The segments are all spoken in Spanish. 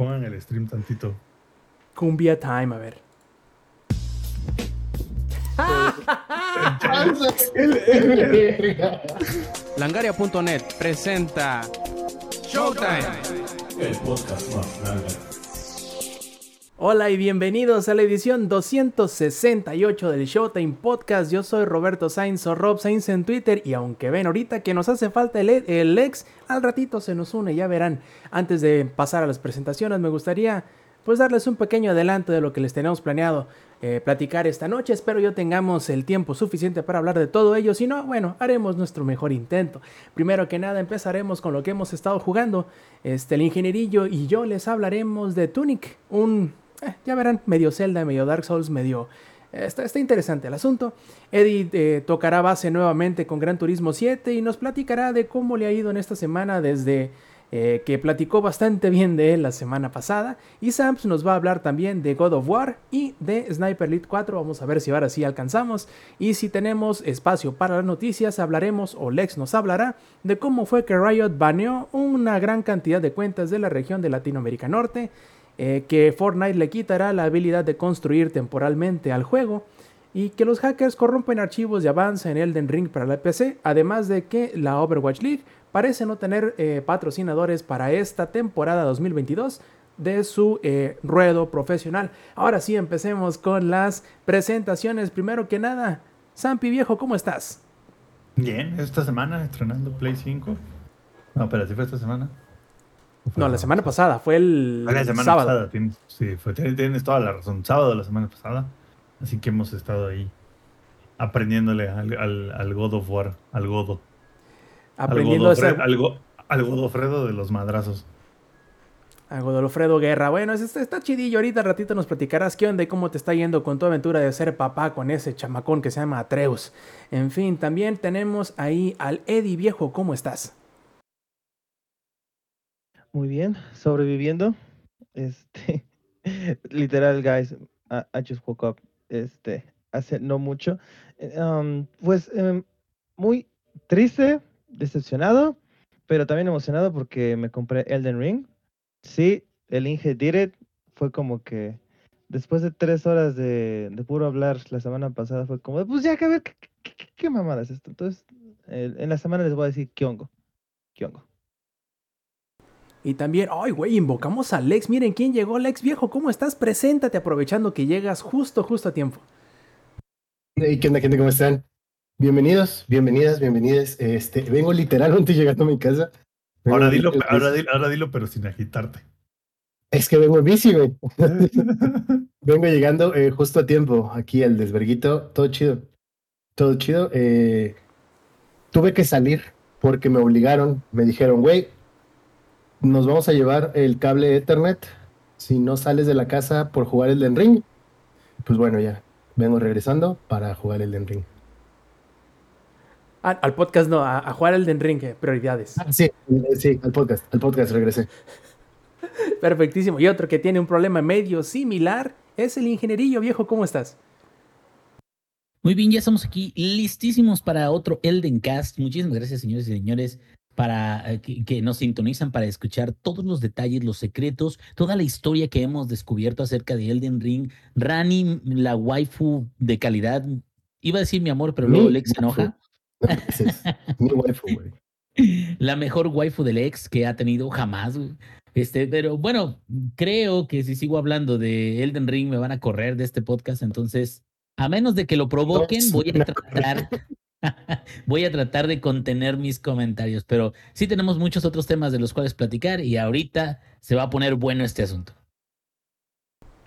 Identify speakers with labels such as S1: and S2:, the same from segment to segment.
S1: pongan el stream tantito.
S2: Cumbia time, a ver.
S3: Langaria.net presenta Showtime.
S1: El podcast más
S2: Hola y bienvenidos a la edición 268 del Showtime Podcast. Yo soy Roberto Sainz o Rob Sainz en Twitter y aunque ven ahorita que nos hace falta el, el ex, al ratito se nos une, ya verán. Antes de pasar a las presentaciones me gustaría pues darles un pequeño adelanto de lo que les tenemos planeado eh, platicar esta noche. Espero yo tengamos el tiempo suficiente para hablar de todo ello. Si no, bueno, haremos nuestro mejor intento. Primero que nada, empezaremos con lo que hemos estado jugando. Este, el ingenierillo y yo les hablaremos de Tunic, un, eh, ya verán, medio Zelda, medio Dark Souls, medio... Eh, está, está, interesante el asunto. Eddie tocará base nuevamente con Gran Turismo 7 y nos platicará de cómo le ha ido en esta semana desde eh, que platicó bastante bien de él la semana pasada. Y Sams nos va a hablar también de God of War y de Sniper Elite 4. Vamos a ver si ahora sí alcanzamos. Y si tenemos espacio para las noticias, hablaremos, o Lex nos hablará, de cómo fue que Riot baneó una gran cantidad de cuentas de la región de Latinoamérica Norte. Eh, que Fortnite le quitará la habilidad de construir temporalmente al juego y que los hackers corrompen archivos de avance en Elden Ring para la PC, además de que la Overwatch League parece no tener eh, patrocinadores para esta temporada 2022 de su eh, ruedo profesional. Ahora sí, empecemos con las presentaciones. Primero que nada, Sampi Viejo, ¿cómo estás?
S1: Bien, esta semana estrenando Play 5. No, pero sí fue esta semana.
S2: No, la semana pasada, fue el
S1: la semana sábado. Pasada, tienes, sí, fue, tienes toda la razón. Sábado de la semana pasada. Así que hemos estado ahí aprendiéndole al, al, al God of War, al Godo aprendiendo a ser... Algo, Godofredo de los madrazos.
S2: A Godofredo Guerra. Bueno, está, está chidillo. Ahorita ratito nos platicarás qué onda y cómo te está yendo con tu aventura de ser papá con ese chamacón que se llama Atreus. En fin, también tenemos ahí al Eddie Viejo. ¿Cómo estás?
S4: Muy bien, sobreviviendo. Este, literal, guys, I, just woke up. Este, hace no mucho. Eh, um, pues, em, muy triste decepcionado, pero también emocionado porque me compré Elden Ring. Sí, el Inge did it. Fue como que después de tres horas de, puro hablar la semana pasada, fue como, pues ya que ver qué, mamada es esto. Entonces, en la semana les voy a decir qué hongo. Qué hongo.
S2: Y también, ay, güey, invocamos a Lex. Miren quién llegó, Lex viejo. ¿Cómo estás? Preséntate aprovechando que llegas justo, justo a tiempo.
S5: Hey, ¿qué onda, gente? ¿Cómo están? Bienvenidos, bienvenidas, bienvenidas. Este, vengo literalmente llegando a mi casa.
S1: Ahora dilo, ahora dilo, ahora dilo, pero sin agitarte.
S5: Es que vengo en bici, güey. vengo llegando eh, justo a tiempo aquí al desverguito. Todo chido. Todo chido. Eh, tuve que salir porque me obligaron. Me dijeron, güey, nos vamos a llevar el cable Ethernet si no sales de la casa por jugar el Den Ring. Pues bueno, ya vengo regresando para jugar el Den Ring.
S2: Ah, al podcast no, a, jugar el Den Ring, prioridades.
S5: Ah, sí, sí, al podcast, al podcast regresé.
S2: Perfectísimo. Y otro que tiene un problema medio similar es el ingenierillo viejo. ¿Cómo estás?
S6: Muy bien, ya estamos aquí listísimos para otro Elden Cast. Muchísimas gracias, señores y señores, para eh, que, que, nos sintonizan para escuchar todos los detalles, los secretos, toda la historia que hemos descubierto acerca de Elden Ring. Rani, la waifu de calidad. Iba a decir mi amor, pero luego Lex se enoja. La mejor waifu del ex que ha tenido jamás, Este, pero bueno, creo que si sigo hablando de Elden Ring me van a correr de este podcast, entonces, a menos de que lo provoquen, voy a tratar, voy a tratar de contener mis comentarios, pero sí tenemos muchos otros temas de los cuales platicar y ahorita se va a poner bueno este asunto.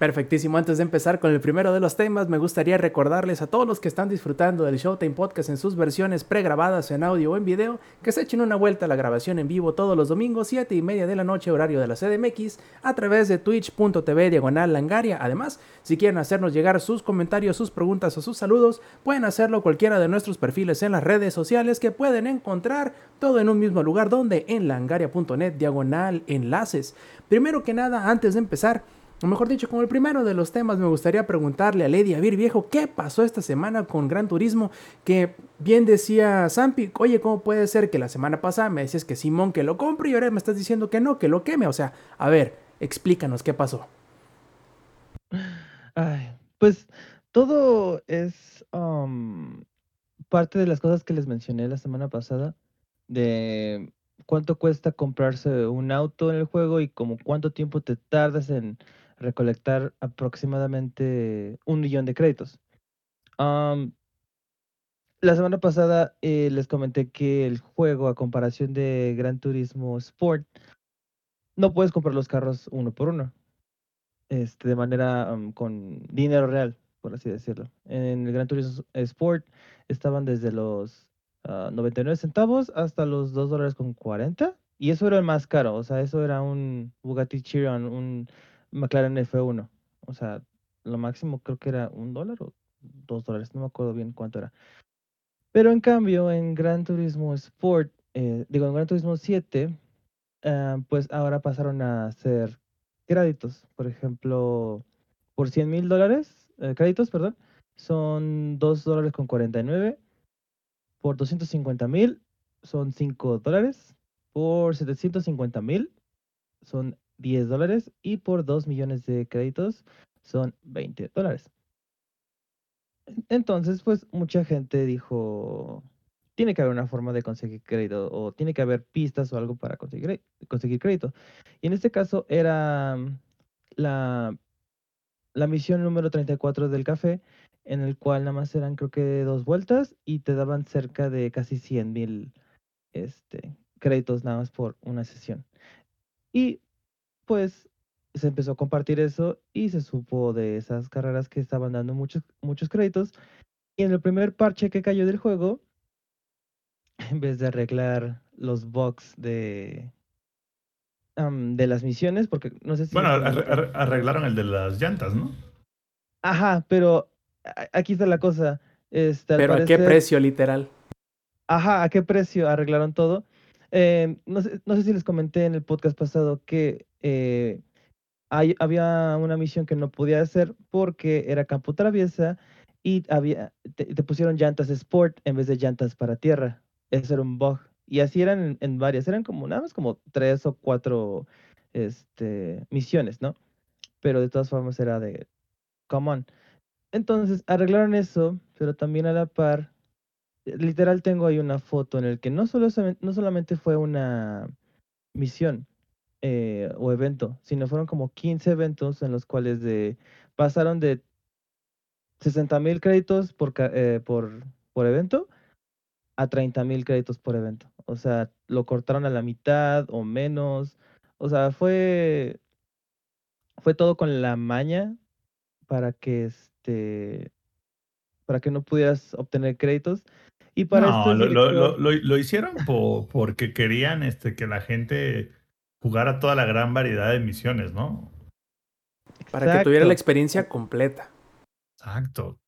S2: Perfectísimo. Antes de empezar con el primero de los temas, me gustaría recordarles a todos los que están disfrutando del Showtime Podcast en sus versiones pregrabadas en audio o en video, que se echen una vuelta a la grabación en vivo todos los domingos, 7 y media de la noche, horario de la CDMX, a través de twitch.tv diagonal langaria. Además, si quieren hacernos llegar sus comentarios, sus preguntas o sus saludos, pueden hacerlo cualquiera de nuestros perfiles en las redes sociales que pueden encontrar todo en un mismo lugar donde en langaria.net diagonal enlaces. Primero que nada, antes de empezar, o mejor dicho, como el primero de los temas, me gustaría preguntarle a Lady Avir Viejo, ¿qué pasó esta semana con Gran Turismo? Que bien decía Zampi, oye, ¿cómo puede ser que la semana pasada me decías que Simón que lo compre y ahora me estás diciendo que no, que lo queme? O sea, a ver, Explícanos qué pasó.
S4: Ay, pues todo es parte de las cosas que les mencioné la semana pasada, de cuánto cuesta comprarse un auto en el juego y como cuánto tiempo te tardas en recolectar aproximadamente un millón de créditos. la semana pasada eh, les comenté que el juego, a comparación de Gran Turismo Sport, no puedes comprar los carros uno por uno, este, de manera con dinero real, por así decirlo. En el Gran Turismo Sport estaban desde los 99 ah, centavos hasta los 2 dólares con 40. Y eso era el más caro, o sea, eso era un Bugatti Chiron, un McLaren F1. O sea, lo máximo creo que era un dólar o dos dólares, no me acuerdo bien cuánto era. Pero en cambio, en Gran Turismo Sport, eh, digo, en Gran Turismo 7, ah, pues ahora pasaron a ser créditos. Por ejemplo, por 100 mil dólares, eh, créditos, perdón, son 2 dólares con 49 por 250 mil son 5 dólares. Por 750 mil son 10 dólares. Y por 2 millones de créditos son 20 dólares. Entonces, pues mucha gente dijo, tiene que haber una forma de conseguir crédito o tiene que haber pistas o algo para conseguir, conseguir crédito. Y en este caso era la, la misión número 34 del café, en el cual nada más eran creo que dos vueltas y te daban cerca de casi 100 mil este, créditos nada más por una sesión. Y pues se empezó a compartir eso y se supo de esas carreras que estaban dando muchos, muchos créditos. Y en el primer parche que cayó del juego, en vez de arreglar los bugs de, de las misiones, porque no sé si...
S1: Bueno, arreglaron el de las llantas, ¿no?
S4: Ajá, pero aquí está la cosa. Este,
S2: Pero ¿a qué precio, literal?
S4: Ajá, ¿a qué precio arreglaron todo? Eh, no, sé, no, sé, si les comenté en el podcast pasado que eh, había una misión que no podía hacer porque era campo traviesa y te, pusieron llantas Sport en vez de llantas para tierra. Eso era un bug. Y así eran en, varias, eran como nada más como tres o cuatro este, misiones, ¿no? Pero de todas formas era de, come on. Entonces arreglaron eso, pero también a la par, literal tengo ahí una foto en el que no, solo, no solamente fue una misión eh, o evento, sino fueron como 15 eventos en los cuales de, pasaron de 60 mil créditos por, eh, por, por evento a 30 mil créditos por evento. O sea, lo cortaron a la mitad o menos. O sea, fue, fue todo con la maña para que este, para que no pudieras obtener créditos. Y para
S1: no, lo, lo, hicieron porque querían este, que la gente jugara toda la gran variedad de misiones, ¿no?
S2: Para que tuviera la experiencia completa.
S1: Exacto.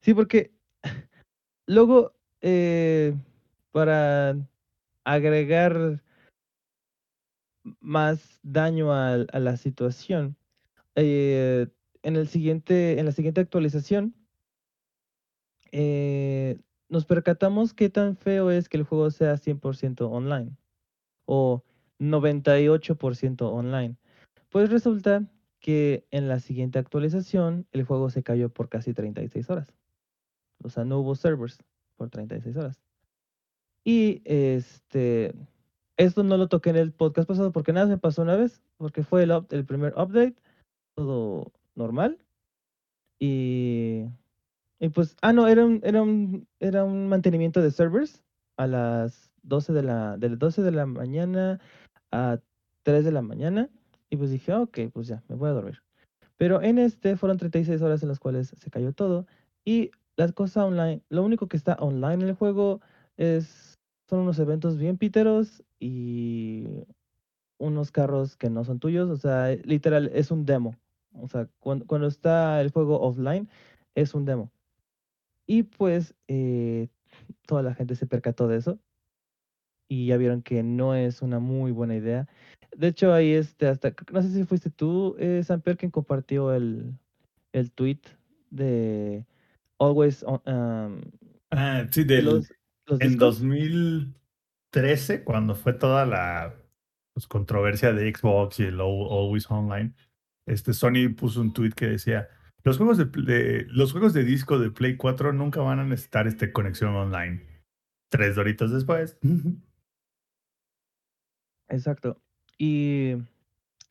S4: Sí, porque luego, eh, para agregar más daño a, la situación, eh, en, el siguiente, en la siguiente actualización, eh, nos percatamos qué tan feo es que el juego sea 100% online o 98% online. Pues resulta que en la siguiente actualización el juego se cayó por casi 36 horas. O sea, no hubo servers por 36 horas. Y este, esto no lo toqué en el podcast pasado porque nada me pasó una vez, porque fue el, el primer update, todo normal. Y, y pues, ah, no, era un, era un, era un mantenimiento de servers a las 12 de la, de 12 de la mañana a 3 de la mañana. Y pues dije, ok, pues ya, me voy a dormir. Pero en este fueron 36 horas en las cuales se cayó todo. Y las cosas online, lo único que está online en el juego es, son unos eventos bien píteros y unos carros que no son tuyos. O sea, literal, es un demo. O sea, cuando, está el juego offline, es un demo. Y pues eh, toda la gente se percató de eso. Y ya vieron que no es una muy buena idea. De hecho, ahí este, hasta, no sé si fuiste tú, eh, Samper, quien compartió el, el tweet de Always on,
S1: ah, sí, de los, en 2013, cuando fue toda la pues, controversia de Xbox y el Always Online, este Sony puso un tweet que decía, los juegos de, los juegos de disco de Play 4 nunca van a necesitar esta conexión online. Tres doritos después.
S4: Exacto. Y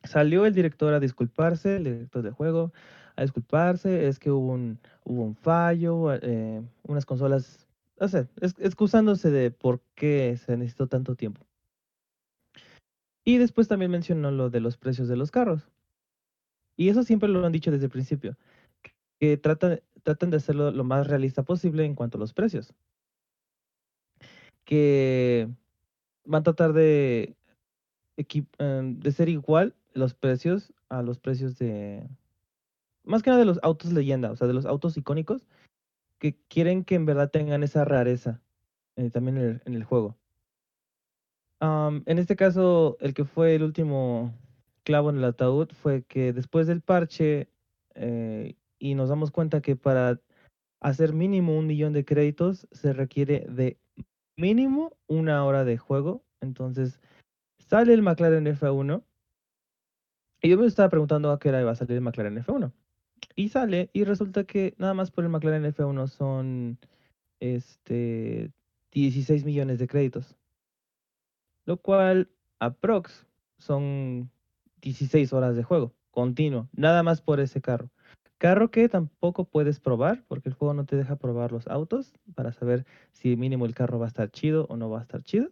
S4: salió el director a disculparse, el director del juego, a disculparse, es que hubo un, hubo un fallo, eh, unas consolas, no sé, excusándose de por qué se necesitó tanto tiempo. Y después también mencionó lo de los precios de los carros. Y eso siempre lo han dicho desde el principio, que tratan, tratan de hacerlo lo más realista posible en cuanto a los precios. Que van a tratar de, de ser igual los precios a los precios de, más que nada de los autos leyenda, o sea, de los autos icónicos, que quieren que en verdad tengan esa rareza eh, también en el, juego. en este caso, el que fue el último clavo en el ataúd fue que después del parche eh, y nos damos cuenta que para hacer mínimo un millón de créditos se requiere de mínimo una hora de juego. Entonces sale el McLaren F1 y yo me estaba preguntando a qué hora iba a salir el McLaren F1. Y sale, y resulta que nada más por el McLaren F1 son este 16 millones de créditos. Lo cual, aprox, son 16 horas de juego continuo, nada más por ese carro. Carro que tampoco puedes probar, porque el juego no te deja probar los autos para saber si mínimo el carro va a estar chido o no va a estar chido.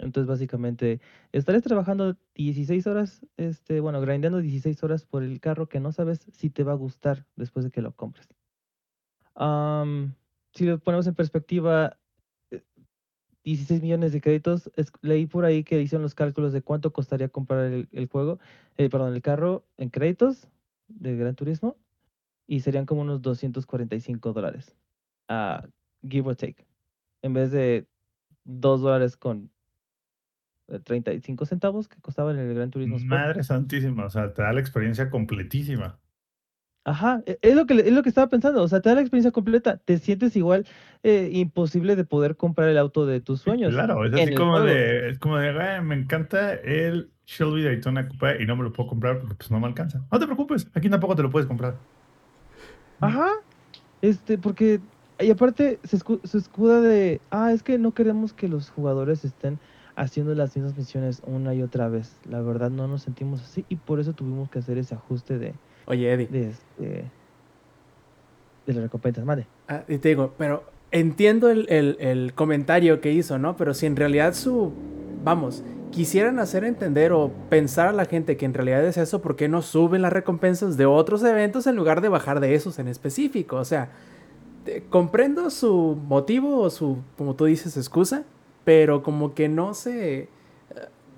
S4: Entonces, básicamente, estaré trabajando 16 horas, este, bueno, grindeando 16 horas por el carro que no sabes si te va a gustar después de que lo compres. si lo ponemos en perspectiva, 16 eh, millones de créditos, leí por ahí que hicieron los cálculos de cuánto costaría comprar el, juego, eh, perdón, el carro en créditos de Gran Turismo y serían como unos 245 dólares, uh, give or take, en vez de 2 dólares con 35 centavos que costaba en el Gran Turismo
S1: Sport. Madre santísima, o sea, te da la experiencia completísima.
S4: Ajá, e, es lo que es lo que estaba pensando, o sea, te da la experiencia completa, te sientes igual eh, imposible de poder comprar el auto de tus sueños.
S1: claro, es así como de, es como de, me encanta el Shelby Daytona Coupe y no me lo puedo comprar porque pues no me alcanza. No te preocupes, aquí tampoco te lo puedes comprar.
S4: Ajá, este, porque, y aparte se, se escuda de, ah, es que no queremos que los jugadores estén haciendo las mismas misiones una y otra vez. La verdad no nos sentimos así y por eso tuvimos que hacer ese ajuste de...
S2: Oye, Eddie.
S4: De, este, de las recompensas, madre.
S2: Ah, y te digo, pero entiendo el, el, comentario que hizo, ¿no? Pero si en realidad su... Vamos, quisieran hacer entender o pensar a la gente que en realidad es eso, ¿por qué no suben las recompensas de otros eventos en lugar de bajar de esos en específico? O sea, comprendo su motivo o su, como tú dices, excusa, pero como que no se,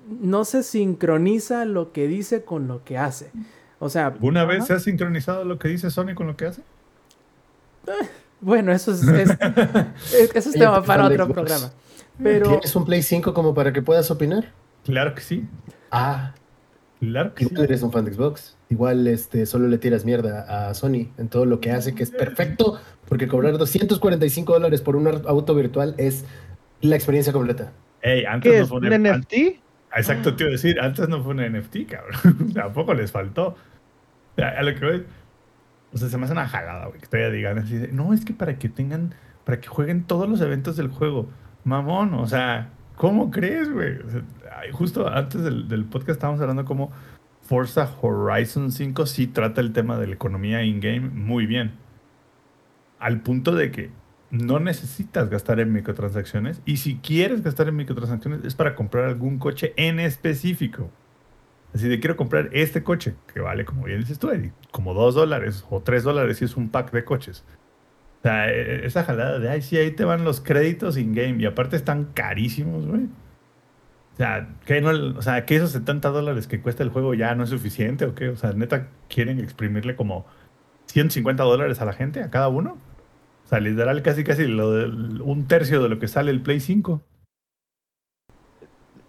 S2: no se sincroniza lo que dice con lo que hace. O sea...
S1: ¿Una vez se ha sincronizado lo que dice Sony con lo que hace?
S2: Eh, bueno, eso es, eso es tema para otro programa. Pero...
S5: ¿Tienes un Play 5 como para que puedas opinar?
S1: Claro que sí.
S5: Ah,
S1: claro que
S5: sí. Tú eres un fan de Xbox. Igual este, solo le tiras mierda a Sony en todo lo que hace, que es perfecto, porque cobrar 245 dólares por un auto virtual es la experiencia completa.
S1: Ey, antes
S4: ¿Qué no fue un, NFT?
S1: Exacto, te iba a decir, antes no fue un NFT, cabrón. Tampoco les faltó. A lo que voy. O sea, se me hace una jalada, güey, que todavía digan así no, es que para que tengan, para que jueguen todos los eventos del juego. Mamón, o sea, ¿cómo crees, güey? justo antes del, del, podcast estábamos hablando como Forza Horizon 5 sí trata el tema de la economía in-game muy bien. Al punto de que no necesitas gastar en microtransacciones y si quieres gastar en microtransacciones es para comprar algún coche en específico. Así de quiero comprar este coche que vale, como bien dices tú, Eddie, como 2 dólares o 3 dólares si es un pack de coches. O sea, e, e, esa jalada de, ay, sí, ahí te van los créditos in-game y aparte están carísimos, güey. O sea, que no, o sea, que esos 70 dólares que cuesta el juego ya no es suficiente o qué? O sea, neta, quieren exprimirle como 150 dólares a la gente, a cada uno. Sea, literal, casi casi lo un tercio de lo que sale el Play 5.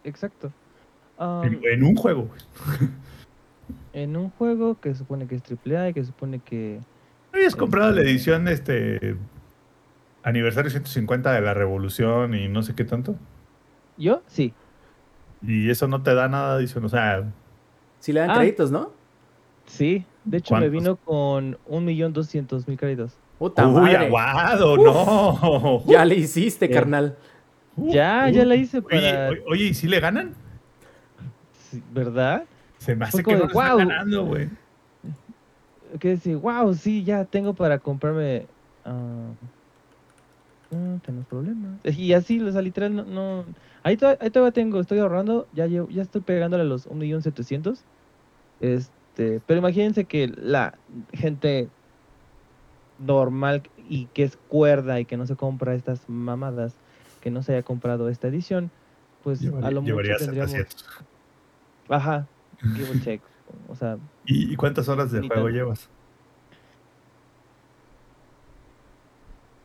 S4: Exacto.
S1: en un juego.
S4: en un juego que supone que es AAA y que supone que...
S1: ¿Habías comprado la edición este aniversario 150 de la revolución y no sé qué tanto?
S4: ¿Yo? Sí.
S1: y eso no te da nada adicional. O sea,
S2: Si le dan
S4: Ah.
S2: créditos, ¿no?
S4: Sí, de hecho me vino con un millón doscientos mil créditos.
S2: Puta
S1: uy,
S2: madre.
S1: aguado, no.
S2: Ya le hiciste,
S4: Eh,
S2: carnal.
S4: Ya, ya la hice
S1: Oye,
S4: para...
S1: oye, oye, ¿y si le ganan?
S4: ¿Verdad?
S1: Se me hace que no ganando, güey.
S4: Que decir, wow, sí, ya tengo para comprarme... ah, no tenemos problemas. Y así, o sea, literal, no... no- Ahí, to- ahí todavía tengo, estoy ahorrando, ya, llevo- ya estoy pegándole a los 1.700.000. Este, pero imagínense que la gente normal y que es cuerda y que no se compra estas mamadas, que no se haya comprado esta edición, pues a lo mucho tendríamos...
S1: 700.
S4: Ajá, give or take. O sea,
S1: ¿Y, y cuántas horas de juego llevas?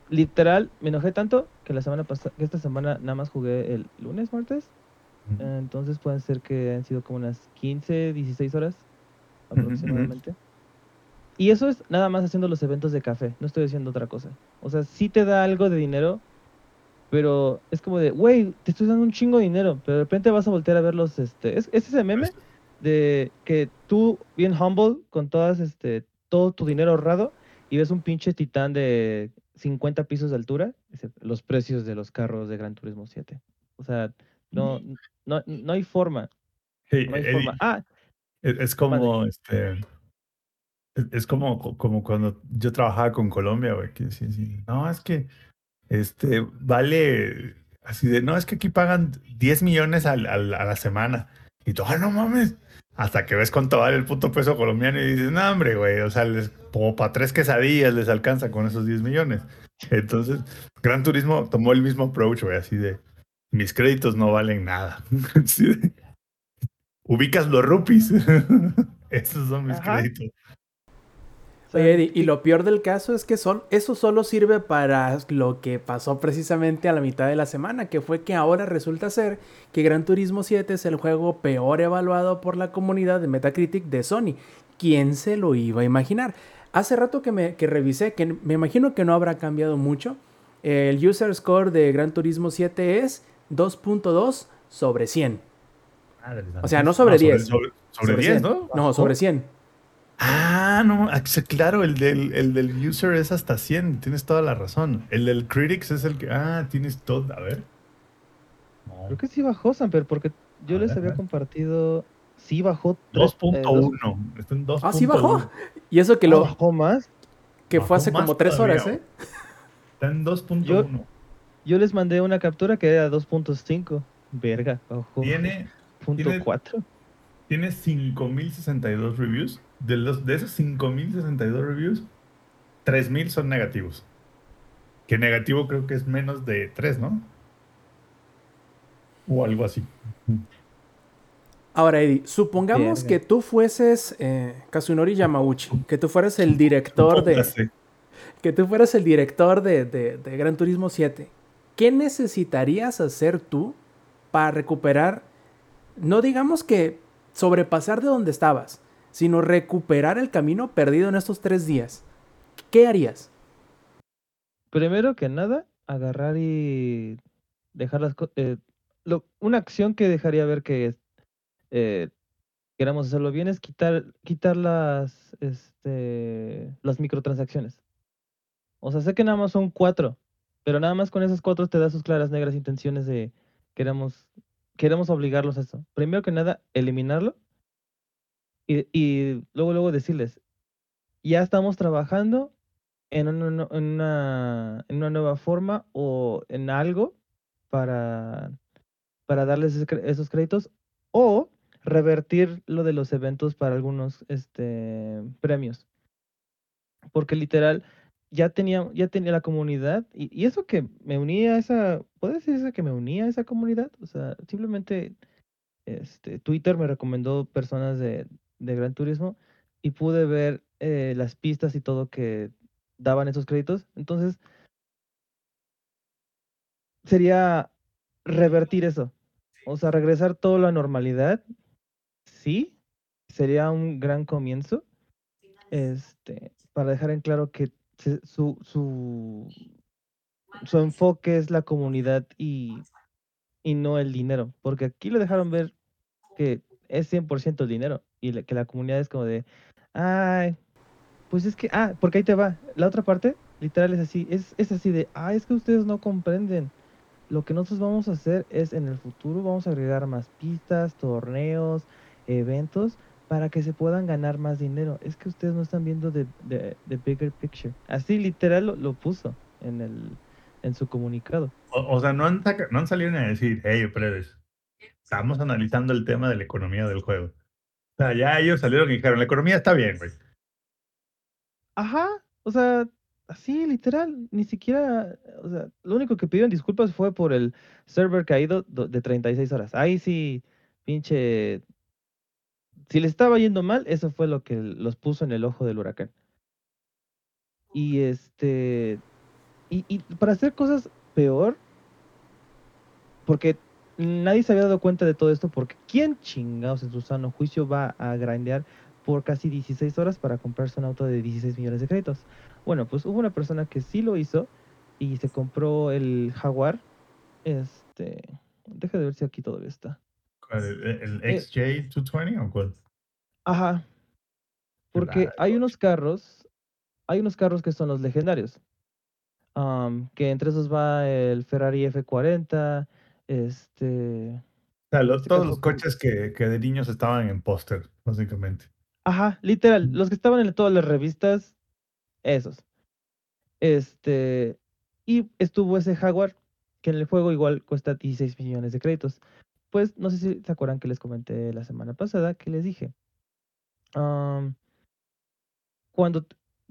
S4: literal, me enojé tanto que la semana pasada, que esta semana nada más jugué el lunes, martes. Entonces pueden ser que han sido como unas 15, 16 horas aproximadamente. Y eso es nada más haciendo los eventos de café, no estoy haciendo otra cosa. O sea, sí te da algo de dinero, pero es como de, güey, te estoy dando un chingo de dinero, pero de repente vas a voltear a ver los, este, es, es ese meme de que tú, bien humble, con todas, este, todo tu dinero ahorrado, y ves un pinche titán de 50 pisos de altura, los precios de los carros de Gran Turismo 7. O sea, no, no, no hay forma,
S1: Hey,
S4: no hay
S1: Eddie,
S4: forma. Ah,
S1: es, es como este. Es, como, como cuando yo trabajaba con Colombia, güey, que sí, sí. No, es que este vale así de, no, es que aquí pagan 10 millones al, al- a la semana. Y tú, ah, no mames. Hasta que ves cuánto vale el puto peso colombiano y dices, no, hombre, güey, o sea, les, como para tres quesadillas les alcanza con esos 10 millones. Entonces, Gran Turismo tomó el mismo approach, güey, así de, mis créditos no valen nada. Así de, ubicas los rupis. Esos son mis
S4: Ajá.
S1: créditos.
S2: Oye, Eddie, y lo peor del caso es que son, eso solo sirve para lo que pasó precisamente a la mitad de la semana, que fue que ahora resulta ser que Gran Turismo 7 es el juego peor evaluado por la comunidad de Metacritic de Sony. ¿Quién se lo iba a imaginar? Hace rato que, me, que revisé, que me imagino que no habrá cambiado mucho. El user score de Gran Turismo 7 es 2.2 sobre 100.
S1: Madre
S2: O sea, no sobre 10.
S1: Sobre, sobre
S2: Sobre
S1: 10,
S2: 100.
S1: ¿no?
S2: No, sobre 100.
S1: Ah, no, ah, claro, el del, el del user es hasta 100, tienes toda la razón. El del critics es el que, ah, tienes todo, a ver. No,
S4: Creo que sí bajó, Samper, porque yo
S1: A
S4: les
S1: ver,
S4: había compartido. Sí bajó. tres- eh, dos-
S1: 2.1, está en 2.1.
S2: Ah, sí bajó. Y eso que,
S4: Ah,
S2: lo,
S4: bajó más.
S2: que
S1: bajó
S2: fue hace como 3
S1: todavía,
S2: horas. ¿eh?
S1: Está en 2.1.
S4: Yo les mandé una captura que era 2.5. Verga, bajó.
S1: Tiene,
S4: punto
S1: tiene-
S4: 4.
S1: tiene 5.062 reviews. De, los, de esos 5.062 reviews, 3.000 son negativos. Que negativo creo que es menos de 3, ¿no? O algo así.
S2: Ahora, Eddie, supongamos que tú fueses eh, Kazunori Yamauchi, que tú fueras el director de, que tú fueras el director de, de- de Gran Turismo 7. ¿Qué necesitarías hacer tú para recuperar, no digamos que sobrepasar de donde estabas, sino recuperar el camino perdido en estos tres días? ¿Qué harías?
S4: Primero que nada, agarrar y dejar las cosas. una acción que dejaría ver que eh, queramos hacerlo bien es quitar, quitar las, este, las microtransacciones. O sea, sé que nada más son cuatro, pero nada más con esas cuatro te da sus claras negras intenciones de queremos, queremos obligarlos a eso. Primero que nada, eliminarlo. Y, luego, luego decirles, ya estamos trabajando en una, en una, nueva forma o en algo para, para darles esos créditos o revertir lo de los eventos para algunos este, premios. Porque literal, ya tenía, ya tenía la comunidad y, eso que me unía a esa, ¿puede decirse que me unía a esa comunidad? O sea, simplemente este, Twitter me recomendó personas de, de Gran Turismo y pude ver eh, las pistas y todo que daban esos créditos. Entonces, sería revertir eso. O sea, regresar todo a la normalidad. Sí, sería un gran comienzo. Este, para dejar en claro que su, su, su enfoque es la comunidad y y no el dinero, porque aquí lo dejaron ver que es 100% el dinero y que la comunidad es como de, ay, pues es que, ah, porque ahí te va. La otra parte, literal, es así, es, es así de, ah, es que ustedes no comprenden. Lo que nosotros vamos a hacer es en el futuro vamos a agregar más pistas, torneos, eventos para que se puedan ganar más dinero. Es que ustedes no están viendo the, bigger picture. Así literal lo, puso en el en su comunicado.
S1: O, sea, no han, no han salido a decir, hey, ustedes, estamos analizando el tema de la economía del juego. Sea, ya ellos salieron y dijeron, la economía está bien, güey.
S4: Ajá, o sea, así literal, ni siquiera, o sea, lo único que pidieron disculpas fue por el server caído de 36 horas. Ahí sí, pinche, si le estaba yendo mal, eso fue lo que los puso en el ojo del huracán. Y este, y, y para hacer cosas peor, porque nadie se había dado cuenta de todo esto, porque ¿quién chingados en su sano juicio va a grandear por casi 16 horas para comprarse un auto de 16 millones de créditos. Bueno, pues hubo una persona que sí lo hizo y se compró el Jaguar. Este, deja de ver si aquí todavía está.
S1: ¿El, eh, XJ220 o cuál?
S4: Ajá. Porque hay unos carros, hay unos carros que son los legendarios. que entre esos va el Ferrari F40, este...
S1: O sea, todos los coches que, que de niños estaban en póster, básicamente.
S4: Ajá, literal, los que estaban en todas las revistas, esos. Este, y estuvo ese Jaguar, que en el juego igual cuesta 16 millones de créditos. Pues no sé si se acuerdan que les comenté la semana pasada que les dije. cuando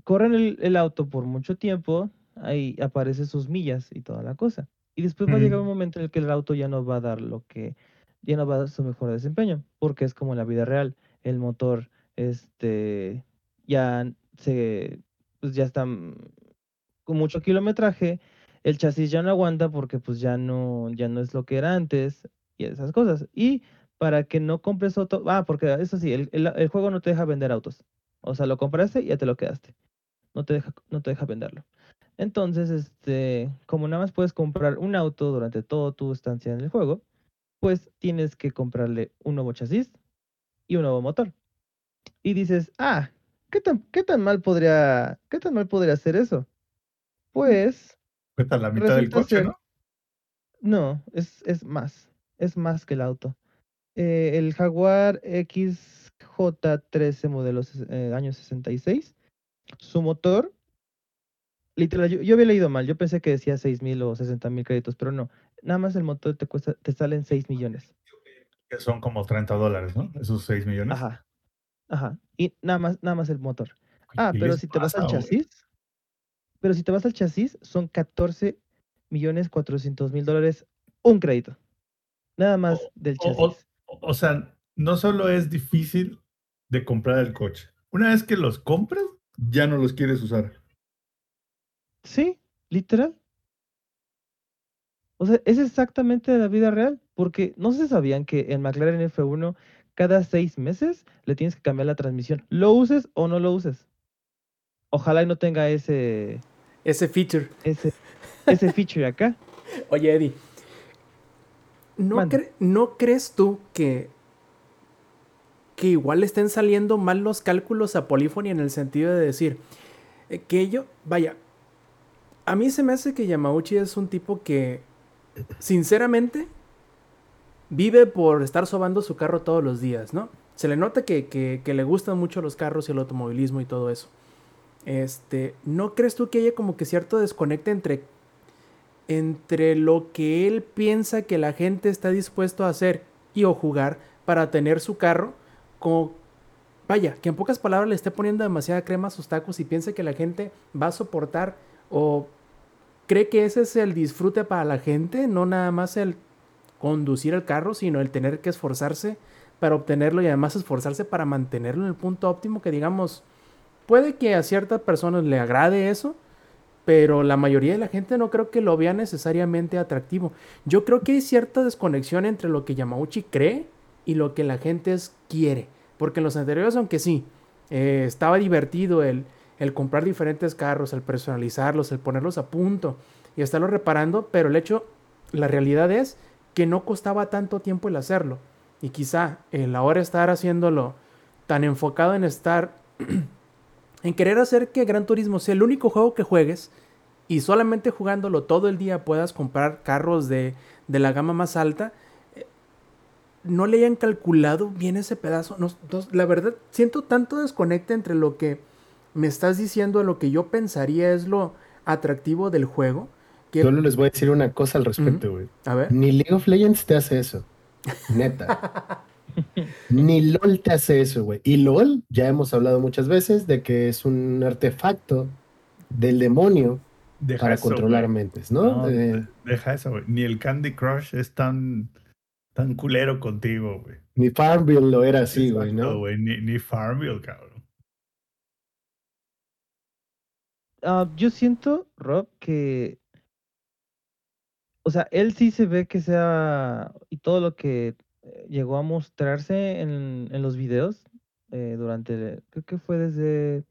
S4: corren el, auto por mucho tiempo, ahí aparecen sus millas y toda la cosa. Y después va a llegar un momento en el que el auto ya no va a dar lo que, ya no va a dar su mejor desempeño, porque es como en la vida real. El motor este, ya se, pues ya está con mucho kilometraje, el chasis ya no aguanta porque pues ya no, ya no es lo que era antes y esas cosas. Y para que no compres auto, ah, porque eso sí, el, el, juego no te deja vender autos. O sea, lo compraste y ya te lo quedaste. No te deja, no te deja venderlo. Entonces, este, como nada más puedes comprar un auto durante toda tu estancia en el juego, pues tienes que comprarle un nuevo chasis y un nuevo motor y dices, ah, ¿qué tan, qué tan mal podría, qué tan mal podría hacer eso? Pues.
S1: Cuesta la mitad del coche, ¿no?
S4: No, es, es más. Es más que el auto. Eh, el Jaguar XJ13 modelo eh, año 66. Su motor. Literal, yo, había leído mal. Yo pensé que decía 6 mil o 60 mil créditos, pero no. Nada más el motor te cuesta, te salen 6 millones.
S1: Que son como 30 dólares, ¿no? Esos 6 millones.
S4: Ajá. Ajá. Y nada más, nada más el motor. Ah, pero si te vas al chasis, pero si te vas al chasis, son 14 millones 400 mil dólares un crédito. Nada más del chasis.
S1: O, sea, no solo es difícil de comprar el coche. Una vez que los compras, ya no los quieres usar.
S4: Sí, literal. O sea, es exactamente la vida real, porque no se sabían que el McLaren F1 cada seis meses le tienes que cambiar la transmisión. ¿Lo uses o no lo uses? Ojalá y no tenga ese...
S2: Ese feature.
S4: Ese, ese feature acá.
S2: Oye, Eddie. ¿No, ¿No crees tú que, que igual estén saliendo mal los cálculos a Polyphony en el sentido de decir eh, que ello, vaya, a mí se me hace que Yamauchi es un tipo que, sinceramente, vive por estar sobando su carro todos los días, ¿no? Se le nota que, le gustan mucho los carros y el automovilismo y todo eso. Este, ¿no crees tú que haya como que cierto desconecte entre, entre lo que él piensa que la gente está dispuesto a hacer y o jugar para tener su carro? Como, vaya, que en pocas palabras le esté poniendo demasiada crema a sus tacos y piensa que la gente va a soportar o cree que ese es el disfrute para la gente, no nada más el conducir el carro, sino el tener que esforzarse para obtenerlo y además esforzarse para mantenerlo en el punto óptimo que digamos, puede que a ciertas personas le agrade eso, pero la mayoría de la gente no creo que lo vea necesariamente atractivo. Yo creo que hay cierta desconexión entre lo que Yamauchi cree y lo que la gente quiere, porque en los anteriores, aunque sí, eh, estaba divertido el, el comprar diferentes carros, el personalizarlos, el ponerlos a punto y estarlos reparando, pero el hecho, la realidad es que no costaba tanto tiempo el hacerlo. Y quizá el ahora estar haciéndolo tan enfocado en estar, en querer hacer que Gran Turismo sea el único juego que juegues y solamente jugándolo todo el día puedas comprar carros de, de la gama más alta, eh, no le hayan calculado bien ese pedazo. la verdad, siento tanto desconecte entre lo que me estás diciendo lo que yo pensaría es lo atractivo del juego.
S5: Que... Solo les voy a decir una cosa al respecto, güey.
S2: A ver.
S5: Ni League of Legends te hace eso. Neta. Ni LOL te hace eso, güey. Y LOL, ya hemos hablado muchas veces de que es un artefacto del demonio para controlar mentes, ¿no?
S1: Deja eso, güey. Ni el Candy Crush es tan, tan culero contigo, güey.
S5: Ni Farmville lo era así, güey, ¿no?
S1: Ni, ni Farmville, cabrón.
S4: Ah, yo siento, Rob, que. O sea, él sí se ve que sea. Y todo lo que eh, llegó a mostrarse en, en los videos eh, durante. Creo que fue desde.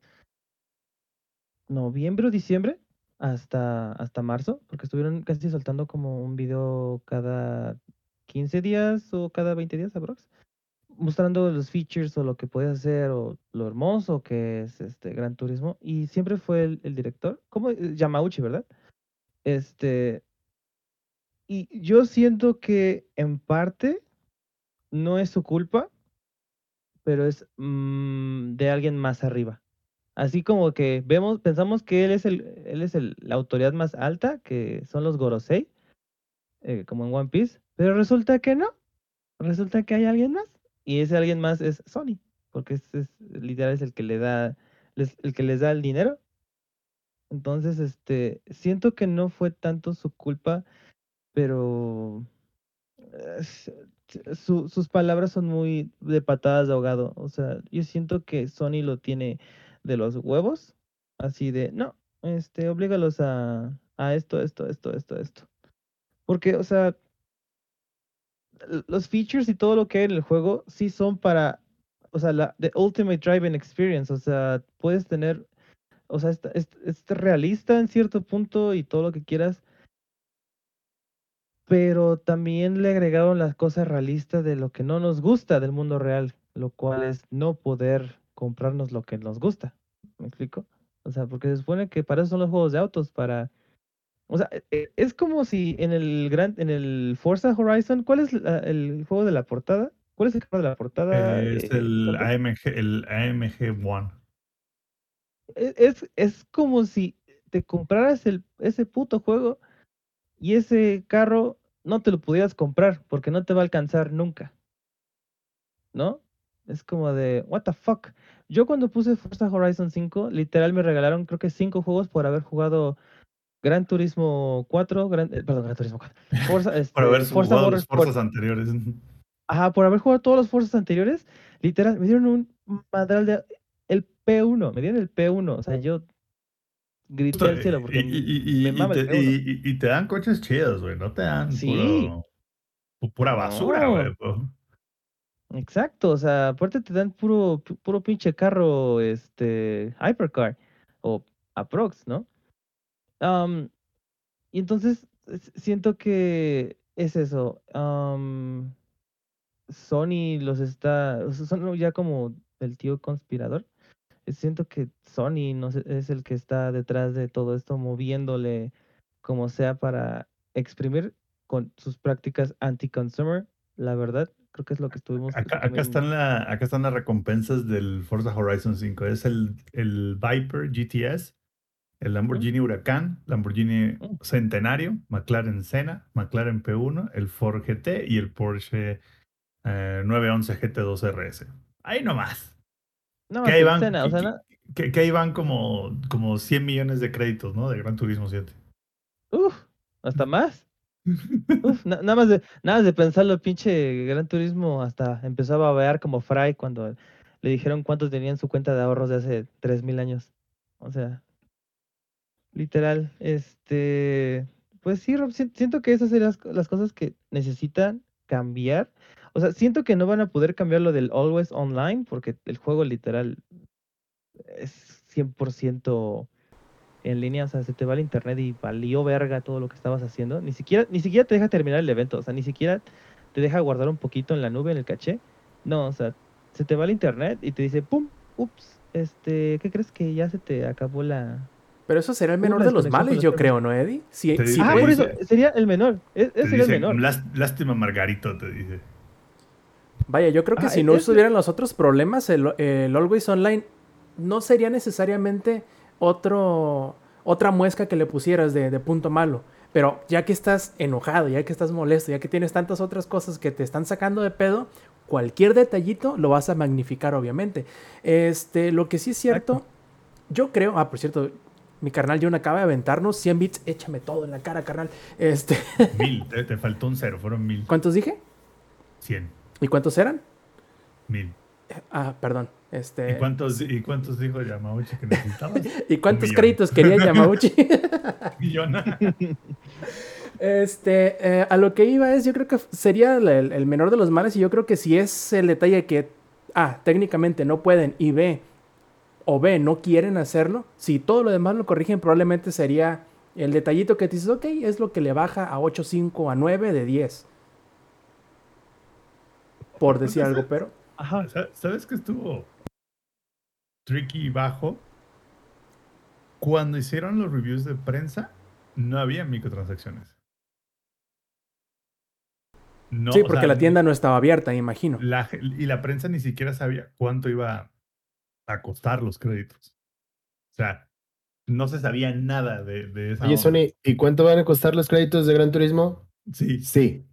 S4: Noviembre o diciembre hasta, hasta marzo, porque estuvieron casi soltando como un video cada 15 días o cada 20 días, aprox mostrando los features o lo que puede hacer o lo hermoso que es este Gran Turismo y siempre fue el, director, como eh, Yamauchi, ¿verdad? Este y yo siento que en parte no es su culpa, pero es mm, de alguien más arriba. Así como que vemos, pensamos que él es el, él es el, la autoridad más alta, que son los Gorosei, eh, como en One Piece, pero resulta que no. Resulta que hay alguien más. Y ese alguien más es Sony, porque es, es literal es el que le da, el que les da el dinero. Entonces, este, siento que no fue tanto su culpa, pero eh, sus palabras son muy de patadas de ahogado. O sea, yo siento que Sony lo tiene de los huevos, así de, no, este, oblígalos a, a esto, esto, esto, esto, esto. Porque, o sea, los features y todo lo que hay en el juego sí son para, o sea, la the ultimate driving experience, o sea, puedes tener, o sea, es, realista en cierto punto y todo lo que quieras, pero también le agregaron las cosas realistas de lo que no nos gusta del mundo real, lo cual es no poder comprarnos lo que nos gusta. ¿Me explico? O sea, porque se supone que para eso son los juegos de autos, para o sea, e, e, es como si en el gran, en el Forza Horizon, ¿cuál es el juego de la portada? ¿Cuál es el juego de la portada?
S1: es eh, el AMG, el AMG One.
S4: E, es, es como si te compraras el, ese puto juego y ese carro no te lo pudieras comprar porque no te va a alcanzar nunca. ¿No? Es como de, what the fuck. Yo cuando puse Forza Horizon 5, literal me regalaron creo que cinco juegos por haber jugado Gran Turismo 4, gran, eh, perdón, Gran Turismo 4.
S1: Este, por haber jugado los Forzas anteriores.
S4: Ajá, por haber jugado todos los Forzas anteriores, literal, me dieron un madral de el P1, me dieron el P1, o sea, yo grité al cielo porque
S1: y, me mama el P1. y, te dan coches chidos, güey, no te dan sí. pura basura, güey.
S4: Exacto, o sea, aparte te dan puro, puro pinche carro, este, hypercar o aprox, ¿no? Y entonces siento que es eso. Sony los está. Son ya como el tío conspirador. Siento que Sony no es el que está detrás de todo esto, moviéndole como sea para exprimir con sus prácticas anti-consumer. La verdad, creo que es lo que estuvimos.
S1: Acá, acá están, la, acá están las recompensas del Forza Horizon 5. Es el, el Viper GTS el Lamborghini Huracán, Lamborghini. Centenario, McLaren Senna, McLaren P1, el Ford GT y el Porsche 911 GT2 RS. Ahí nomás. No, que, ahí van, que, ahí van como, como 100 millones de créditos, ¿no? De Gran Turismo 7.
S4: Uf, hasta más. Uf, nada más de nada de pensarlo, pinche Gran Turismo hasta empezaba a ver como Fry cuando le dijeron cuánto tenía en su cuenta de ahorros de hace 3000 años. O sea, Literal, este, pues sí, Rob, siento que esas son las, cosas que necesitan cambiar. O sea, siento que no van a poder cambiar lo del always online porque el juego literal es 100% en línea, o sea, se te va el internet y valió verga todo lo que estabas haciendo. Ni siquiera, ni siquiera te deja terminar el evento, o sea, ni siquiera te deja guardar un poquito en la nube, en el caché. No, o sea, se te va el internet y te dice, pum, ups, este, ¿qué crees que ya se te acabó la...
S2: Pero eso será el menor de los males, yo creo, ¿no, Eddie?
S4: Sí, ah, por eso, sería el menor. E, ese sería el menor.
S1: Lástima, Margarito, te dice.
S2: Vaya, yo creo que ah, si no estuvieran los otros problemas, el, el Always Online no sería necesariamente otro, otra muesca que le pusieras de, punto malo. Pero ya que estás enojado, ya que estás molesto, ya que tienes tantas otras cosas que te están sacando de pedo, cualquier detallito lo vas a magnificar, obviamente. Este, lo que sí es cierto, yo creo, ah, por cierto, mi carnal John acaba de aventarnos 100 bits, échame todo en la cara, carnal. Este.
S1: Mil, te, faltó un cero, fueron mil.
S2: ¿Cuántos dije?
S1: 100.
S2: ¿Y cuántos eran?
S1: Mil.
S2: Ah, perdón. Este...
S1: ¿Y, cuántos, ¿Y cuántos dijo Yamauchi que necesitabas?
S2: ¿Y cuántos créditos quería Yamauchi? este, eh, a lo que iba es, yo creo que sería el, menor de los males y yo creo que si es el detalle que, A, técnicamente no pueden y B, o B, no quieren hacerlo, si todo lo demás lo corrigen, probablemente sería el detallito que te dices, ok, es lo que le baja a 8.5 a 9 de 10. Por decir algo, pero...
S1: Ajá. ¿Sabes que estuvo tricky bajo? Cuando hicieron los reviews de prensa, no había microtransacciones.
S2: sí, porque la tienda no estaba abierta, imagino.
S1: y la prensa ni siquiera sabía cuánto iba a costar los créditos. O sea, no se sabía nada de, de esa.
S5: Oye, Sony, ¿y cuánto van a costar los créditos de Gran Turismo?
S1: Sí.
S5: Sí.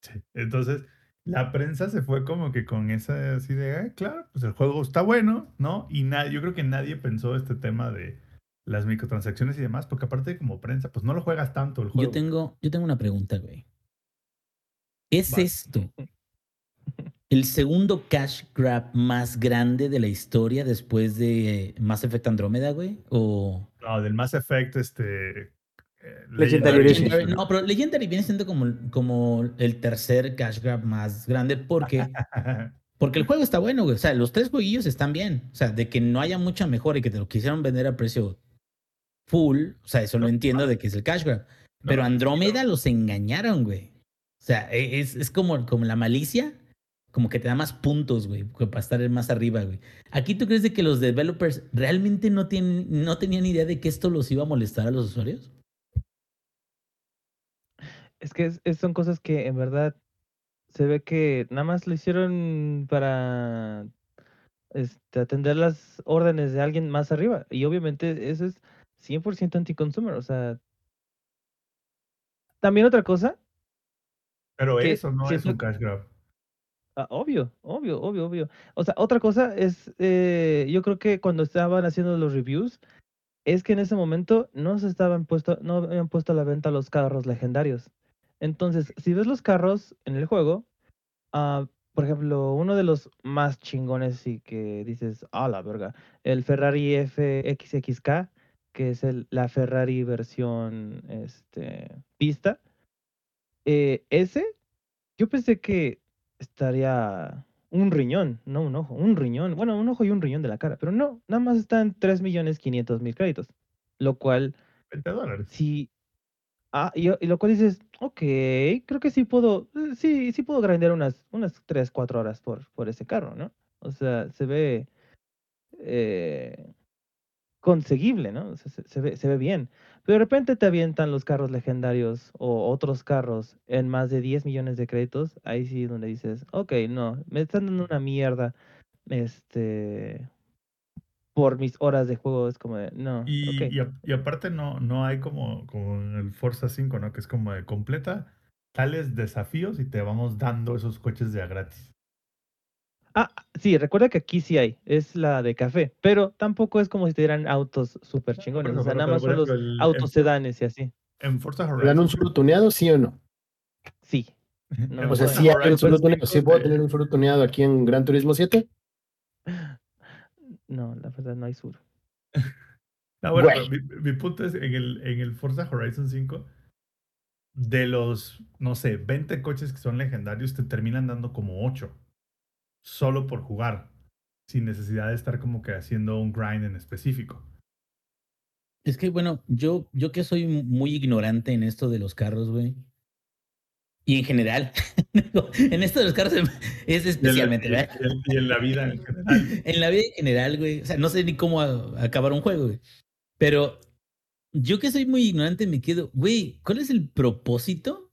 S1: sí. Entonces, la prensa se fue como que con esa así de, claro, pues el juego está bueno, ¿no? Y nadie, yo creo que nadie pensó este tema de las microtransacciones y demás, porque aparte como prensa, pues no lo juegas tanto el juego.
S6: Yo tengo, yo tengo una pregunta, güey. ¿Es esto el segundo cash grab más grande de la historia después de Mass Effect Andrómeda, güey? O...
S1: No, del Mass Effect, este,
S6: eh, Legendary, No, pero Legendary viene siendo como, como el tercer cash grab más grande porque, porque el juego está bueno, güey. O sea, los tres jueguillos están bien. O sea, de que no haya mucha mejora y que te lo quisieron vender a precio full, o sea, eso lo entiendo de que es el cash grab. pero Andrómeda los engañaron, güey. O sea, e, es, es como, como la malicia, como que te da más puntos, güey, para estar más arriba, güey. Aquí tú crees de que los developers realmente no, tienen, no tenían idea de que esto los iba a molestar a los usuarios?
S4: Es que son cosas que en verdad se ve que nada más lo hicieron para este, atender las órdenes de alguien más arriba. Y obviamente eso es 100% anti-consumer. O sea, también otra cosa.
S1: Pero eso no es un cash grab.
S4: Ah, obvio, obvio, obvio, obvio. O sea, otra cosa es, eh, yo creo que cuando estaban haciendo los reviews, es que en ese momento no se estaban puesto, no habían puesto a la venta los carros legendarios. Entonces, si ves los carros en el juego, uh, por ejemplo, uno de los más chingones y que dices, ah, la verga, el Ferrari FXXK, que es el, la Ferrari versión este, pista, eh, ese, yo pensé que estaría un riñón, no un ojo, un riñón, bueno, un ojo y un riñón de la cara, pero no, nada más están 3.500.000 créditos, lo cual...
S1: 20 dólares.
S4: Sí, Ah, y, lo cual dices, ok, creo que sí puedo, eh, sí, sí puedo grandear unas, unas 3, 4 horas por, por ese carro, ¿no? O sea, se ve eh, conseguible, ¿no? se, ve, se ve bien. Pero de repente te avientan los carros legendarios o otros carros en más de 10 millones de créditos. Ahí sí donde dices, ok, no, me están dando una mierda. Este, por mis horas de juego es como de, no.
S1: Y, aparte no, no hay como, como en el Forza 5, ¿no? Que es como de completa tales desafíos y te vamos dando esos coches de a gratis.
S4: Ah, sí, recuerda que aquí sí hay, es la de café, pero tampoco es como si te dieran autos súper chingones, o sea, nada más son los autos sedanes y así.
S1: En Forza Horizon.
S5: ¿Dan un solo tuneado, sí o no?
S4: Sí.
S5: o sea, sí hay un solo tuneado, sí puedo tener un solo tuneado aquí en Gran Turismo 7.
S4: No, la verdad no hay sur.
S1: no, bueno, mi, punto es, en el, en el Forza Horizon 5, de los, no sé, 20 coches que son legendarios, te terminan dando como 8. Solo por jugar. Sin necesidad de estar como que haciendo un grind en específico.
S6: Es que, bueno, yo, yo que soy muy ignorante en esto de los carros, güey. Y en general, en esto de los carros es especialmente,
S1: y en, la, y en la vida en general.
S6: en la vida en general, güey. O sea, no sé ni cómo acabar un juego, güey. Pero yo que soy muy ignorante me quedo, güey, ¿cuál es el propósito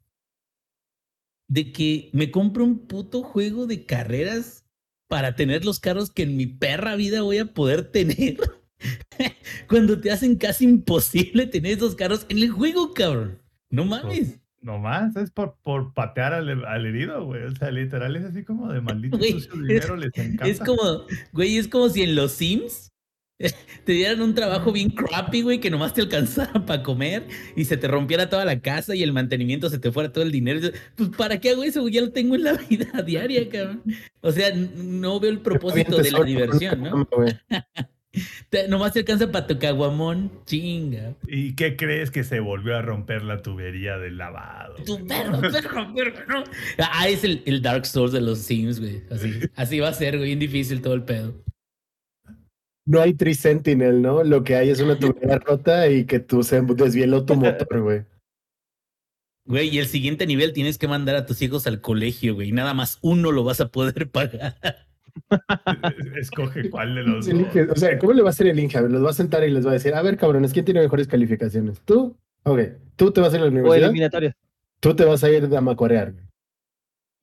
S6: de que me compro un puto juego de carreras para tener los carros que en mi perra vida voy a poder tener? Cuando te hacen casi imposible tener esos carros en el juego, cabrón. No mames.
S1: No más, es por, por patear al, al herido, güey. O sea, literal es así como de maldito sucio dinero, les encanta.
S6: Es como, güey, es como si en los Sims te dieran un trabajo bien crappy, güey, que nomás te alcanzara para comer y se te rompiera toda la casa y el mantenimiento se te fuera todo el dinero. Pues, ¿para qué hago eso? Ya lo tengo en la vida diaria, cabrón. O sea, no veo el propósito de la diversión, ¿no? Nomás te alcanza para tu caguamón, chinga.
S1: ¿Y qué crees que se volvió a romper la tubería del lavado?
S6: Tu perro, perro, perro, no. Ah, es el, el, Dark Souls de los Sims, güey. Así, así va a ser, güey, bien difícil todo el pedo.
S5: No hay Tri-Sentinel, ¿no? Lo que hay es una tubería rota y que tú se desvieló tu motor, güey.
S6: Güey, y el siguiente nivel tienes que mandar a tus hijos al colegio, güey. Nada más uno lo vas a poder pagar.
S1: Escoge cuál de los
S5: O sea, ¿cómo le va a hacer el Inge? Los va a sentar y les va a decir, a ver, cabrones, ¿quién tiene mejores calificaciones? ¿Tú? Ok. ¿Tú te vas a ir a la universidad?
S4: O eliminatorias.
S5: Tú te vas a ir a macorear.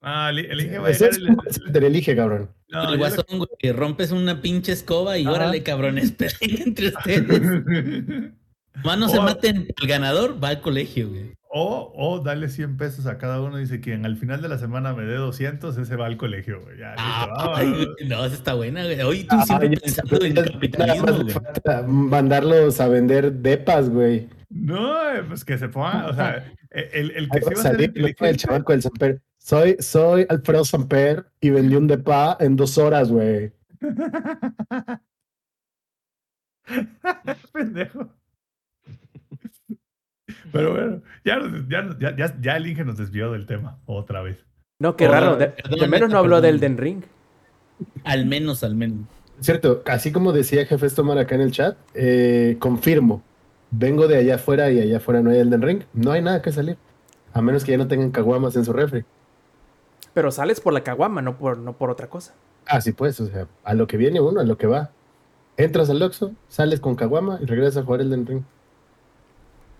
S1: Ah, elige va a ir el...
S5: Te elige, cabrón.
S6: No, el guasón, güey, que rompes una pinche escoba y órale, cabrones, peleen entre ustedes. Mano, se maten. El ganador va al colegio, güey.
S1: O, o dale 100 pesos a cada uno. Dice quien al final de la semana me dé 200, ese va al colegio, güey. Ya,
S6: ah, no, esa está buena, güey. Hoy tú ah, siempre pensando en el capitalismo, güey.
S5: Mandarlos a vender depas, güey.
S1: No, pues que se ponga, o sea, el, el que
S5: se va a salir, el chaval con el. Soy, soy Alfredo Samper y vendí un depa en dos horas, güey.
S1: Pendejo. Pero bueno, ya, ya, ya, ya, el Inge nos desvió del tema otra vez.
S2: No, qué raro. De, menos no habló del Den Ring.
S6: Al menos, al menos.
S5: Cierto, así como decía Jefe Tomar acá en el chat, eh, confirmo. Vengo de allá afuera y allá afuera no hay Elden Ring. No hay nada que salir. A menos que ya no tengan caguamas en su refri.
S2: Pero sales por la caguama, no por, no por otra cosa.
S5: Ah, sí, pues, o sea, a lo que viene uno, a lo que va. Entras al Oxxo, sales con caguama y regresas a jugar Elden Ring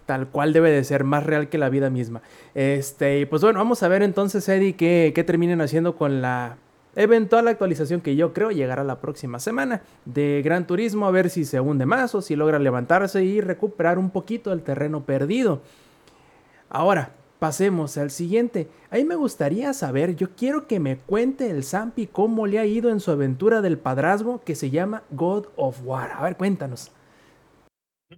S2: tal cual debe de ser, más real que la vida misma. Este, pues bueno, vamos a ver entonces, Eddie, qué, qué terminen haciendo con la eventual actualización que yo creo llegará la próxima semana de Gran Turismo, a ver si se hunde más o si logra levantarse y recuperar un poquito el terreno perdido. Ahora, pasemos al siguiente. Ahí me gustaría saber, yo quiero que me cuente el Zampi cómo le ha ido en su aventura del padrazgo que se llama God of War. A ver, cuéntanos.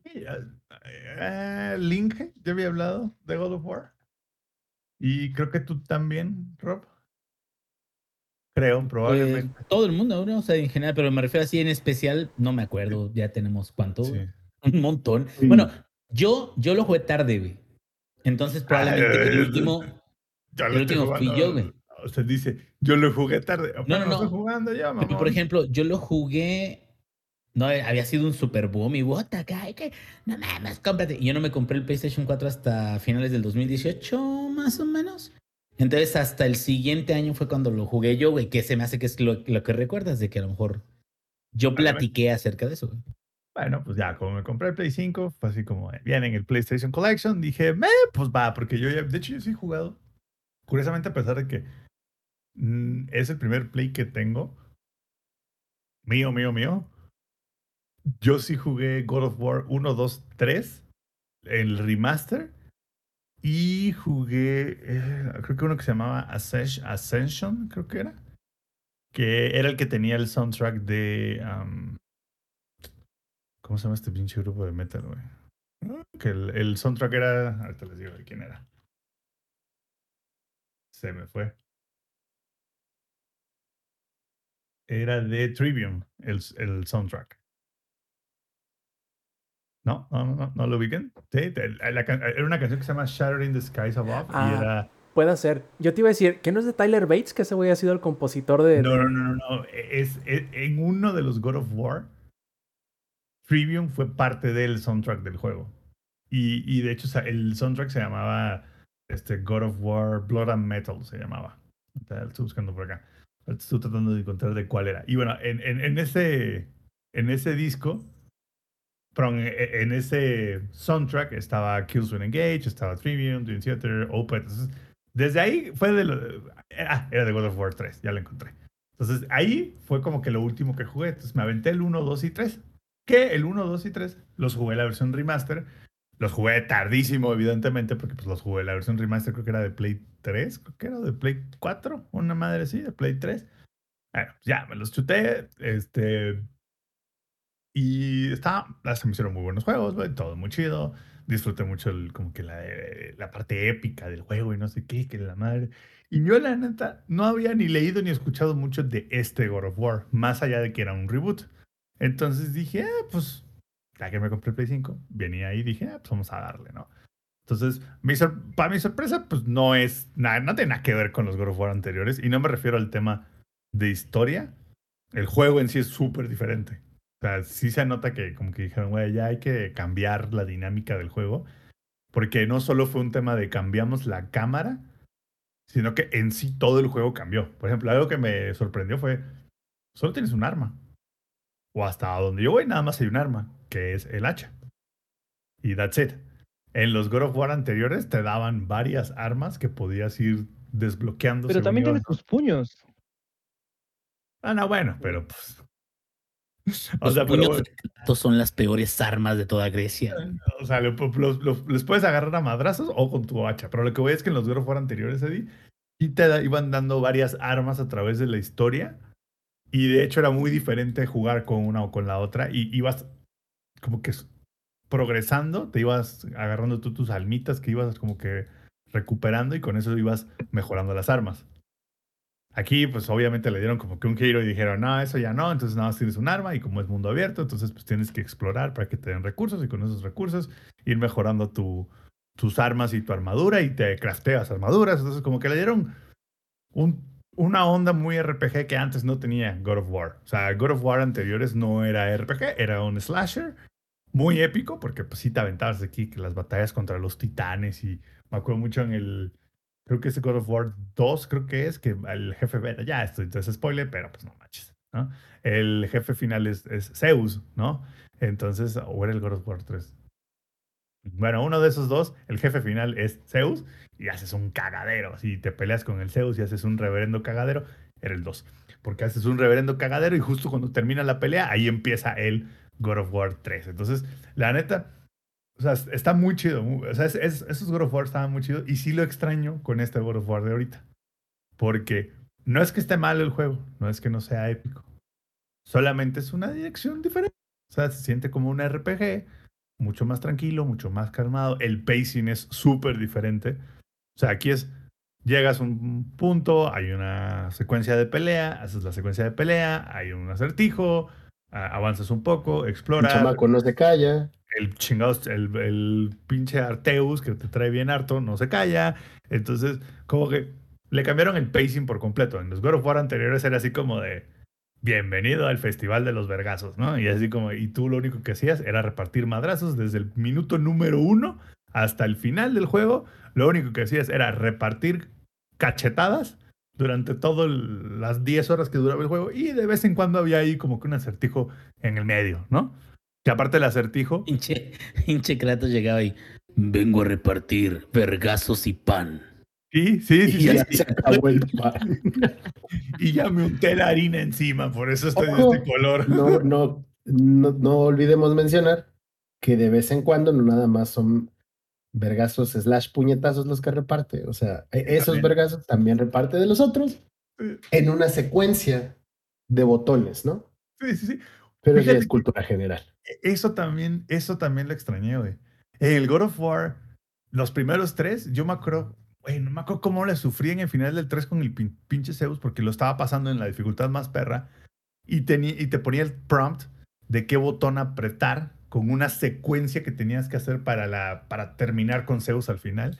S1: Eh, Link, ya había hablado de God of War. Y creo que tú también, Rob. Creo, probablemente.
S6: Pues, todo el mundo, ¿no? O sea, en general, pero me refiero así en especial, no me acuerdo, ya tenemos cuánto. Un montón. Bueno, yo, yo lo jugué tarde, güey. Entonces, probablemente el último. el último fui yo, güey.
S1: Usted dice, yo lo jugué tarde.
S6: No, no, no.
S1: jugando ya, mamá.
S6: por ejemplo, yo lo jugué no, eh, había sido un super boom y what que no mames, cómprate. Y yo no me compré el PlayStation 4 hasta finales del 2018, más o menos. Entonces, hasta el siguiente año fue cuando lo jugué yo, güey, que se me hace que es lo, que recuerdas de que a lo mejor yo platiqué acerca de eso, güey.
S1: Bueno, pues ya, como me compré el Play 5, fue así como, viene en el PlayStation Collection, dije, me, pues va, porque yo ya, de hecho yo sí he jugado. Curiosamente, a pesar de que mm, es el primer Play que tengo, mío, mío, mío, yo sí jugué God of War 1, 2, 3, el remaster. Y jugué, eh, creo que uno que se llamaba Ascension, creo que era. Que era el que tenía el soundtrack de. ¿Cómo se llama este pinche grupo de metal, güey? Que el, el, soundtrack era. Ahorita les digo de quién era. Se me fue. Era de Trivium, el, el soundtrack. No, no, no, no lo ubiquen. Sí, era una canción que se llama Shattering the Skies Above y ah, era...
S2: Puede ser. Yo te iba a decir, ¿que no es de Tyler Bates? Que ese güey ha sido el compositor de...
S1: No, no, no, no. Es, en uno de los God of War Trivium fue parte del soundtrack del juego. Y, y de hecho, el soundtrack se llamaba este, God of War Blood and Metal, se llamaba. Estoy buscando por acá. Estoy tratando de encontrar de cuál era. Y bueno, en, en, en ese, en ese disco, en, en, ese soundtrack estaba Killzone Engage, estaba Trivium, Dream Theater, Opeth. Desde ahí fue de lo. Ah, era de God of War 3, ya lo encontré. Entonces ahí fue como que lo último que jugué. Entonces me aventé el 1, 2 y 3. Que el 1, 2 y 3 los jugué la versión remaster. Los jugué tardísimo, evidentemente, porque pues los jugué la versión remaster, creo que era de Play 3, creo que era de Play 4, una madre así, de Play 3. Bueno, ya me los chuté. Este. Y estaba, se me hicieron muy buenos juegos, todo muy chido disfruté mucho el, como que la, eh, la, parte épica del juego y no sé qué, que la madre. Y yo, la neta, no había ni leído ni escuchado mucho de este God of War, más allá de que era un reboot. Entonces dije, ah, pues, ya que me compré el Play 5, venía ahí y dije, ah, pues vamos a darle, ¿no? Entonces, mi para mi sorpresa, pues no es nada, no tiene nada que ver con los God of War anteriores. Y no me refiero al tema de historia. El juego en sí es súper diferente. O sea, sí se nota que como que dijeron, güey, ya hay que cambiar la dinámica del juego. Porque no solo fue un tema de cambiamos la cámara, sino que en sí todo el juego cambió. Por ejemplo, algo que me sorprendió fue, solo tienes un arma. O hasta donde yo voy nada más hay un arma, que es el hacha. Y that's it. En los God of War anteriores te daban varias armas que podías ir desbloqueando.
S4: Pero también tienes tus puños.
S1: Ah, no, bueno, pero pues
S6: Los puños son las peores armas de toda Grecia.
S1: O sea, les puedes agarrar a madrazos o con tu hacha. Pero lo que voy es que en los God anteriores, Eddie, y te iban dando varias armas a través de la historia. Y de hecho era muy diferente jugar con una o con la otra. Y ibas como que progresando, te ibas agarrando tú tus almitas que ibas como que recuperando y con eso ibas mejorando las armas. Aquí, pues obviamente le dieron como que un giro y dijeron, no, eso ya no, entonces nada más tienes un arma y como es mundo abierto, entonces pues tienes que explorar para que te den recursos y con esos recursos ir mejorando tu, tus armas y tu armadura y te crafteas armaduras. Entonces como que le dieron un, una onda muy RPG que antes no tenía God of War. O sea, God of War anteriores no era RPG, era un slasher muy épico porque pues sí te aventabas aquí que las batallas contra los titanes y me acuerdo mucho en el creo que es God of War 2, creo que es, que el jefe, ya esto, entonces spoiler, pero pues no manches, ¿no? El jefe final es, Zeus, ¿no? Entonces, o era el God of War 3. Bueno, uno de esos dos, el jefe final es Zeus y haces un cagadero. Si te peleas con el Zeus y haces un reverendo cagadero, era el 2. Porque haces un reverendo cagadero y justo cuando termina la pelea, ahí empieza el God of War 3. Entonces, la neta, o sea, está muy chido. o sea, esos God of War estaban muy chidos. Y sí lo extraño con este God of War de ahorita. Porque no es que esté mal el juego, no es que no sea épico. Solamente es una dirección diferente. O sea, se siente como un RPG, mucho más tranquilo, mucho más calmado. El pacing es súper diferente. O sea, aquí es, llegas a un punto, hay una secuencia de pelea, haces la secuencia de pelea, hay un acertijo, avanzas un poco, exploras.
S5: El chamaco no se calla
S1: el chingado, el, el, pinche Arteus que te trae bien harto, no se calla. Entonces, como que le cambiaron el pacing por completo. En los God of War anteriores era así como de bienvenido al festival de los vergazos, ¿no? Y así como, y tú lo único que hacías era repartir madrazos desde el minuto número uno hasta el final del juego. Lo único que hacías era repartir cachetadas durante todas las 10 horas que duraba el juego y de vez en cuando había ahí como que un acertijo en el medio, ¿no? Que aparte el acertijo.
S6: Hinche Kratos llegaba y vengo a repartir vergazos y pan.
S1: Sí, sí, sí.
S5: Y ya se acabó el pan.
S1: y ya me unté la harina encima, por eso estoy de este color.
S5: No, no, no, no olvidemos mencionar que de vez en cuando no nada más son vergazos slash puñetazos los que reparte. O sea, e-, esos vergazos también reparte de los otros en una secuencia de botones, ¿no?
S1: Sí, sí, sí.
S5: Pero es cultura general.
S1: E, eso también, eso también lo extrañé, güey. El God of War, los primeros tres, yo me acuerdo, güey, no me acuerdo cómo le sufrí en el final del 3 con el pinche Zeus, porque lo estaba pasando en la dificultad más perra, y, y te ponía el prompt de qué botón apretar con una secuencia que tenías que hacer para, la, para terminar con Zeus al final.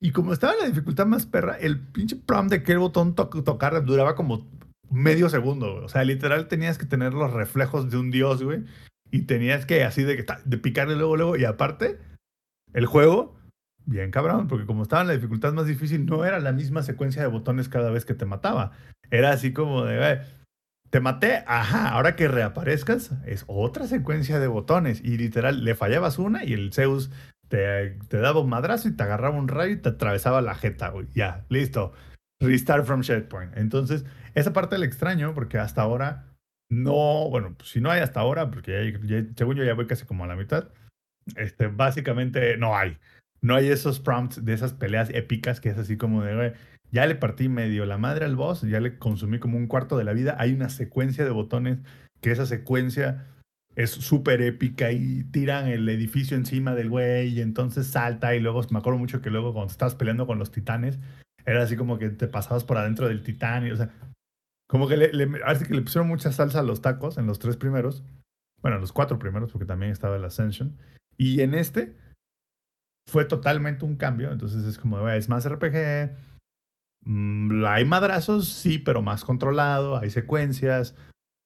S1: Y como estaba en la dificultad más perra, el pinche prompt de qué botón tocar duraba como medio segundo. O sea, literal tenías que tener los reflejos de un dios, güey. y tenías que así de, de picarle luego, luego. Y aparte, el juego, bien cabrón, porque como estaba en la dificultad más difícil, no era la misma secuencia de botones cada vez que te mataba. Era así como de, te maté, ajá, ahora que reaparezcas, es otra secuencia de botones. Y literal, le fallabas una y el Zeus te, te daba un madrazo y te agarraba un rayo y te atravesaba la jeta, güey. Ya, listo. Restart from checkpoint. Entonces, esa parte la extraño porque hasta ahora no, bueno, pues si no hay hasta ahora, porque según yo ya voy casi como a la mitad, este, básicamente no hay. No hay esos prompts de esas peleas épicas que es así como de, güey, ya le partí medio la madre al boss, ya le consumí como un cuarto de la vida. Hay una secuencia de botones que esa secuencia es súper épica y tiran el edificio encima del güey y entonces salta y luego me acuerdo mucho que luego cuando estabas peleando con los titanes era así como que te pasabas por adentro del titán y o sea como que le, le, que le pusieron mucha salsa a los tacos en los tres primeros bueno los cuatro primeros porque también estaba el Ascension y en este fue totalmente un cambio entonces es como es más RPG mm, hay madrazos sí pero más controlado hay secuencias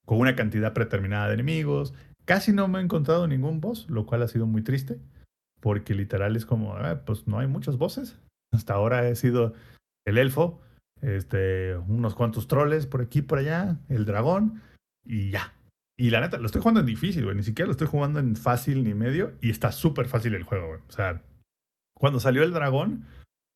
S1: con una cantidad predeterminada de enemigos Casi no me he encontrado ningún boss, lo cual ha sido muy triste, porque literal es como, ah, pues no hay muchos bosses. Hasta ahora he sido el elfo, este, unos cuantos troles por aquí por allá, el dragón, y ya. Y la neta, lo estoy jugando en difícil, güey. Ni siquiera lo estoy jugando en fácil ni medio, y está súper fácil el juego. O sea, cuando salió el dragón,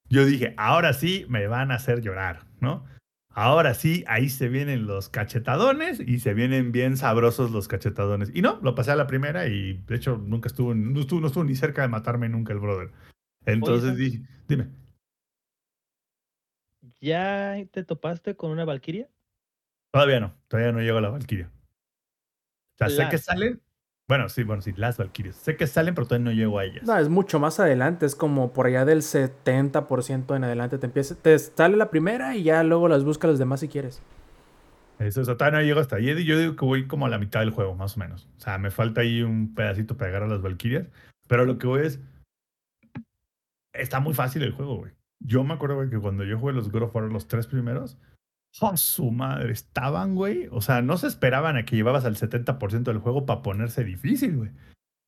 S1: yo dije, ahora sí me van a hacer llorar, ¿no? Ahora sí, ahí se vienen los cachetadones y se vienen bien sabrosos los cachetadones. Y no, lo pasé a la primera y de hecho nunca estuvo, no estuvo, no estuvo ni cerca de matarme nunca el brother. Entonces dije, dime.
S4: ¿Ya te topaste con una Valkyria?
S1: Todavía no, todavía no llego a la Valkyria. O sea, sé que salen, bueno, sí, bueno, sí, las Valkyrias. Sé que salen, pero todavía no llego a ellas.
S2: No, es mucho más adelante. Es como por allá del 70% en adelante. Te empieza, te sale la primera y ya luego las buscas los demás si quieres.
S1: Eso, o todavía no llego hasta ahí. Yo digo que voy como a la mitad del juego, más o menos. O sea, me falta ahí un pedacito para llegar a las Valkyrias. Pero lo que voy es. Está muy fácil el juego, güey. Yo me acuerdo, güey, que cuando yo jugué los God of War, los tres primeros, ¡Oh, su madre! Estaban, güey. O sea, no se esperaban a que llevabas al 70% del juego para ponerse difícil, güey.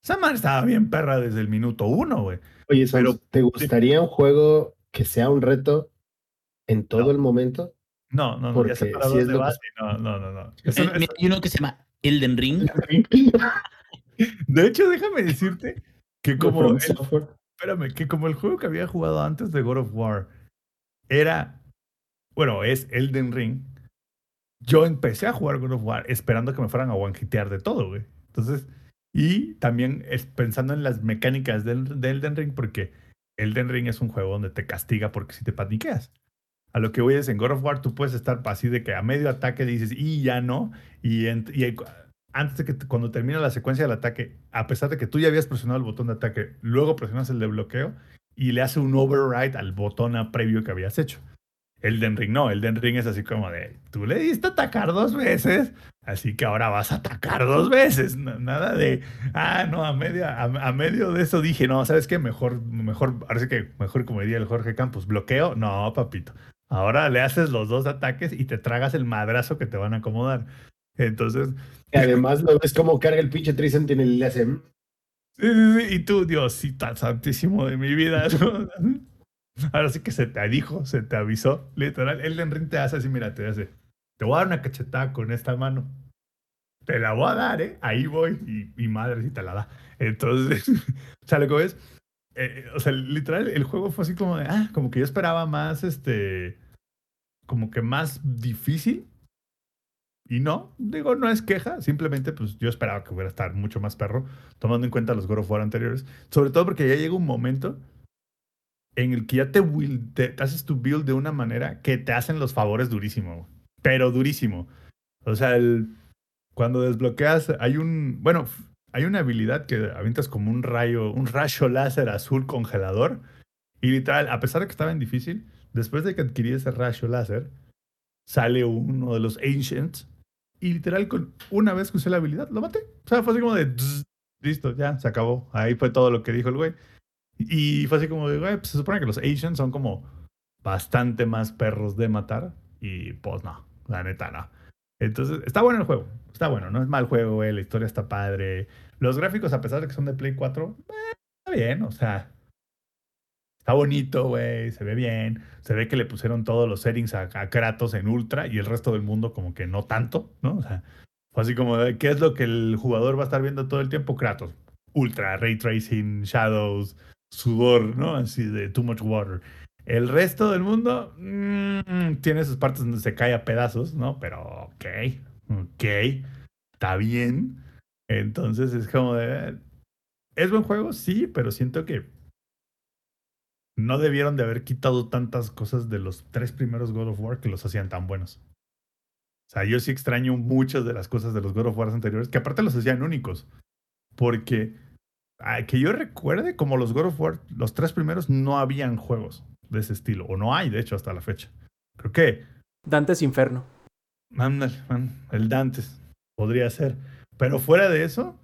S1: Esa madre estaba bien perra desde el minuto uno, güey.
S5: Oye, pero ¿te gustaría un juego que sea un reto en todo el momento?
S1: No, no, no. ya si es de base. No, no, no. no.
S6: Hay uno que se llama Elden Ring.
S1: de hecho, déjame decirte que como. El, espérame, que como el juego que había jugado antes de God of War era bueno, es Elden Ring, yo empecé a jugar God of War esperando que me fueran a one de todo, güey. Entonces, y también es pensando en las mecánicas del, de Elden Ring, porque Elden Ring es un juego donde te castiga porque si te paniqueas. A lo que voy es en God of War, tú puedes estar así de que a medio ataque dices, y ya no, y, antes de que cuando termina la secuencia del ataque, a pesar de que tú ya habías presionado el botón de ataque, luego presionas el de bloqueo y le hace un override al botón previo que habías hecho. Elden Ring no, Elden Ring es así como de, tú le diste atacar dos veces, así que ahora vas a atacar dos veces. nada de, ah, no, a, media, a, medio de eso dije, no, ¿sabes qué? Mejor, mejor, ahora que mejor como diría el Jorge Campos, bloqueo. No, papito. Ahora le haces los dos ataques y te tragas el madrazo que te van a acomodar. Entonces.
S5: Y además lo ves como carga el pinche Tricentinel y le hace.
S1: Sí, sí, sí. Y tú, Diosita santísimo de mi vida. Ahora sí que se te dijo, se te avisó, literal. Elden Ring te hace así, mira, te hace, te voy a dar una cachetada con esta mano. Te la voy a dar, ¿eh? Ahí voy y, madre si te la da. Entonces, o sea, lo que ves, eh, o sea, literal, el juego fue así como de, ah, como que yo esperaba más, este, como que más difícil. Y no, digo, no es queja, simplemente pues yo esperaba que hubiera estar mucho más perro, tomando en cuenta los God of War anteriores. Sobre todo porque ya llega un momento en el que ya te, te, haces tu build de una manera que te hacen los favores durísimo, pero durísimo. O sea, el, cuando desbloqueas, hay un, bueno, hay una habilidad que avientas como un rayo, un rayo láser azul congelador. Y literal, a pesar de que estaba en difícil, después de que adquirí ese rayo láser, sale uno de los Ancients. Y literal, con una vez que usé la habilidad, lo maté. O sea, fue así como de, listo, ya, se acabó. Ahí fue todo lo que dijo el güey. Y fue así como de, güey, pues se supone que los Asians son como bastante más perros de matar. Y pues no, la neta no. Entonces, está bueno el juego. Está bueno, no es mal juego, güey. La historia está padre. Los gráficos, a pesar de que son de Play 4, eh, está bien, o sea, está bonito, güey, se ve bien, se ve que le pusieron todos los settings a, Kratos en Ultra y el resto del mundo como que no tanto, ¿no? O sea, fue así como, ¿qué es lo que el jugador va a estar viendo todo el tiempo? Kratos, Ultra, Ray Tracing, Shadows, sudor, ¿no? Así de too much water. El resto del mundo mmm, tiene sus partes donde se cae a pedazos, ¿no? Pero ok, ok, está bien. Entonces es como de... ¿Es buen juego? Sí, pero siento que no debieron de haber quitado tantas cosas de los tres primeros God of War que los hacían tan buenos. O sea, yo sí extraño muchas de las cosas de los God of War anteriores, que aparte los hacían únicos. Porque que yo recuerde, como los God of War, los tres primeros, no habían juegos de ese estilo. O no hay, de hecho, hasta la fecha. Creo que.
S2: Dantes Inferno.
S1: Ándale, el Dantes. Podría ser. Pero fuera de eso,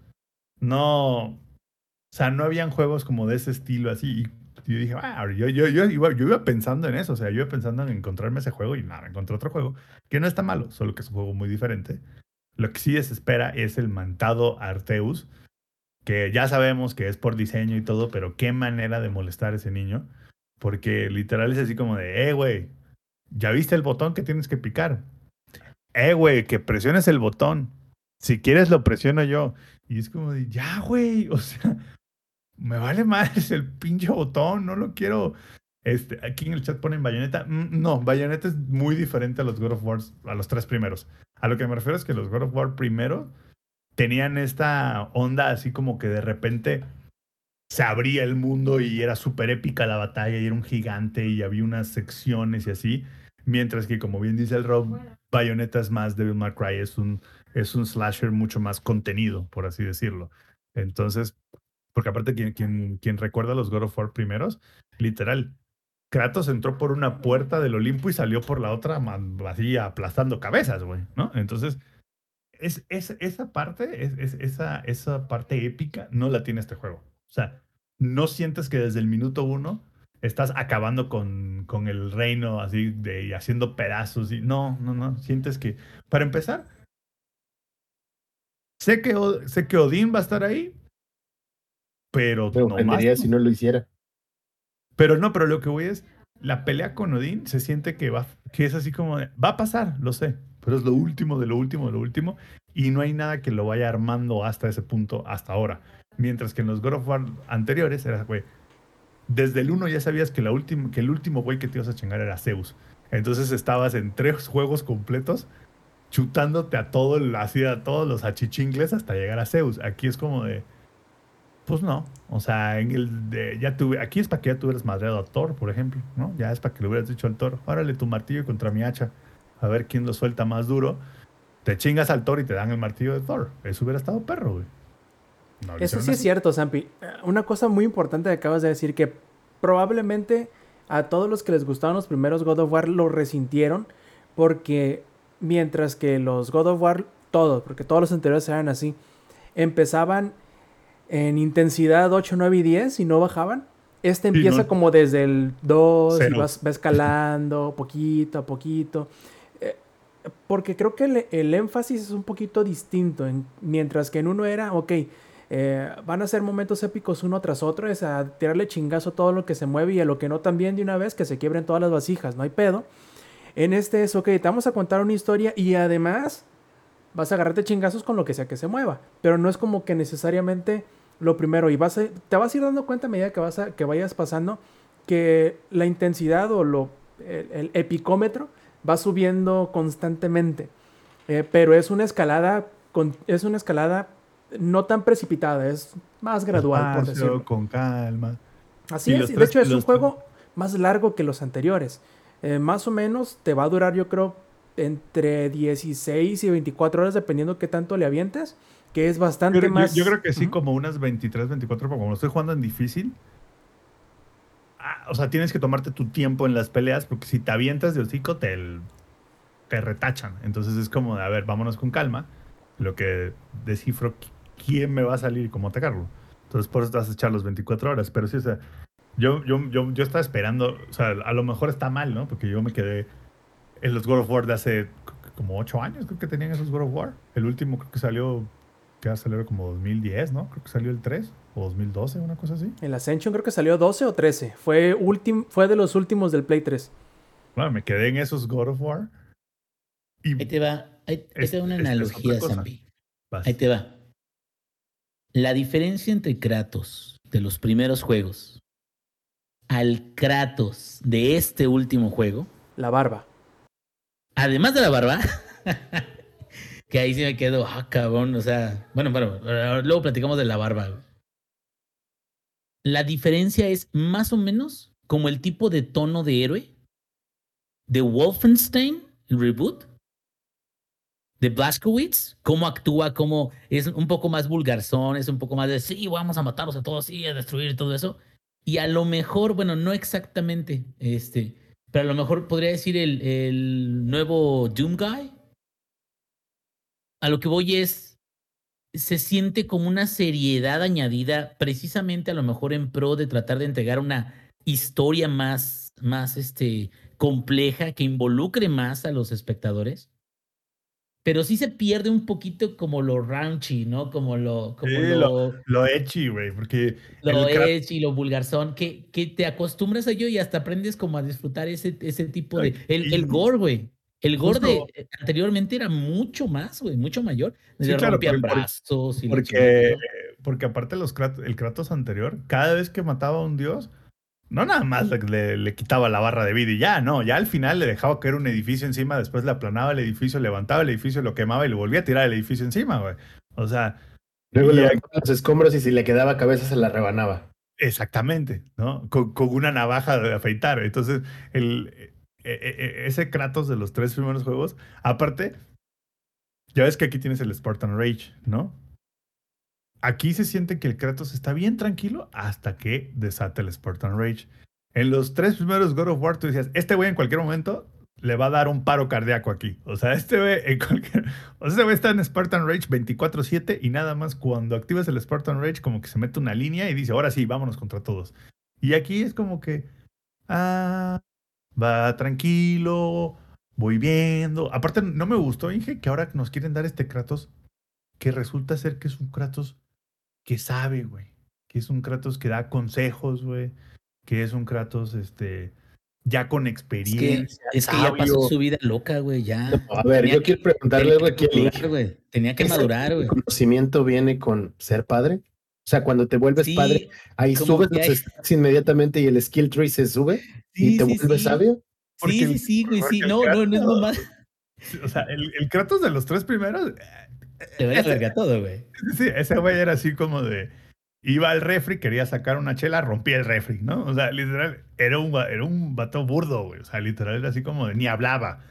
S1: no. O sea, no habían juegos como de ese estilo así. Y yo dije, ah, yo, yo, yo, iba, yo iba pensando en eso. O sea, yo iba pensando en encontrarme ese juego y nada, encontré otro juego que no está malo, solo que es un juego muy diferente. Lo que sí desespera es el mantado Arteus, que ya sabemos que es por diseño y todo, pero qué manera de molestar a ese niño. Porque literal es así como de, eh, güey, ¿ya viste el botón que tienes que picar? Eh, güey, que presiones el botón. Si quieres lo presiono yo. Y es como de, ya, güey, o sea, me vale más el pinche botón, no lo quiero. Este, aquí en el chat ponen Bayonetta. Mm, no, Bayonetta es muy diferente a los God of War, a los tres primeros. A lo que me refiero es que los God of War primero tenían esta onda así como que de repente se abría el mundo y era súper épica la batalla y era un gigante y había unas secciones y así. Mientras que, como bien dice el Rob, Bayonetta es más Devil May Cry, es un, es un slasher mucho más contenido, por así decirlo. Entonces, porque aparte, quien, quien, quien recuerda los God of War primeros, literal, Kratos entró por una puerta del Olimpo y salió por la otra así aplastando cabezas, güey, ¿no? Entonces, es, es, esa parte, es, esa, esa parte épica no la tiene este juego. O sea, no sientes que desde el minuto uno estás acabando con, con el reino así de haciendo pedazos. Y, no, no, no. Sientes que, para empezar, sé que, sé que Odín va a estar ahí, pero,
S5: pero no más. si no lo hiciera.
S1: Pero no, pero lo que voy es, la pelea con Odín se siente que va, que es así como, de, va a pasar, lo sé, pero es lo último de lo último de lo último y no hay nada que lo vaya armando hasta ese punto hasta ahora. Mientras que en los God of War anteriores era, güey, desde el 1 ya sabías que, el último güey que te ibas a chingar era Zeus. Entonces estabas en tres juegos completos chutándote a todo así a todos los achichingles hasta llegar a Zeus. Aquí es como de, pues no. O sea, en el de, ya tuve, aquí es para que ya tuvieras madreado a Thor, por ejemplo, ¿no? Ya es para que le hubieras dicho al Thor, órale tu martillo contra mi hacha a ver quién lo suelta más duro. Te chingas al Thor y te dan el martillo de Thor. Eso hubiera estado perro, güey.
S2: Eso sí es cierto, Zampi. Una cosa muy importante que acabas de decir, que probablemente a todos los que les gustaban los primeros God of War lo resintieron, porque mientras que los God of War, todos, porque todos los anteriores eran así, empezaban en intensidad 8, 9 y 10 y no bajaban. Este empieza como desde el 2 y vas, va escalando poquito a poquito. Porque creo que el, énfasis es un poquito distinto. mientras que en uno era, ok, eh, van a ser momentos épicos uno tras otro, es a tirarle chingazo a todo lo que se mueve y a lo que no también de una vez, que se quiebren todas las vasijas, no hay pedo. En este es, ok, te vamos a contar una historia y además vas a agarrarte chingazos con lo que sea que se mueva. Pero no es como que necesariamente lo primero. Y vas te vas a ir dando cuenta a medida que, vas a, que vayas pasando que la intensidad o lo, el, epicómetro va subiendo constantemente. Eh, pero es una escalada con, es una escalada no tan precipitada, es más gradual, por decirlo.
S1: Con calma.
S2: Así es, de hecho es un juego más largo que los anteriores. Eh, más o menos te va a durar, yo creo, entre 16 y 24 horas, dependiendo qué tanto le avientes que es bastante más.
S1: Yo, creo que sí, como unas 23, 24, porque como estoy jugando en difícil. Ah, o sea, tienes que tomarte tu tiempo en las peleas, porque si te avientas de hocico, te, retachan. Entonces es como de, a ver, vámonos con calma. Lo que descifro quién me va a salir y cómo atacarlo. Entonces por eso te vas a echar los 24 horas. Pero sí, o sea, yo, yo, yo, yo estaba esperando, o sea, a lo mejor está mal, ¿no? Porque yo me quedé en los God of War de hace como 8 años, creo que tenían esos God of War. El último creo que salió que ha salido como 2010, ¿no? Creo que salió el 3 o 2012, una cosa así.
S2: El Ascension creo que salió 12 o 13. Fue, fue de los últimos del Play 3.
S1: Bueno, me quedé en esos God of War.
S6: ahí te va, ahí, te va una analogía, Zambi. Ahí te va. La diferencia entre Kratos de los primeros juegos al Kratos de este último juego.
S2: La barba.
S6: Además de la barba. que ahí sí me quedo, ah, cabrón, o sea, bueno, bueno, luego platicamos de la barba. La diferencia es más o menos como el tipo de tono de héroe de Wolfenstein, el reboot, de Blaskowitz, cómo actúa, cómo es un poco más vulgarzón, es un poco más de, sí, vamos a matarlos a todos, sí, a destruir todo eso. Y a lo mejor, bueno, no exactamente, este, pero a lo mejor podría decir el, el nuevo Doom Guy, a lo que voy es, se siente como una seriedad añadida precisamente a lo mejor en pro de tratar de entregar una historia más, más este, compleja que involucre más a los espectadores. Pero sí se pierde un poquito como lo raunchy, ¿no? Como lo... Como
S1: lo, lo, echi, güey, porque...
S6: Lo echi, lo vulgarzón, que, que te acostumbras a ello y hasta aprendes como a disfrutar ese, ese tipo de... El, el gore, güey. El Gorde eh, anteriormente era mucho más, güey, mucho mayor.
S1: Sí, claro, brazos y porque, porque aparte los el Kratos anterior, cada vez que mataba a un dios, no nada más le, le, quitaba la barra de vida y ya, no, ya al final le dejaba caer un edificio encima, después le aplanaba el edificio, levantaba el edificio, lo quemaba y le volvía a tirar el edificio encima, güey. O sea...
S5: Luego le los escombros y si le quedaba cabeza se la rebanaba.
S1: Exactamente, ¿no? Con, con una navaja de afeitar. Entonces, el, ese Kratos de los tres primeros juegos. Aparte, ya ves que aquí tienes el Spartan Rage, ¿no? Aquí se siente que el Kratos está bien tranquilo hasta que desata el Spartan Rage. En los tres primeros God of War tú decías, este güey en cualquier momento le va a dar un paro cardíaco aquí. O sea, este güey en cualquier... O sea, este güey está en Spartan Rage 24/7 y nada más cuando activas el Spartan Rage como que se mete una línea y dice, ahora sí, vámonos contra todos. Y aquí es como que... Ah, va tranquilo, voy viendo. Aparte, no me gustó, Inge, que ahora nos quieren dar este Kratos, que resulta ser que es un Kratos que sabe, güey. Que es un Kratos que da consejos, güey. Que es un Kratos, este, ya con experiencia.
S6: Es que, ya pasó su vida loca, güey, ya.
S5: a ver, yo quiero preguntarle algo aquí.
S6: Tenía que madurar, güey. ¿El
S5: conocimiento viene con ser padre? O sea, cuando te vuelves padre, ahí subes los stats inmediatamente y el skill tree se sube y te vuelves sabio.
S6: sí, sí, sí, güey, sí, no, no, no es normal.
S1: O sea, el, el Kratos de los tres primeros.
S6: Te voy a verga todo, güey.
S1: Sí, ese güey era así como de. Iba al refri, quería sacar una chela, rompía el refri, ¿no? O sea, literal, era un, era un vato burdo, güey. O sea, literal era así como de ni hablaba.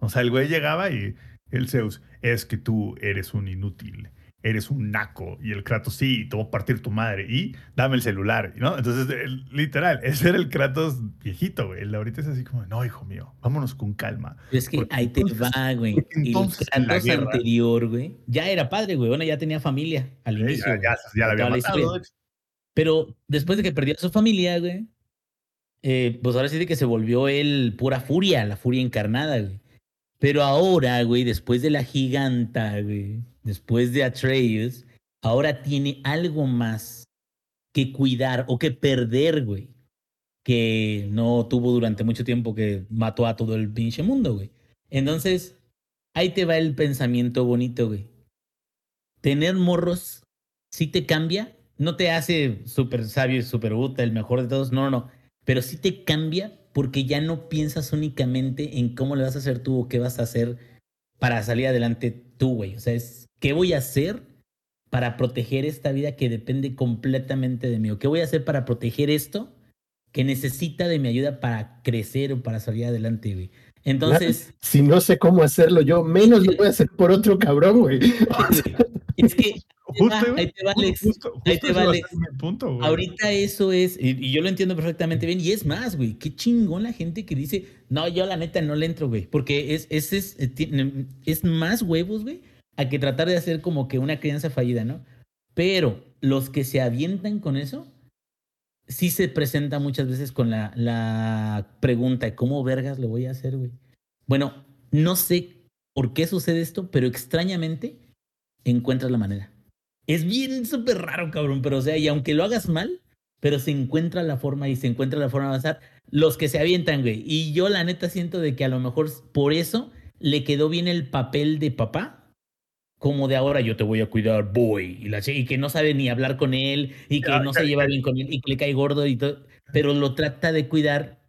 S1: O sea, el güey llegaba y el Zeus, es que tú eres un inútil eres un naco. Y el Kratos, sí, te voy a partir tu madre. Y dame el celular, ¿no? Entonces, literal, ese era el Kratos viejito, güey. El ahorita es así como, no, hijo mío, vámonos con calma.
S6: Es que ahí te va, güey. El Kratos anterior, güey, ya era padre, güey. Bueno, ya tenía familia al inicio.
S1: Ya, ya, la había matado.
S6: Pero después de que perdió a su familia, güey, eh, pues ahora sí de que se volvió él pura furia, la furia encarnada, güey. Pero ahora, güey, después de la giganta, güey, después de Atreus, ahora tiene algo más que cuidar o que perder, güey. Que no tuvo durante mucho tiempo que mató a todo el pinche mundo, güey. Entonces, ahí te va el pensamiento bonito, güey. Tener morros sí te cambia, no te hace súper sabio y súper útil, el mejor de todos, no, no, no. Pero sí te cambia porque ya no piensas únicamente en cómo le vas a hacer tú o qué vas a hacer para salir adelante tú, güey. O sea, es qué voy a hacer para proteger esta vida que depende completamente de mí o qué voy a hacer para proteger esto que necesita de mi ayuda para crecer o para salir adelante, güey. Entonces.
S5: Si no sé cómo hacerlo yo, menos lo voy a hacer por otro cabrón, güey.
S6: Es que ahí te vale. ahí te. Ahorita eso es, y, yo lo entiendo perfectamente bien, y es más, güey, qué chingón la gente que dice, no, yo la neta no le entro, güey, porque es, es, es, eh, es más huevos, güey, a que tratar de hacer como que una crianza fallida, ¿no? Pero los que se avientan con eso, sí se presenta muchas veces con la, la pregunta, ¿cómo vergas lo voy a hacer, güey? Bueno, no sé por qué sucede esto, pero extrañamente encuentras la manera. Es bien súper raro, cabrón, pero o sea, y aunque lo hagas mal, pero se encuentra la forma y se encuentra la forma de avanzar, los que se avientan, güey. Y yo la neta siento de que a lo mejor por eso le quedó bien el papel de papá, como de ahora yo te voy a cuidar, boy, y, la, y que no sabe ni hablar con él, y que no se lleva bien con él, y que le cae gordo y todo, pero lo trata de cuidar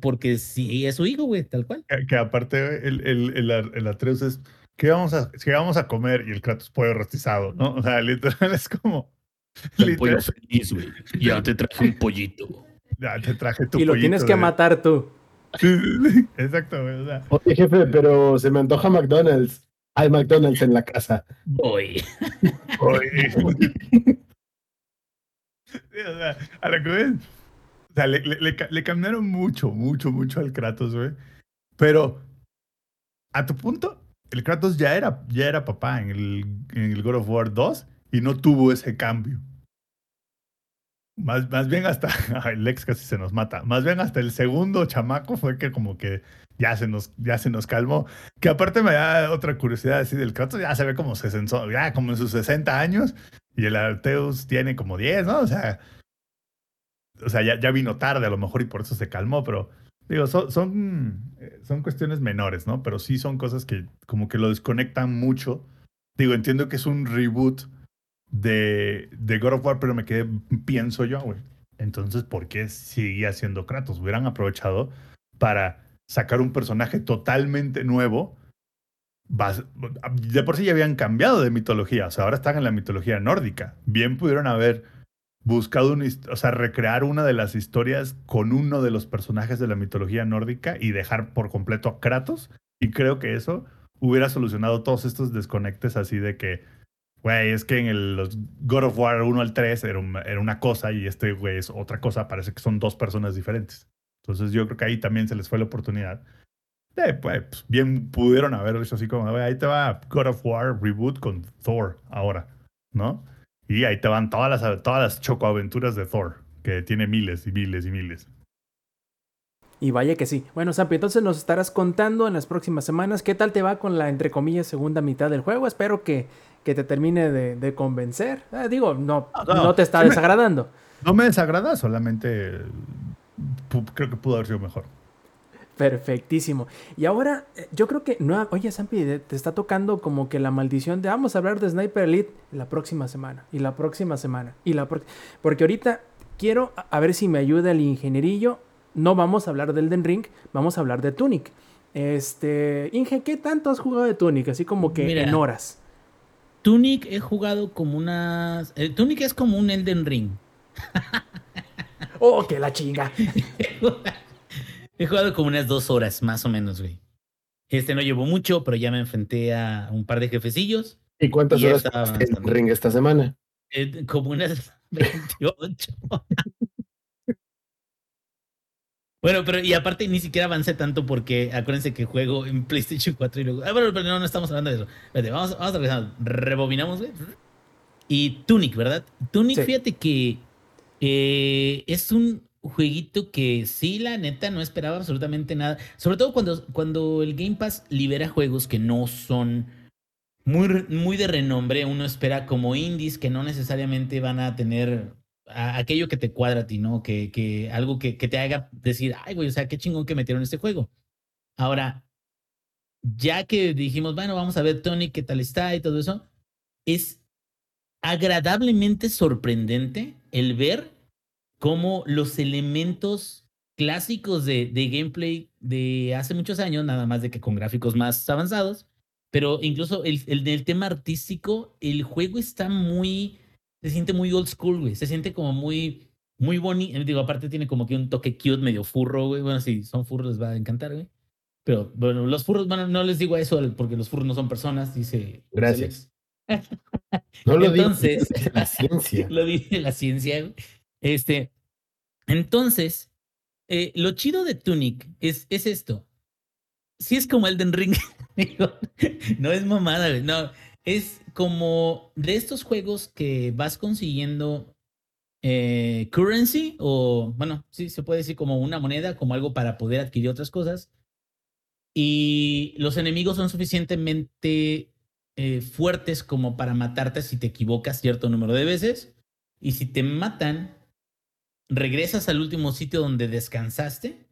S6: porque sí es su hijo, güey, tal cual.
S1: Que, aparte, el, el, el, el Atreus es, ¿qué vamos, a, ¿qué vamos a comer? Y el Kratos pollo rostizado, ¿no? O sea, literal es como...
S6: El pollo feliz, güey. Ya te traje un pollito.
S1: Ya te traje tu
S2: Y lo tienes que matar tú.
S1: Sí, sí, sí, exacto, güey. O sea,
S5: Oye, jefe, pero se me antoja McDonald's. Hay McDonald's en la casa.
S6: Boy.
S1: oye. Sí, o sea, a lo que. O sea, le, le, le, ca- le cambiaron mucho, mucho, mucho al Kratos, güey. Pero, a tu punto, el Kratos ya era, ya era papá en el, en el God of War 2 y no tuvo ese cambio. Más, más bien hasta, ay, Lex casi se nos mata, más bien hasta el segundo chamaco fue que como que ya se nos, ya se nos calmó. Que aparte me da otra curiosidad así del Kratos, ya se ve como, 60, ya como en sus 60 años y el Arteus tiene como 10, ¿no? O sea, o sea ya, ya vino tarde a lo mejor y por eso se calmó, pero digo, son, son, eh, son cuestiones menores, ¿no? Pero sí son cosas que como que lo desconectan mucho. Digo, entiendo que es un reboot de, de God of War, pero me quedé, pienso yo, güey. Entonces, ¿por qué seguía siendo Kratos? Hubieran aprovechado para sacar un personaje totalmente nuevo. De por sí ya habían cambiado de mitología, o sea, ahora están en la mitología nórdica. Bien pudieron haber buscado, o sea, recrear una de las historias con uno de los personajes de la mitología nórdica y dejar por completo a Kratos. Y creo que eso hubiera solucionado todos estos desconectes así de que, güey, es que en el, God of War 1 al 3 era, era una cosa y este güey es otra cosa. Parece que son dos personas diferentes. Entonces yo creo que ahí también se les fue la oportunidad. Pues, bien pudieron haber hecho así como, "Güey, ahí te va God of War reboot con Thor ahora, ¿no? Y ahí te van todas las, todas las chocoaventuras de Thor, que tiene miles y miles y miles.
S2: Y vaya que sí. Bueno, Sampi, entonces nos estarás contando en las próximas semanas qué tal te va con la, entre comillas, segunda mitad del juego. Espero que, que te termine de, de convencer. Ah, digo, no,
S1: No, no,
S2: no te está
S1: sí me-
S2: desagradando.
S1: No me desagrada, solamente eh, creo que pudo haber sido mejor.
S2: Perfectísimo. Y ahora, eh, yo creo que, no, oye, Sampi, de- te está tocando como que la maldición de vamos a hablar de Sniper Elite la próxima semana, y la próxima semana, y la pro- Porque ahorita quiero a- a ver si me ayuda el ingenierillo. No vamos a hablar del Den Ring, vamos a hablar de Tunic. Este, Inge, ¿qué tanto has jugado de Tunic? Así como que
S6: Mira.
S2: en horas.
S6: Tunic he jugado como unas. eh, Tunic es como un Elden Ring.
S2: Oh, que la chinga.
S6: He jugado como unas dos horas, más o menos, güey. Este no llevo mucho, pero ya me enfrenté a un par de jefecillos.
S5: ¿Y cuántas
S6: Y
S5: horas en. Ring esta semana?
S6: Eh, como unas 28. Bueno, pero y aparte ni siquiera avancé tanto porque acuérdense que juego en PlayStation 4 y luego. Ah, bueno, pero no, no estamos hablando de eso. Espérate, vamos, vamos a regresar. Rebobinamos, güey. Y Tunic, ¿verdad? Tunic,
S2: Sí.
S6: fíjate que eh, es un jueguito que sí, la neta, no esperaba absolutamente nada. Sobre todo cuando, cuando el Game Pass libera juegos que no son muy, muy de renombre. Uno espera como indies que no necesariamente van a tener a- aquello que te cuadra a ti, ¿no? Que, que algo que, que te haga decir, ay, güey, o sea, qué chingón que metieron este juego. Ahora, ya que dijimos, bueno, vamos a ver Tony, qué tal está y todo eso, es agradablemente sorprendente el ver cómo los elementos clásicos de, de gameplay de hace muchos años, nada más de que con gráficos más avanzados, pero incluso el, el, el tema artístico, el juego está muy, se siente muy old school, güey, se siente como muy, muy bonito, digo, aparte tiene como que un toque cute, medio furro, güey, bueno, si son furros les va a encantar, güey. Pero bueno, los furros, bueno, no les digo eso porque los furros no son personas, dice.
S5: Gracias. No lo
S6: Entonces,
S5: digo, es la ciencia.
S6: lo dice la ciencia. güey. Este, entonces, eh, lo chido de Tunic es, es esto. Sí es como Elden Ring. digo, no es mamada, güey, no. Es como de estos juegos que vas consiguiendo eh, currency o, bueno, sí, se puede decir como una moneda, como algo para poder adquirir otras cosas. Y los enemigos son suficientemente eh, fuertes como para matarte si te equivocas cierto número de veces. Y si te matan, regresas al último sitio donde descansaste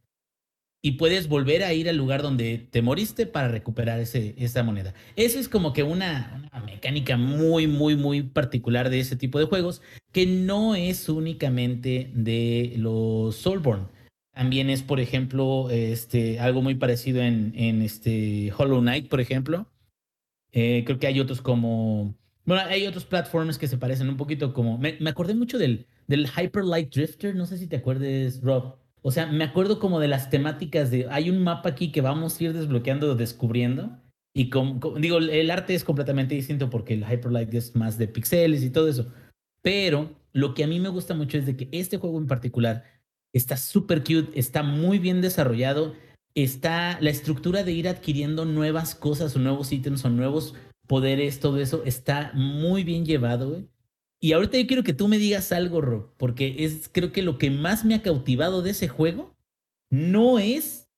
S6: y puedes volver a ir al lugar donde te moriste para recuperar ese, esa moneda. Eso es como que una, mecánica muy, muy, muy particular de ese tipo de juegos, que no es únicamente de los Soulborn. También es, por ejemplo, este, algo muy parecido en, en este Hollow Knight, por ejemplo. Eh, creo que hay otros como... Bueno, hay otros platforms que se parecen un poquito como... Me, me acordé mucho del, del Hyper Light Drifter, no sé si te acuerdes, Rob. O sea, me acuerdo como de las temáticas de, hay un mapa aquí que vamos a ir desbloqueando, descubriendo. Y como, digo, el arte es completamente distinto porque el Hyperlight es más de pixeles y todo eso. Pero lo que a mí me gusta mucho es de que este juego en particular está súper cute, está muy bien desarrollado, está la estructura de ir adquiriendo nuevas cosas o nuevos ítems o nuevos poderes, todo eso está muy bien llevado. Y ahorita yo quiero que tú me digas algo, Rob, porque es creo que lo que más me ha cautivado de ese juego no es,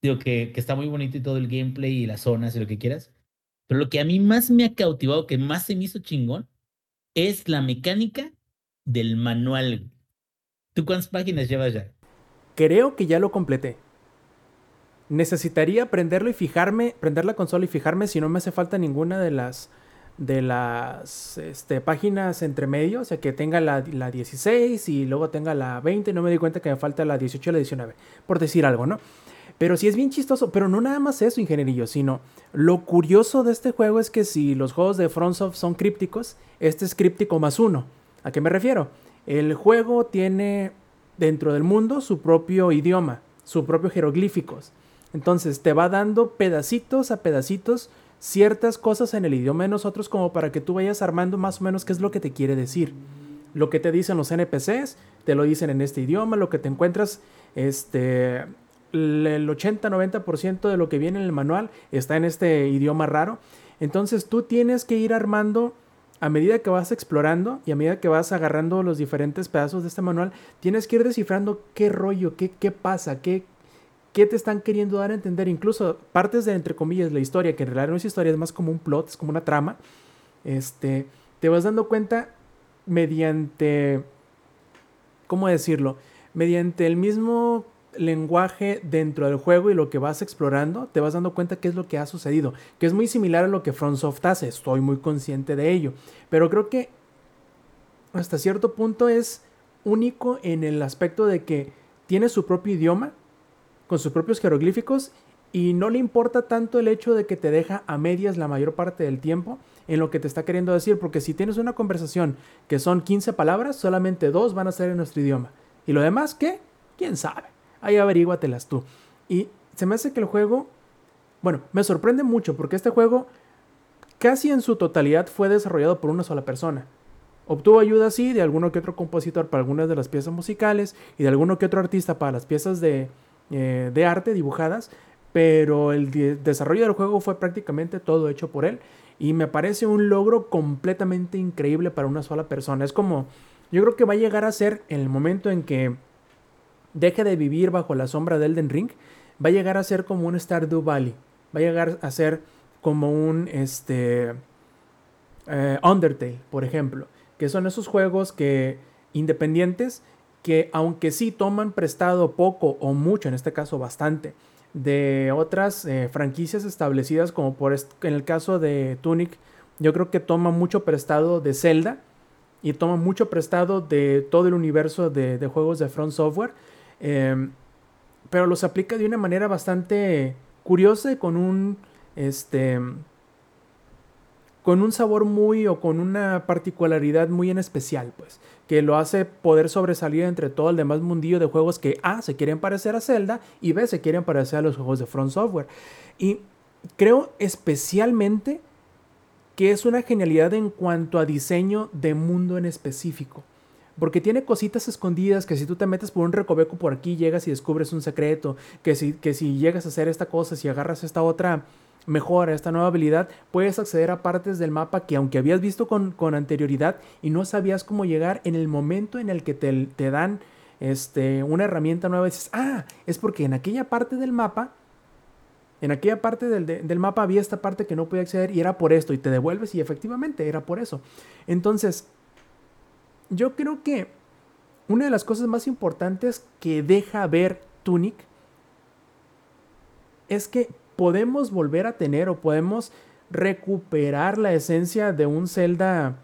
S6: digo que, que está muy bonito y todo el gameplay y las zonas y lo que quieras, pero lo que a mí más me ha cautivado, que más se me hizo chingón, es la mecánica del manual. ¿Tú cuántas páginas llevas ya?
S2: Creo que ya lo completé. Necesitaría prenderlo y fijarme, prender la consola y fijarme si no me hace falta ninguna de las de las este, páginas entre medio, o sea, que tenga la, la, 16 y luego tenga la 20, no me di cuenta que me falta la 18 y la 19, por decir algo, ¿no? Pero sí es bien chistoso, pero no nada más eso, ingenierillo, sino lo curioso de este juego es que si los juegos de FromSoft son crípticos, este es críptico más uno. ¿A qué me refiero? El juego tiene dentro del mundo su propio idioma, su propio jeroglíficos. Entonces te va dando pedacitos a pedacitos ciertas cosas en el idioma de nosotros como para que tú vayas armando más o menos qué es lo que te quiere decir. Lo que te dicen los NPCs, te lo dicen en este idioma, lo que te encuentras, este, el 80-90% de lo que viene en el manual está en este idioma raro. Entonces tú tienes que ir armando a medida que vas explorando y a medida que vas agarrando los diferentes pedazos de este manual, tienes que ir descifrando qué rollo, qué, qué pasa, qué, qué te están queriendo dar a entender. Incluso partes de, entre comillas, la historia, que en realidad no es historia, es más como un plot, es como una trama. Este, te vas dando cuenta mediante, ¿cómo decirlo? Mediante el mismo lenguaje dentro del juego y lo que vas explorando, te vas dando cuenta qué es lo que ha sucedido, que es muy similar a lo que FromSoft hace, estoy muy consciente de ello, pero creo que hasta cierto punto es único en el aspecto de que tiene su propio idioma, con sus propios jeroglíficos y no le importa tanto el hecho de que te deja a medias la mayor parte del tiempo en lo que te está queriendo decir, porque si tienes una conversación que son 15 palabras, solamente dos van a ser en nuestro idioma. ¿Y lo demás qué? ¿Quién sabe? Ahí averíguatelas tú. Y se me hace que el juego, bueno, me sorprende mucho porque este juego casi en su totalidad fue desarrollado por una sola persona. Obtuvo ayuda, sí, de alguno que otro compositor para algunas de las piezas musicales y de alguno que otro artista para las piezas de, eh, de arte dibujadas, pero el desarrollo del juego fue prácticamente todo hecho por él y me parece un logro completamente increíble para una sola persona. Es como, yo creo que va a llegar a ser en el momento en que deje de vivir bajo la sombra del Elden Ring, va a llegar a ser como un Stardew Valley, va a llegar a ser como un este eh, Undertale, por ejemplo, que son esos juegos que independientes que aunque sí toman prestado poco o mucho, en este caso bastante, de otras eh, franquicias establecidas, como por en el caso de Tunic, yo creo que toma mucho prestado de Zelda y toma mucho prestado de todo el universo de, juegos de Front Software, em, pero los aplica de una manera bastante curiosa y con un, este, con un sabor muy o con una particularidad muy en especial, pues, que lo hace poder sobresalir entre todo el demás mundillo de juegos que A se quieren parecer a Zelda y B se quieren parecer a los juegos de Front Software. Y creo especialmente que es una genialidad en cuanto a diseño de mundo en específico. Porque tiene cositas escondidas que si tú te metes por un recoveco por aquí, llegas y descubres un secreto. Que si, que si llegas a hacer esta cosa, si agarras esta otra mejora, esta nueva habilidad, puedes acceder a partes del mapa que aunque habías visto con, anterioridad y no sabías cómo llegar, en el momento en el que te, te dan este, una herramienta nueva, dices, ah, es porque en aquella parte del mapa En aquella parte del, del, mapa había esta parte que no podía acceder y era por esto, y te devuelves y efectivamente era por eso. Entonces, yo creo que una de las cosas más importantes que deja ver Tunic es que podemos volver a tener o podemos recuperar la esencia de un Zelda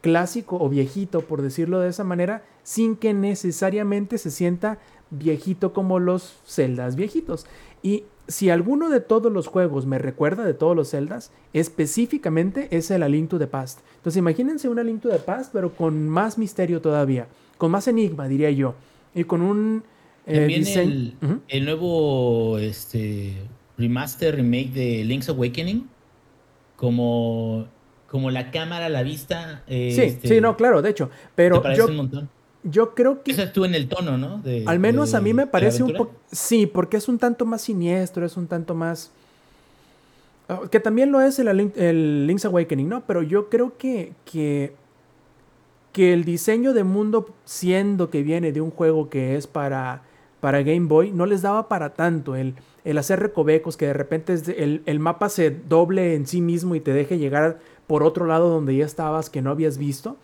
S2: clásico o viejito, por decirlo de esa manera, sin que necesariamente se sienta viejito como los Zeldas viejitos. Y si alguno de todos los juegos me recuerda de todos los Zeldas, específicamente es el A Link to the Past. Entonces imagínense un A Link to the Past, pero con más misterio todavía, con más enigma, diría yo, y con un
S6: eh, diseño... el, nuevo este, remaster, remake de Link's Awakening, como, como la cámara, la vista.
S2: sí, sí, este, no, claro, de hecho, pero yo, un montón? Yo creo que.
S6: Eso estuvo en el tono, ¿no?
S2: al menos a mí me parece un poco. Sí, porque es un tanto más siniestro, es un tanto más. Ah, que también lo es el, Link's Awakening, ¿no? Pero yo creo que, que. que el diseño de mundo, siendo que viene de un juego que es para. Para Game Boy, no les daba para tanto. El, el hacer recovecos, que de repente el, el mapa se doble en sí mismo y te deje llegar por otro lado donde ya estabas que no habías visto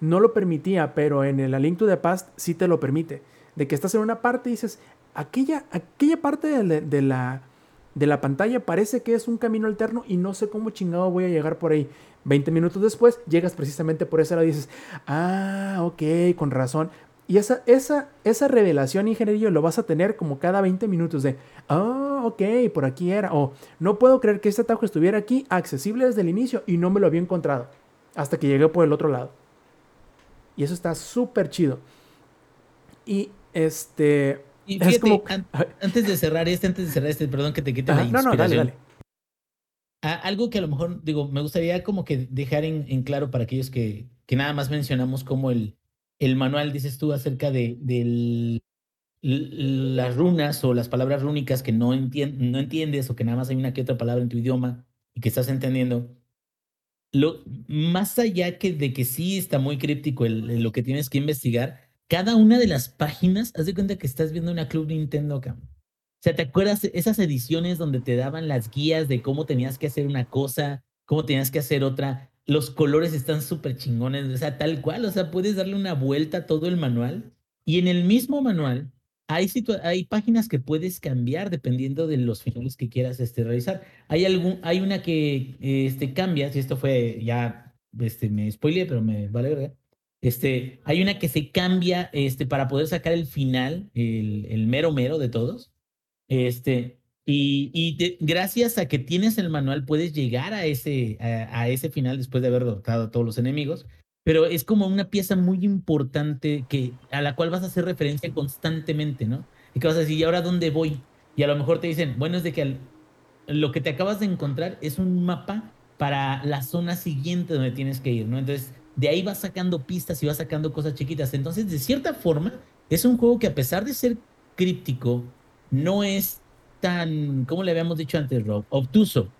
S2: no lo permitía, pero en el A Link to the Past sí te lo permite. De que estás en una parte y dices, aquella, aquella parte de, la, de la pantalla parece que es un camino alterno y no sé cómo chingado voy a llegar por ahí. 20 minutos después llegas precisamente por ese lado y dices, ah, ok, con razón. Y esa, esa, esa revelación, ingeniero, lo vas a tener como cada 20 minutos de, ah, ok, por aquí era. O no puedo creer que este atajo estuviera aquí, accesible desde el inicio y no me lo había encontrado. Hasta que llegué por el otro lado. Y eso está súper chido. Y este.
S6: es como... antes de cerrar este, antes de cerrar este, perdón que te quite la inspiración. No, no, dale, dale. algo que a lo mejor, digo, me gustaría como que dejar en, claro para aquellos que, que, nada más mencionamos como el, el manual, dices tú, acerca de, de las runas o las palabras rúnicas que no, entiendes o que nada más hay una que otra palabra en tu idioma y que estás entendiendo lo, más allá que de que sí está muy críptico lo que tienes que investigar, cada una de las páginas, haz de cuenta que estás viendo una Club Nintendo, cam. O sea, ¿te acuerdas esas ediciones donde te daban las guías de cómo tenías que hacer una cosa, cómo tenías que hacer otra? Los colores están súper chingones, o sea, tal cual, o sea, puedes darle una vuelta a todo el manual y en el mismo manual hay, hay páginas que puedes cambiar dependiendo de los finales que quieras este, realizar. Hay, algún, hay una que este, cambia, si esto fue ya, este, me spoileé, pero me vale verga. Este, hay una que se cambia este, para poder sacar el final, el, el mero mero de todos. Este, y, gracias a que tienes el manual puedes llegar a ese, a ese final después de haber derrotado a todos los enemigos pero es como una pieza muy importante que, a la cual vas a hacer referencia constantemente, ¿no? Y que vas a decir, ¿y ahora dónde voy? Y a lo mejor te dicen, bueno, es de que lo que te acabas de encontrar es un mapa para la zona siguiente donde tienes que ir, ¿no? Entonces, de ahí vas sacando pistas y vas sacando cosas chiquitas. Entonces, de cierta forma, es un juego que a pesar de ser críptico, no es tan, como le habíamos dicho antes, Rob, obtuso.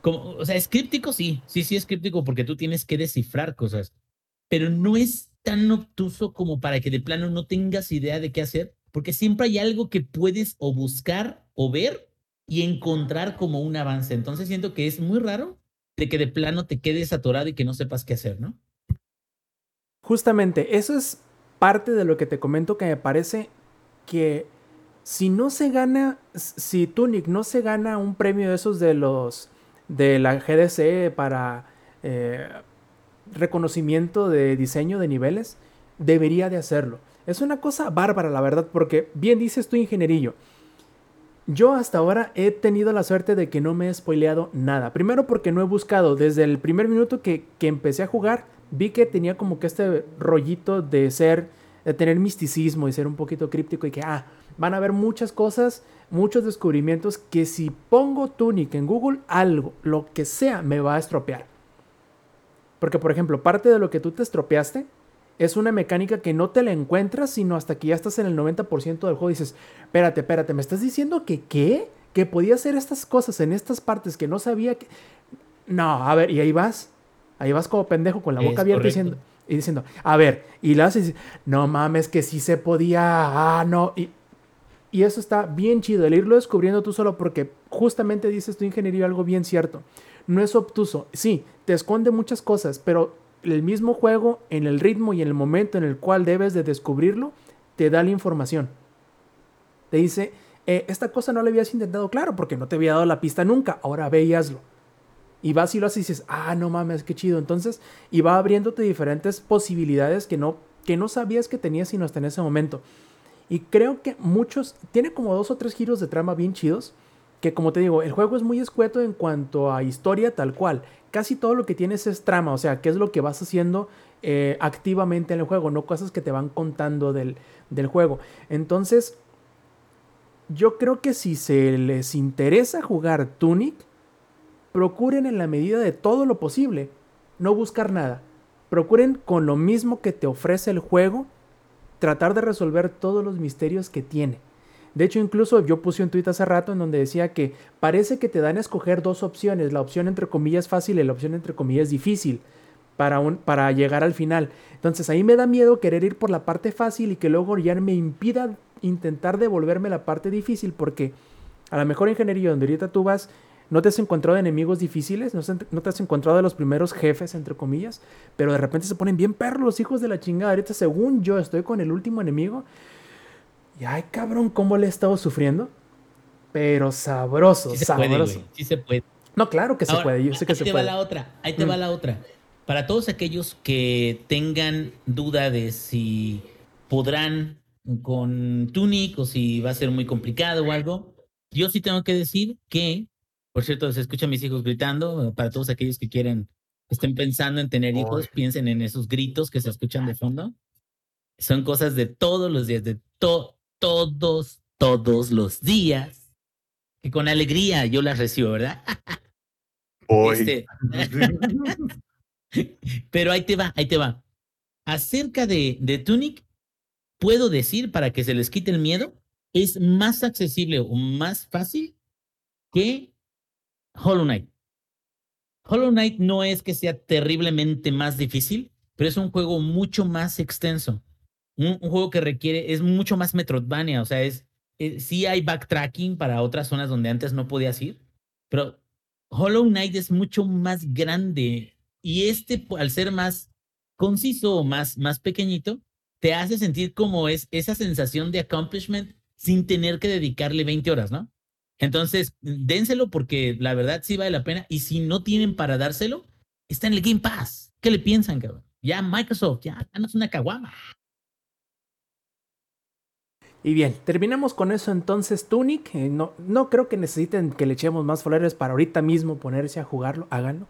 S6: Como, o sea, es críptico, sí, sí, sí es críptico porque tú tienes que descifrar cosas pero no es tan obtuso como para que de plano no tengas idea de qué hacer, porque siempre hay algo que puedes o buscar o ver y encontrar como un avance. Entonces siento que es muy raro de que de plano te quedes atorado y que no sepas qué hacer, ¿no?
S2: Justamente, eso es parte de lo que te comento que me parece que si no se gana, si Tunic no se gana un premio de esos de los de la GDC para eh, reconocimiento de diseño de niveles, debería de hacerlo. Es una cosa bárbara, la verdad, porque bien dices tú, ingenierillo. Yo hasta ahora he tenido la suerte de que no me he spoileado nada. Primero porque no he buscado. Desde el primer minuto que, que empecé a jugar, vi que tenía como que este rollito de ser, de tener misticismo y ser un poquito críptico y que, ah, van a haber muchas cosas, muchos descubrimientos que si pongo Tunic en Google, algo, lo que sea, me va a estropear. Porque, por ejemplo, parte de lo que tú te estropeaste es una mecánica que no te la encuentras, sino hasta que ya estás en el 90% del juego. Dices, espérate, espérate, ¿me estás diciendo que qué? Que podía hacer estas cosas en estas partes que no sabía que... No, a ver, y ahí vas. Ahí vas como pendejo con la boca abierta diciendo, y diciendo, a ver, y la haces, no mames, que sí se podía, ah, no. Y Y eso está bien chido, el irlo descubriendo tú solo porque justamente dices tu ingeniería algo bien cierto. No es obtuso, sí, te esconde muchas cosas, pero el mismo juego, en el ritmo y en el momento en el cual debes de descubrirlo, te da la información. Te dice, eh, esta cosa no la habías intentado, claro, porque no te había dado la pista nunca, ahora ve y hazlo. Y vas y lo haces y dices, ah, no mames, qué chido. Entonces, y va abriéndote diferentes posibilidades que no, que no sabías que tenías sino hasta en ese momento. Y creo que muchos, tiene como dos o tres giros de trama bien chidos, que como te digo, el juego es muy escueto en cuanto a historia tal cual. Casi todo lo que tienes es trama, o sea, qué es lo que vas haciendo eh, activamente en el juego, no cosas que te van contando del, del juego. Entonces, yo creo que si se les interesa jugar Tunic, procuren en la medida de todo lo posible no buscar nada. Procuren con lo mismo que te ofrece el juego, tratar de resolver todos los misterios que tiene. De hecho, incluso yo puse un tweet hace rato en donde decía que parece que te dan a escoger dos opciones, la opción entre comillas fácil y la opción entre comillas difícil para, un, para llegar al final. Entonces ahí me da miedo querer ir por la parte fácil y que luego ya me impida intentar devolverme la parte difícil porque a la mejor ingeniería donde ahorita tú vas no te has encontrado enemigos difíciles, no, te has encontrado de los primeros jefes, entre comillas, pero de repente se ponen bien perros los hijos de la chingada. Ahorita, según yo, estoy con el último enemigo. Y ay, cabrón, cómo le he estado sufriendo. Pero sabroso, sabroso.
S6: sí se puede.
S2: No, claro que se puede. Yo sé que
S6: ahí
S2: se
S6: te
S2: va
S6: la otra. Ahí te va mm. la otra. Para todos aquellos que tengan duda de si podrán con Tunic o si va a ser muy complicado o algo, yo sí tengo que decir que por cierto, se escuchan mis hijos gritando. Para todos aquellos que quieren, estén pensando en tener hijos, piensen en esos gritos que se escuchan de fondo. Son cosas de todos los días, de todos, todos los días. Que con alegría yo las recibo, ¿verdad? Este, pero ahí te va, ahí te va. Acerca de, de Tunic, puedo decir, para que se les quite el miedo, es más accesible o más fácil que Hollow Knight. Hollow Knight no es que sea terriblemente más difícil, pero es un juego mucho más extenso. Un, juego que requiere, es mucho más Metroidvania, o sea, es, sí hay backtracking para otras zonas donde antes no podías ir, pero Hollow Knight es mucho más grande y este, al ser más conciso o más, más pequeñito, te hace sentir como es esa sensación de accomplishment sin tener que dedicarle 20 horas, ¿no? Entonces, dénselo porque la verdad sí vale la pena. Y si no tienen para dárselo, está en el Game Pass. ¿Qué le piensan, cabrón? Ya Microsoft, ya ganas una caguama.
S2: Y bien, terminamos con eso entonces, Tunic. Eh, no, no creo que necesiten que le echemos más flores para ahorita mismo ponerse a jugarlo. Háganlo.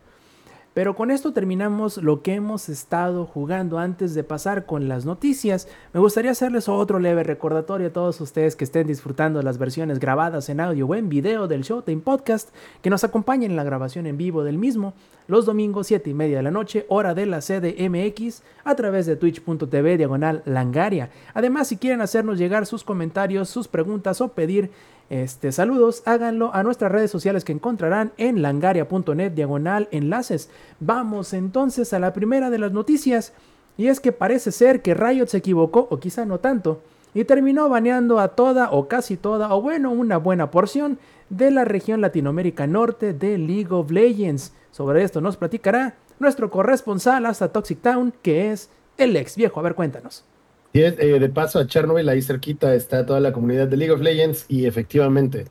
S2: Pero con esto terminamos lo que hemos estado jugando antes de pasar con las noticias. Me gustaría hacerles otro leve recordatorio a todos ustedes que estén disfrutando las versiones grabadas en audio o en video del Showtime Podcast, que nos acompañen en la grabación en vivo del mismo los domingos 7 y media de la noche, hora de la CDMX, a través de twitch.tv diagonal langaria. Además, si quieren hacernos llegar sus comentarios, sus preguntas o pedir este, saludos, háganlo a nuestras redes sociales que encontrarán en langaria.net diagonal enlaces. Vamos entonces a la primera de las noticias. Y es que parece ser que Riot se equivocó, o quizá no tanto, y terminó baneando a toda o casi toda, o bueno, una buena porción de la región Latinoamérica Norte de League of Legends. Sobre esto nos platicará nuestro corresponsal hasta Toxic Town, que es el ex viejo. A ver, cuéntanos.
S5: Eh, de paso a Chernobyl, ahí cerquita está toda la comunidad de League of Legends y efectivamente,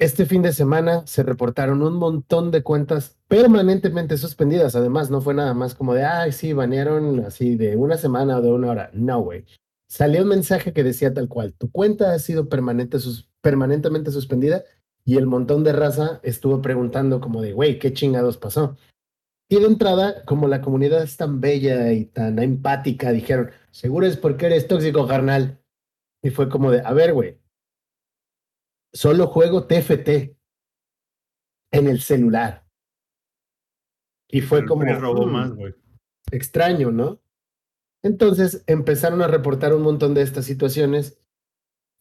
S5: este fin de semana se reportaron un montón de cuentas permanentemente suspendidas. Además, no fue nada más como de, ay, sí, banearon así de una semana o de una hora. No, güey. Salió un mensaje que decía tal cual, tu cuenta ha sido permanente permanentemente suspendida y el montón de raza estuvo preguntando como de, güey, ¿qué chingados pasó? Y de entrada, como la comunidad es tan bella y tan empática, dijeron, seguro es porque eres tóxico, carnal. Y fue como de, a ver, güey, solo juego TFT en el celular. Y fue como...
S1: Mm, más, güey.
S5: Extraño, ¿no? Entonces empezaron a reportar un montón de estas situaciones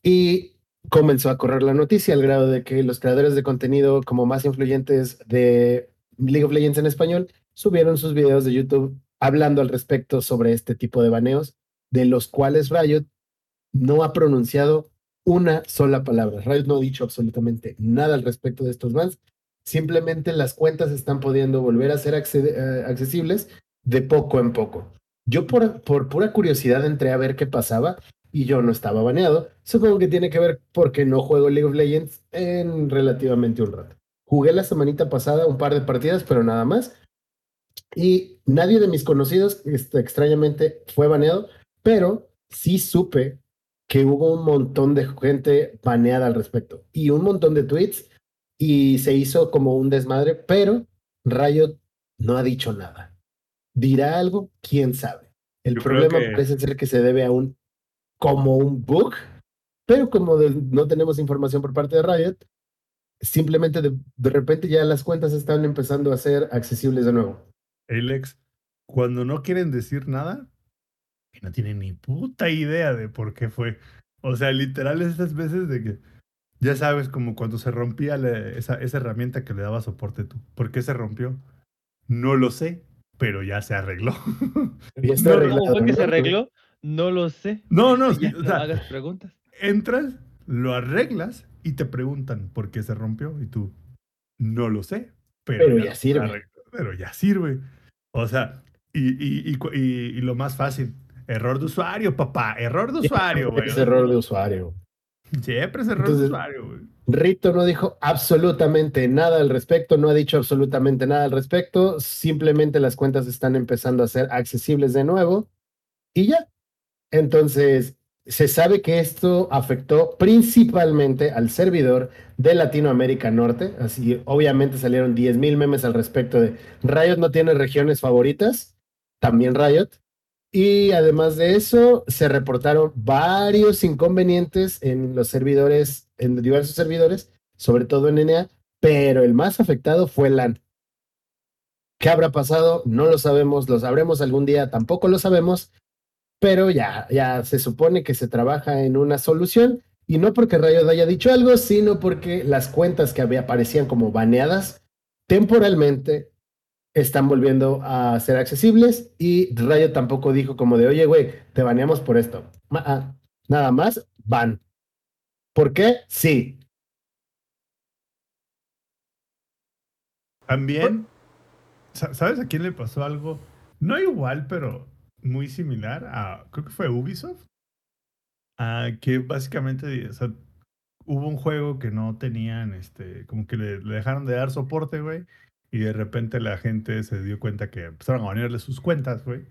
S5: y comenzó a correr la noticia al grado de que los creadores de contenido como más influyentes de League of Legends en español subieron sus videos de YouTube hablando al respecto sobre este tipo de baneos, de los cuales Riot no ha pronunciado una sola palabra. Riot no ha dicho absolutamente nada al respecto de estos bans. Simplemente las cuentas están pudiendo volver a ser eh, accesibles de poco en poco. Yo por, por pura curiosidad entré a ver qué pasaba y yo no estaba baneado. Supongo que tiene que ver porque no juego League of Legends en relativamente un rato. Jugué la semanita pasada un par de partidas, pero nada más. Y nadie de mis conocidos, este, extrañamente, fue baneado, pero sí supe que hubo un montón de gente baneada al respecto y un montón de tweets y se hizo como un desmadre, pero Riot no ha dicho nada. ¿Dirá algo? ¿Quién sabe? El problema parece ser que se debe a un como un bug, pero como no tenemos información por parte de Riot, simplemente de, repente ya las cuentas están empezando a ser accesibles de nuevo.
S1: Alex, cuando no quieren decir nada, no tienen ni puta idea de por qué fue. O sea, literal estas veces de que ya sabes como cuando se rompía esa, esa herramienta que le daba soporte tú. ¿Por qué se rompió? No lo sé, pero ya se arregló.
S4: ¿Y está arreglado, ¿Por qué se arregló? No lo sé.
S1: No, no, o
S4: sea, hagas preguntas.
S1: Entras, lo arreglas y te preguntan por qué se rompió y tú no lo sé, pero,
S5: ya, sirve.
S1: pero ya sirve. O sea, y, y, y, y, lo más fácil, error de usuario, papá, error de usuario, güey.
S5: Es error de usuario.
S1: Siempre es error de usuario, güey.
S5: Rito no dijo absolutamente nada al respecto, no ha dicho absolutamente nada al respecto, simplemente las cuentas están empezando a ser accesibles de nuevo y ya. Entonces, se sabe que esto afectó principalmente al servidor de Latinoamérica Norte. Así, obviamente salieron 10.000 memes al respecto de Riot no tiene regiones favoritas, también Riot. Y además de eso, se reportaron varios inconvenientes en los servidores, en diversos servidores, sobre todo en NA, pero el más afectado fue LAN. ¿Qué habrá pasado? No lo sabemos, lo sabremos algún día, tampoco lo sabemos, pero ya, ya se supone que se trabaja en una solución y no porque Riot haya dicho algo, sino porque las cuentas que había, aparecían como baneadas temporalmente están volviendo a ser accesibles y Riot tampoco dijo como de, oye, güey, te baneamos por esto. Ah, nada más, van. ¿Por qué? Sí.
S1: También, ¿sabes a quién le pasó algo? No igual, pero muy similar a, creo que fue Ubisoft, a que básicamente, o sea, hubo un juego que no tenían, este, como que le, dejaron de dar soporte, güey, y de repente la gente se dio cuenta que empezaron a banearle sus cuentas, güey.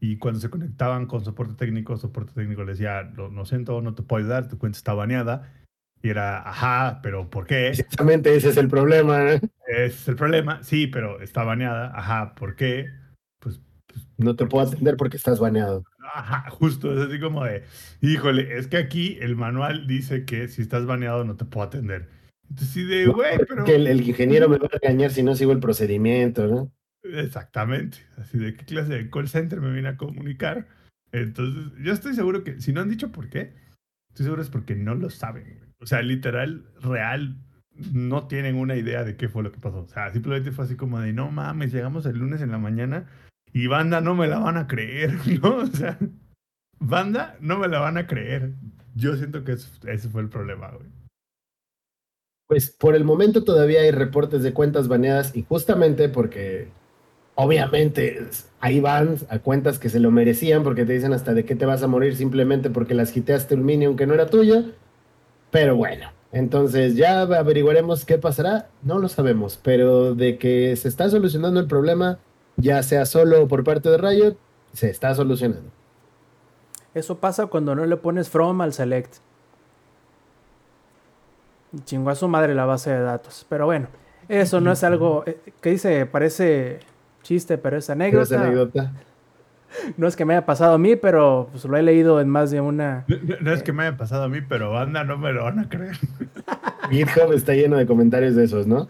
S1: Y cuando se conectaban con soporte técnico, soporte técnico les decía, lo, siento, no te puedo ayudar, tu cuenta está baneada. Y era, ajá, pero ¿por qué?
S5: Exactamente, ese es el problema. ¿eh?
S1: Ese es el problema, sí, pero está baneada, ajá, ¿por qué?
S5: No te puedo atender porque estás baneado.
S1: Ajá, justo, es así como de, híjole, es que aquí el manual dice que si estás baneado no te puedo atender. Entonces, sí, de, güey, pero.
S5: Que el, ingeniero me va a engañar si no sigo el procedimiento, ¿no?
S1: Exactamente. Así de qué clase de call center me viene a comunicar. Entonces, yo estoy seguro que, si no han dicho por qué, estoy seguro es porque no lo saben. O sea, literal, real, no tienen una idea de qué fue lo que pasó. O sea, simplemente fue así como de, no mames, llegamos el lunes en la mañana y banda no me la van a creer, ¿no? O sea, banda no me la van a creer. Yo siento que ese fue el problema, güey.
S5: Pues por el momento todavía hay reportes de cuentas baneadas y justamente porque obviamente ahí van a cuentas que se lo merecían porque te dicen hasta de qué te vas a morir simplemente porque las quitaste un minion que no era tuyo. Pero bueno, entonces ya averiguaremos qué pasará. No lo sabemos, pero de que se está solucionando el problema, ya sea solo por parte de Riot, se está solucionando.
S2: Eso pasa cuando no le pones from al select. Chingó a su madre la base de datos. Pero bueno, eso no es algo eh, que dice, parece chiste, pero es anécdota. anécdota. No es que me haya pasado a mí, pero pues, lo he leído en más de una.
S1: No, es que me haya pasado a mí, pero banda no me lo van a creer.
S5: GitHub está lleno de comentarios de esos, ¿no?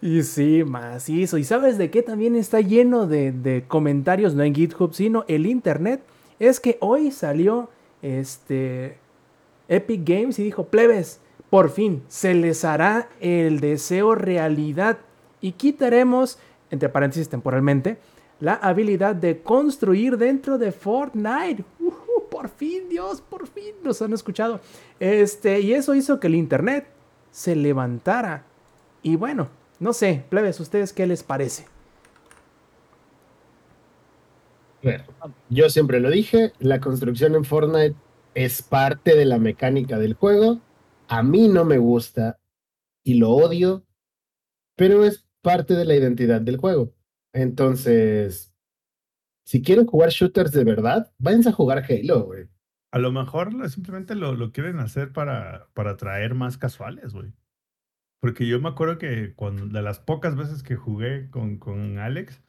S2: Y sí, macizo. ¿Y sabes de qué también está lleno de, comentarios, no en GitHub, sino el Internet? Es que hoy salió este Epic Games y dijo, plebes, por fin se les hará el deseo realidad y quitaremos, entre paréntesis temporalmente, la habilidad de construir dentro de Fortnite. por fin, Dios, por fin nos han escuchado. Este, y eso hizo que el internet se levantara. Y bueno, no sé, plebes, ¿ustedes qué les parece?
S5: yo siempre lo dije, la construcción en Fortnite es parte de la mecánica del juego. A mí no me gusta y lo odio, pero es parte de la identidad del juego. Entonces, si quieren jugar shooters de verdad, váyanse a jugar Halo, güey.
S1: A lo mejor simplemente lo, lo quieren hacer para, para atraer más casuales, güey. Porque yo me acuerdo que cuando, de las pocas veces que jugué con, con Alex,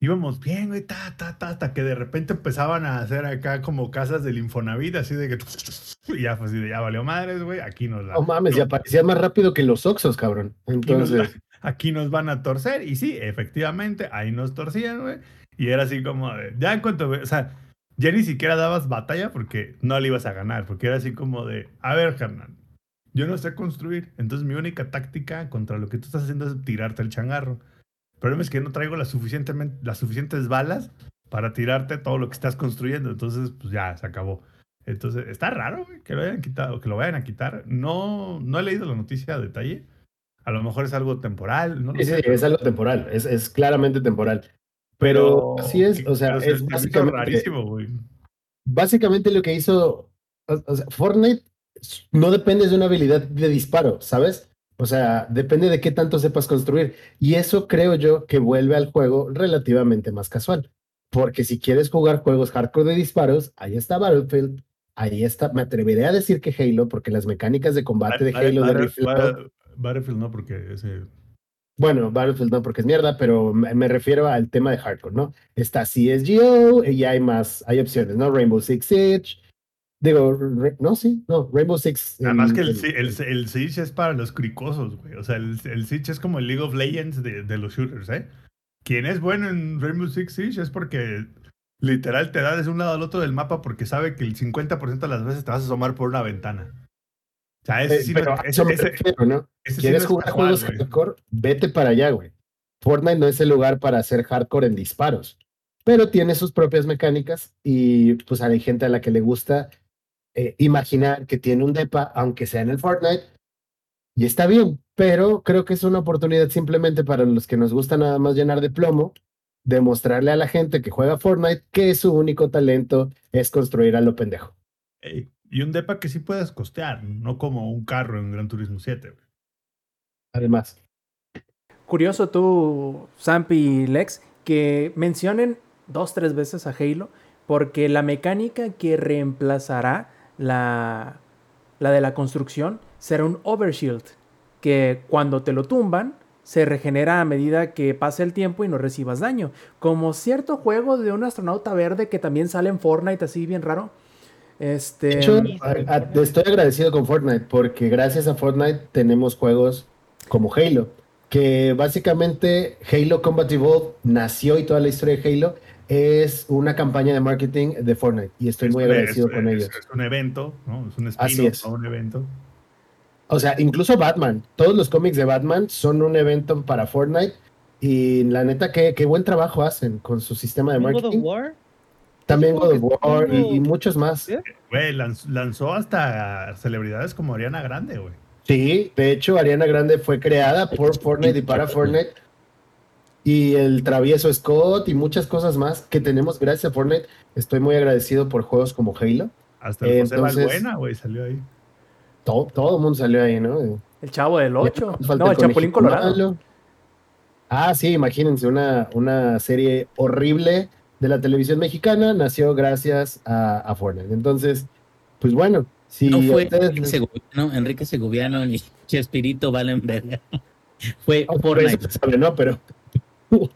S1: íbamos bien, güey, ta, ta, ta, hasta que de repente empezaban a hacer acá como casas del Infonavit, así de que y ya fue así de ya valió madres, güey, aquí nos
S5: la. No mames, ya parecía más rápido que los Oxos, cabrón. Entonces.
S1: Aquí nos, van a torcer, y sí, efectivamente, ahí nos torcían, güey. Y era así como, de, ya en cuanto, o sea, ya ni siquiera dabas batalla porque no le ibas a ganar, porque era así como de, a ver, Hernán, yo no sé construir, entonces mi única táctica contra lo que tú estás haciendo es tirarte el changarro. El problema es que no traigo las, suficientemente, las suficientes balas para tirarte todo lo que estás construyendo. Entonces, pues ya, se acabó. Entonces, está raro que lo hayan quitado, que lo vayan a quitar. No, no he leído la noticia a detalle. A lo mejor es algo temporal. No
S5: sí, sí, es algo temporal. Es, es claramente temporal. Pero, así es, o sea, es básicamente, rarísimo, güey. Básicamente lo que hizo o sea, Fortnite no depende de una habilidad de disparo, ¿sabes? O sea, depende de qué tanto sepas construir. Y eso creo yo que vuelve al juego relativamente más casual. Porque si quieres jugar juegos hardcore de disparos, ahí está Battlefield, ahí está, me atreveré a decir que Halo, porque las mecánicas de combate de Halo de
S1: Battlefield no, porque ese...
S5: Bueno, Battlefield no, porque es mierda, pero me, refiero al tema de hardcore, ¿no? Está CSGO y hay más, hay opciones, ¿no? Rainbow Six Siege, Digo, no, sí, no, Rainbow Six.
S1: Además que el, el, el, Siege es para los cricosos, güey. O sea, el, el Siege es como el League of Legends de, de, los shooters, ¿eh? Quien es bueno en Rainbow Six Siege es porque literal te da de un lado al otro del mapa porque sabe que el 50% de las veces te vas a asomar por una ventana.
S5: O sea, ese eh, sí pero me refiero, ¿no? ¿Quieres jugar juegos hardcore? Vete para allá, güey. Fortnite no es el lugar para hacer hardcore en disparos, pero tiene sus propias mecánicas y pues hay gente a la que le gusta eh, imaginar que tiene un DEPA, aunque sea en el Fortnite, y está bien, pero creo que es una oportunidad simplemente para los que nos gusta nada más llenar de plomo, demostrarle a la gente que juega Fortnite que su único talento es construir a lo pendejo.
S1: y un DEPA que sí puedes costear, no como un carro en Gran Turismo 7.
S5: Además.
S2: Curioso tú, Zampi y Lex, que mencionen dos, tres veces a Halo, porque la mecánica que reemplazará la, la de la construcción será un overshield, que cuando te lo tumban se regenera a medida que pase el tiempo y no recibas daño. Como cierto juego de un astronauta verde que también sale en Fortnite así bien raro. Este...
S5: Estoy agradecido con Fortnite porque gracias a Fortnite tenemos juegos como Halo, que básicamente Halo Combat Evolved nació y toda la historia de Halo es una campaña de marketing de Fortnite y estoy muy agradecido con ellos.
S1: Es un evento, ¿no? Es un spin es. un evento.
S5: O sea, incluso Batman, todos los cómics de Batman son un evento para Fortnite y la neta, qué, qué buen trabajo hacen con su sistema de marketing. God of War? También God of War y, muchos más.
S1: Güey, lanzó hasta celebridades como Ariana Grande, güey.
S5: Sí, de hecho, Ariana Grande fue creada por Fortnite y para Fortnite y el travieso Scott y muchas cosas más que tenemos gracias a Fortnite. Estoy muy agradecido por juegos como Halo.
S1: Hasta el José Valbuena, güey, salió ahí.
S5: Todo, todo el mundo salió ahí, ¿no?
S2: El chavo del 8. No, el Chapulín Colorado.
S5: Ah, sí, imagínense, una, una serie horrible de la televisión mexicana nació gracias a, Fortnite. Entonces, pues bueno, si
S6: no fue Enrique, Segoviano, Enrique Segoviano ni Chespirito Valenberg. fue
S5: Fortnite. no, pero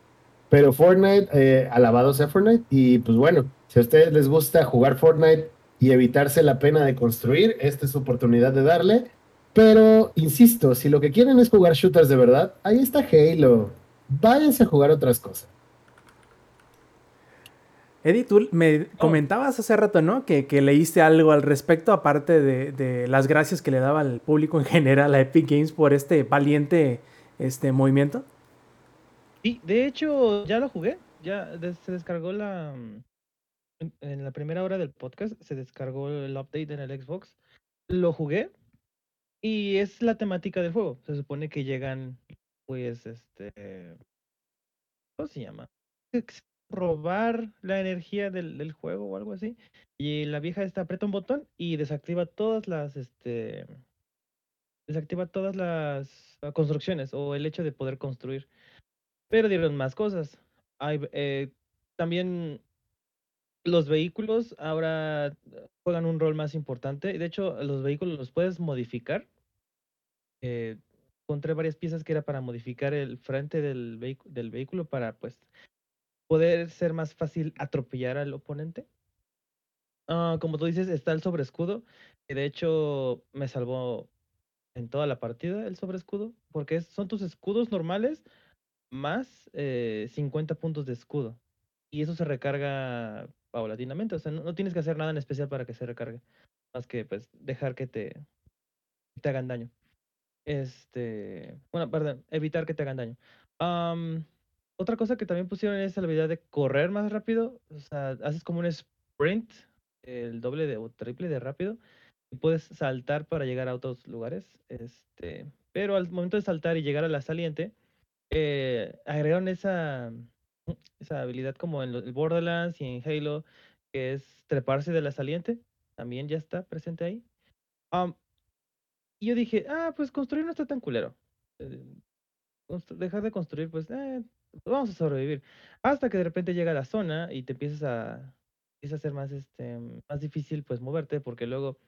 S5: pero Fortnite, eh, alabado sea Fortnite. Y pues bueno, si a ustedes les gusta jugar Fortnite y evitarse la pena de construir, esta es su oportunidad de darle. Pero insisto, si lo que quieren es jugar shooters de verdad, ahí está Halo. Váyanse a jugar otras cosas.
S2: Eddie, tú me oh. comentabas hace rato, ¿no? Que, leíste algo al respecto, aparte de, de, las gracias que le daba al público en general a Epic Games por este valiente este, movimiento.
S4: Sí, de hecho, ya lo jugué. Ya se descargó la. En la primera hora del podcast se descargó el update en el Xbox. Lo jugué y es la temática del juego. Se supone que llegan, pues, este, ¿cómo se llama? Robar la energía del, del juego o algo así. Y la vieja esta aprieta un botón y desactiva todas las, este, desactiva todas las ah, construcciones o el hecho de poder construir. Pero dieron más cosas. Eh, también los vehículos ahora juegan un rol más importante. De hecho, los vehículos los puedes modificar. Eh, encontré varias piezas que era para modificar el frente del, del vehículo para pues poder ser más fácil atropellar al oponente. Ah, como tú dices, está el sobreescudo, que de hecho me salvó en toda la partida el sobreescudo, porque son tus escudos normales más 50 eh, puntos de escudo. Y eso se recarga paulatinamente, o sea, no, tienes que hacer nada en especial para que se recargue, más que pues dejar que te, te hagan daño. Este, bueno, perdón, evitar que te hagan daño. otra cosa que también pusieron es la habilidad de correr más rápido, o sea, haces como un sprint, el doble de, o triple de rápido, y puedes saltar para llegar a otros lugares, este, pero al momento de saltar y llegar a la saliente, eh, agregaron esa, esa habilidad como en Borderlands y en Halo, que es treparse de la saliente, también ya está presente ahí. y yo dije, ah, pues construir no está tan culero. Eh, dejar de construir, pues, eh, vamos a sobrevivir. Hasta que de repente llega la zona y te empiezas a, empieza a ser más, este, más difícil, pues, moverte, porque luego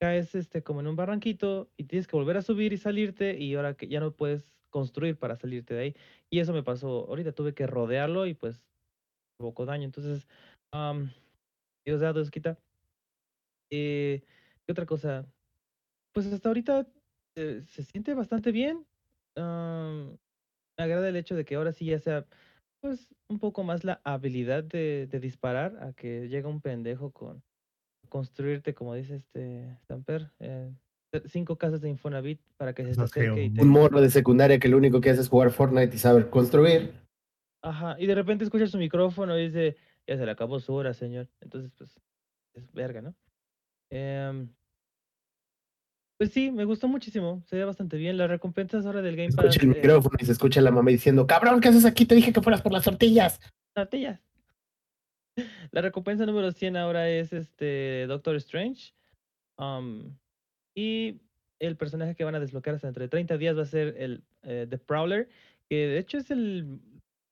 S4: caes, este, como en un barranquito y tienes que volver a subir y salirte y ahora que ya no puedes construir para salirte de ahí. Y eso me pasó ahorita, tuve que rodearlo y pues provocó daño. Entonces, um, Dios da, Dios quita. Eh, ¿Qué otra cosa? Pues hasta ahorita eh, se siente bastante bien. me agrada el hecho de que ahora sí ya sea pues un poco más la habilidad de, de disparar a que llega un pendejo con construirte, como dice este Stamper, eh, cinco casas de Infonavit para que se acerque.
S5: Un morro de secundaria que lo único que hace es jugar Fortnite y saber construir.
S4: Ajá, y de repente escucha su micrófono y dice, ya se le acabó su hora, señor. Entonces, pues, es verga, ¿no? Em, pues sí, me gustó muchísimo, se ve bastante bien. Las recompensas ahora del Game
S5: Pass. Escucha el eh, micrófono y se escucha la mamá diciendo, cabrón, ¿qué haces aquí? Te dije que fueras por las tortillas.
S4: Tortillas. La recompensa número 100 ahora es este Doctor Strange. Um, y el personaje que van a desbloquear hasta entre 30 días va a ser el eh, The Prowler, que de hecho es el,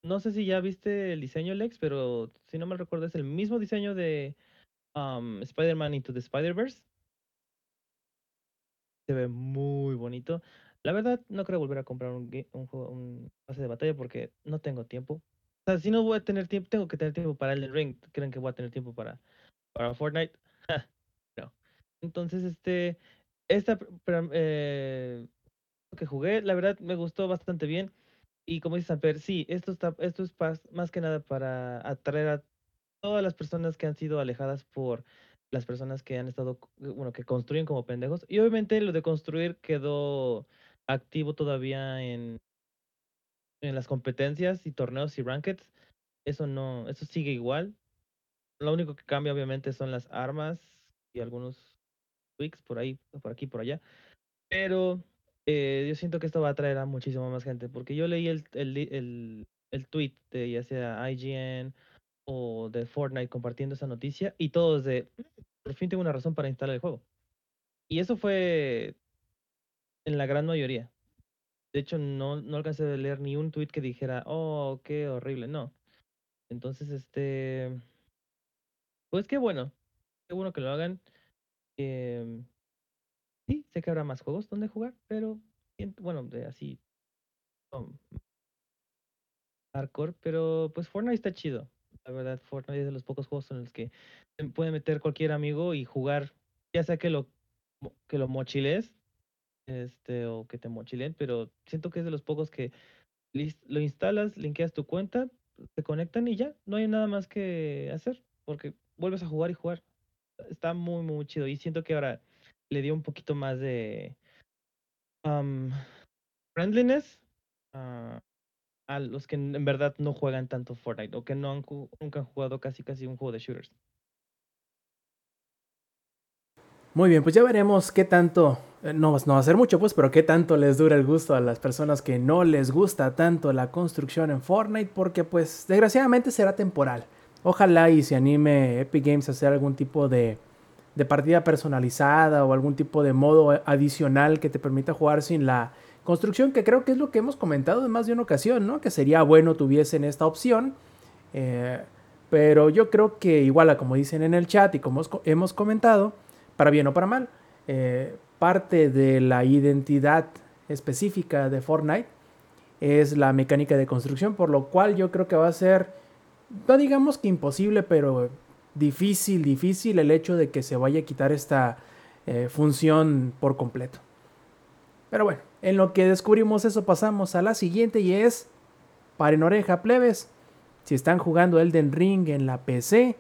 S4: no sé si ya viste el diseño Lex, pero si no me recuerdo es el mismo diseño de um, Spider-Man Into the Spider-Verse. Se ve muy bonito. La verdad, no creo volver a comprar un, un, un pase de batalla porque no tengo tiempo. O sea, si no voy a tener tiempo, tengo que tener tiempo para el ring. ¿Creen que voy a tener tiempo para, para Fortnite? no. Entonces, este, esta eh, que jugué, la verdad me gustó bastante bien. Y como dice Samper, sí, esto está, esto es más que nada para atraer a todas las personas que han sido alejadas por las personas que han estado, bueno, que construyen como pendejos. Y obviamente lo de construir quedó activo todavía en, en las competencias y torneos y rankeds. Eso no, eso sigue igual. Lo único que cambia obviamente son las armas y algunos tweaks por ahí, por aquí, por allá. Pero eh, yo siento que esto va a atraer a muchísima más gente, porque yo leí el, el, el, el tweet de ya sea IGN o de Fortnite compartiendo esa noticia y todos de, por fin tengo una razón para instalar el juego. Y eso fue en la gran mayoría. De hecho, no, no alcancé a leer ni un tweet que dijera, oh, qué horrible, no. Entonces, este, pues qué bueno, qué bueno que lo hagan. Eh, sí, sé que habrá más juegos donde jugar, pero bueno, de así hardcore, pero pues Fortnite está chido. La verdad, Fortnite es de los pocos juegos en los que puede meter cualquier amigo y jugar, ya sea que lo que lo mochiles, este, o que te mochilen, pero siento que es de los pocos que lo instalas, linkeas tu cuenta, te conectan y ya, no hay nada más que hacer, porque vuelves a jugar y jugar está muy, muy chido. Y siento que ahora le dio un poquito más de friendliness a los que en verdad no juegan tanto Fortnite o que no han, nunca han jugado casi casi un juego de shooters.
S2: Muy bien, pues ya veremos qué tanto, eh, no, no va a ser mucho pues, pero qué tanto les dura el gusto a las personas que no les gusta tanto la construcción en Fortnite, porque pues desgraciadamente será temporal. Ojalá y se anime Epic Games a hacer algún tipo de, de partida personalizada o algún tipo de modo adicional que te permita jugar sin la construcción, que creo que es lo que hemos comentado en más de una ocasión, ¿no? Que sería bueno tuviesen esta opción. Eh, pero yo creo que igual a como dicen en el chat y como hemos comentado, para bien o para mal. Eh, parte de la identidad específica de Fortnite es la mecánica de construcción, por lo cual yo creo que va a ser, no digamos que imposible, pero difícil, difícil el hecho de que se vaya a quitar esta eh, función por completo. Pero bueno, en lo que descubrimos eso pasamos a la siguiente y es, paren oreja plebes, si están jugando Elden Ring en la PC,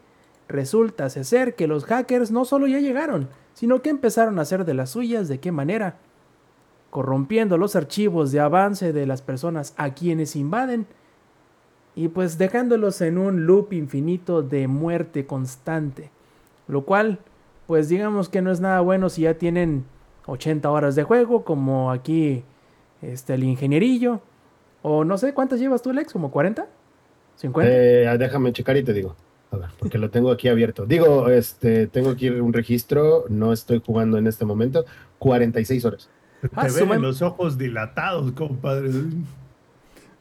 S2: Resulta ser que los hackers no solo ya llegaron, sino que empezaron a hacer de las suyas. De qué manera, corrompiendo los archivos de avance de las personas a quienes invaden y pues dejándolos en un loop infinito de muerte constante, lo cual pues digamos que no es nada bueno si ya tienen 80 horas de juego como aquí este el ingenierillo o no sé cuántas llevas tú Lex, como 40?
S5: 50? Eh, déjame checar y te digo porque lo tengo aquí abierto. Digo, este, tengo aquí un registro, no estoy jugando en este momento, 46 horas.
S1: Te ah, ven los ojos dilatados, compadre.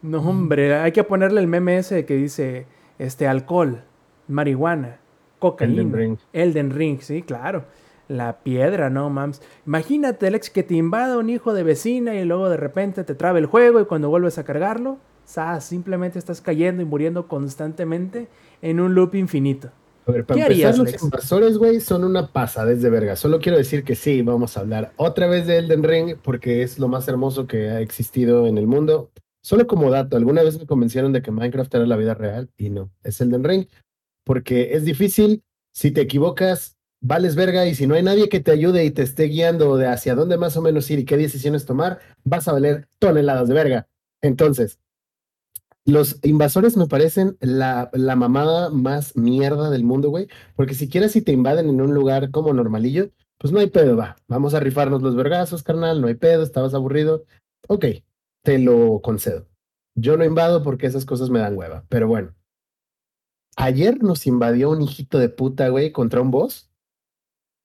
S2: No, hombre, hay que ponerle el meme ese que dice, este, alcohol, marihuana, cocaína, Elden Ring, Elden Ring sí, claro. La piedra, no mams. Imagínate, Alex, que te invada un hijo de vecina y luego de repente te trabe el juego y cuando vuelves a cargarlo, simplemente estás cayendo y muriendo constantemente en un loop infinito.
S5: A ver, para empezar, los invasores, güey, son una pasada de verga. Solo quiero decir que sí, vamos a hablar otra vez de Elden Ring porque es lo más hermoso que ha existido en el mundo. Solo como dato, alguna vez me convencieron de que Minecraft era la vida real y no, es Elden Ring porque es difícil. Si te equivocas, vales verga y si no hay nadie que te ayude y te esté guiando de hacia dónde más o menos ir y qué decisiones tomar, vas a valer toneladas de verga. Entonces, los invasores me parecen la, la, mamada más mierda del mundo, güey. Porque siquiera si te invaden en un lugar como normalillo, pues no hay pedo, va. Vamos a rifarnos los vergazos, carnal, no hay pedo, estabas aburrido. Ok, te lo concedo. Yo no invado porque esas cosas me dan hueva, pero bueno. Ayer nos invadió un hijito de puta, güey, contra un boss.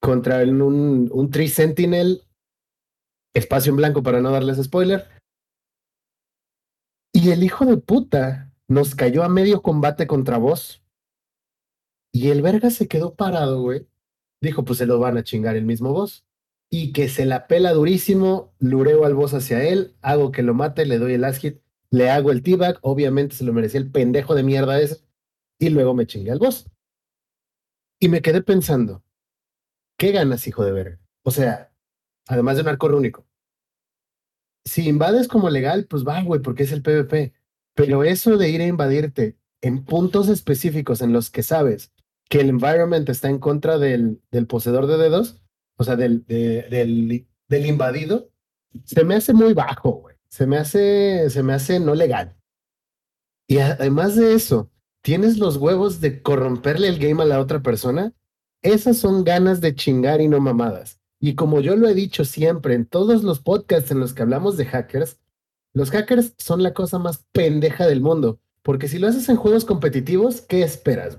S5: Contra un, un Tree Sentinel. Espacio en blanco para no darles spoiler y el hijo de puta nos cayó a medio combate contra vos. Y el verga se quedó parado, güey. Dijo, pues se lo van a chingar el mismo boss. Y que se la pela durísimo, lureo al boss hacia él, hago que lo mate, le doy el last hit, le hago el t-bag, obviamente se lo merecía el pendejo de mierda ese, y luego me chingué al boss. Y me quedé pensando, ¿qué ganas, hijo de verga? O sea, además de un arco único, si invades como legal, pues va, güey, porque es el PvP. Pero eso de ir a invadirte en puntos específicos en los que sabes que el environment está en contra del, del poseedor de dedos, o sea, del, del, invadido, se me hace muy bajo, güey. Se me hace, se me hace no legal. Y además de eso, tienes los huevos de corromperle el game a la otra persona. Esas son ganas de chingar y no mamadas. Y como yo lo he dicho siempre en todos los podcasts en los que hablamos de hackers, los hackers son la cosa más pendeja del mundo. Porque si lo haces en juegos competitivos, ¿qué esperas?